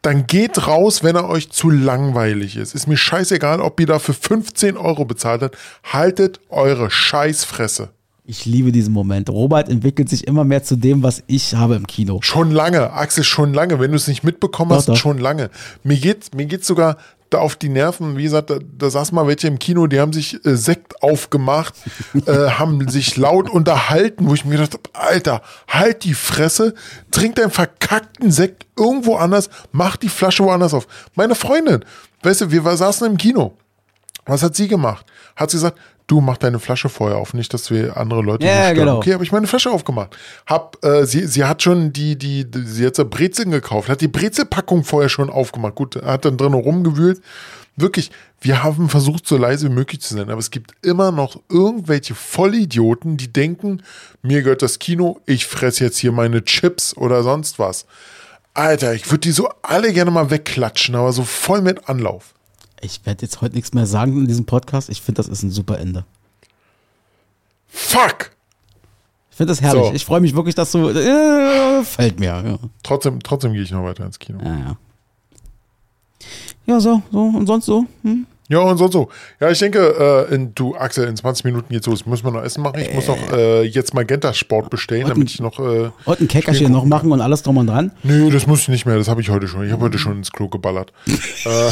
Dann geht raus, wenn er euch zu langweilig ist. Ist mir scheißegal, ob ihr dafür 15 Euro bezahlt habt. Haltet eure Scheißfresse. Ich liebe diesen Moment. Robert entwickelt sich immer mehr zu dem, was ich habe im Kino. Schon lange, Axel, schon lange. Wenn du es nicht mitbekommen Doch, hast, doch. schon lange. Mir geht mir geht's sogar auf die Nerven. Wie gesagt, da, da saß mal welche im Kino, die haben sich äh, Sekt aufgemacht, äh, haben sich laut unterhalten, wo ich mir gedacht habe, Alter, halt die Fresse, trink deinen verkackten Sekt irgendwo anders, mach die Flasche woanders auf. Meine Freundin, weißt du, wir saßen im Kino. Was hat sie gemacht? Hat sie gesagt, du mach deine Flasche vorher auf, nicht, dass wir andere Leute Ja, genau. Okay, habe ich meine Flasche aufgemacht. Hab, äh, sie, sie hat schon die, die, die, sie hat so Brezeln gekauft, hat die Brezelpackung vorher schon aufgemacht. Gut, hat dann drin rumgewühlt. Wirklich, wir haben versucht, so leise wie möglich zu sein, aber es gibt immer noch irgendwelche Vollidioten, die denken, mir gehört das Kino, ich fress jetzt hier meine Chips oder sonst was. Alter, ich würde die so alle gerne mal wegklatschen, aber so voll mit Anlauf. Ich werde jetzt heute nichts mehr sagen in diesem Podcast. Ich finde, das ist ein super Ende. Fuck! Ich finde das herrlich. So. Ich freue mich wirklich, dass du. Äh, fällt mir. Ja. Trotzdem, trotzdem gehe ich noch weiter ins Kino. Ja, ja. Ja, so, so und sonst so. Hm? Ja, und so, so. Ja, ich denke, äh, in, du, Axel, in 20 Minuten geht's los. Müssen wir noch Essen machen? Ich muss noch äh, jetzt Magenta Sport bestellen, damit ich noch. Äh, Und ein Käckerchen noch machen und alles drum und dran. nö, das muss ich nicht mehr. Das habe ich heute schon. Ich habe heute schon ins Klo geballert. äh.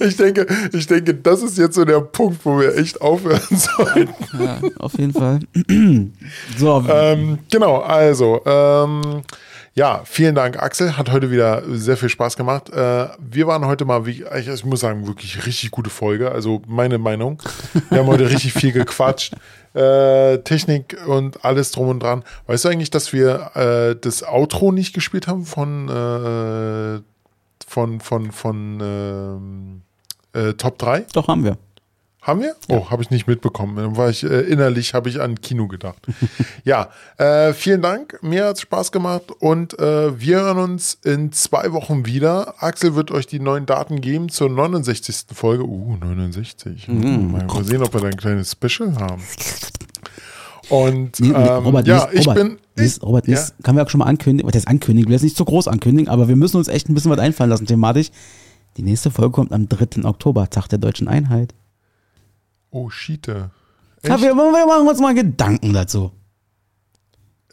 Ich denke, ich denke, das ist jetzt so der Punkt, wo wir echt aufhören sollten. Ja, auf jeden Fall. so, Ähm, genau, also, ähm, ja, vielen Dank, Axel. Hat heute wieder sehr viel Spaß gemacht. Äh, wir waren heute mal, wie, ich, ich muss sagen, wirklich richtig gute Folge. Also meine Meinung. Wir haben heute richtig viel gequatscht. Äh, Technik und alles drum und dran. Weißt du eigentlich, dass wir äh, das Outro nicht gespielt haben von, äh, von, von, von ähm, äh, Top 3? doch haben wir. Haben wir? Oh, habe ich nicht mitbekommen. Dann war ich äh, innerlich, habe ich an Kino gedacht. ja, äh, vielen Dank. Mir hat's Spaß gemacht und äh, wir hören uns in zwei Wochen wieder. Axel wird euch die neuen Daten geben zur 69. Folge. Uh, 69. Mhm. Mal sehen, ob wir da ein kleines Special haben. Und ähm, Robert, ja, ich Robert, bin. nächst- Robert, ja. kann wir auch schon mal ankündigen. Was heißt ankündigen? Ich will jetzt nicht zu groß ankündigen, aber wir müssen uns echt ein bisschen was einfallen lassen thematisch. Die nächste Folge kommt am 3. Oktober, Tag der deutschen Einheit. Oh, Schiete. Ja, wir, wir machen uns mal Gedanken dazu.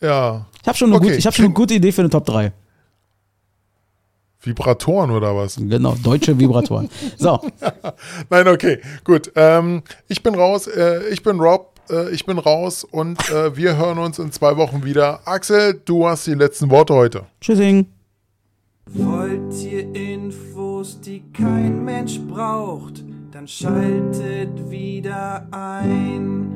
Ja. Ich habe schon, eine Okay, gut- ich hab schon eine gute Idee für eine Top 3. Vibratoren oder was? Genau, deutsche Vibratoren. So, Nein, okay, gut. Ähm, ich bin raus. Äh, ich bin Rob. Äh, ich bin raus und äh, wir hören uns in zwei Wochen wieder. Axel, du hast die letzten Worte heute. tschüssing. Wollt ihr Infos, die kein Mensch braucht, dann schaltet wieder ein.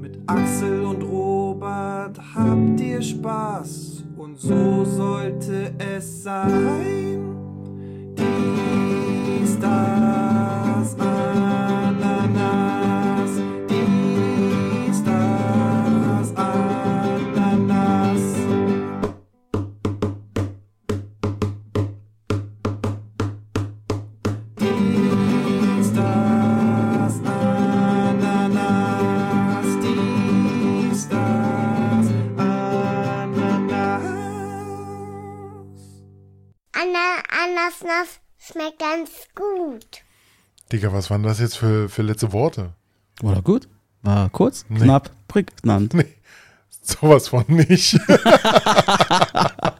Mit Axel und Robert habt ihr Spaß und so sollte es sein. Dies, das, Ananas. Schmeckt ganz gut. Digga, was waren das jetzt für, für letzte Worte? War doch gut? War kurz, knapp, prägnant. Nee, sowas von nicht.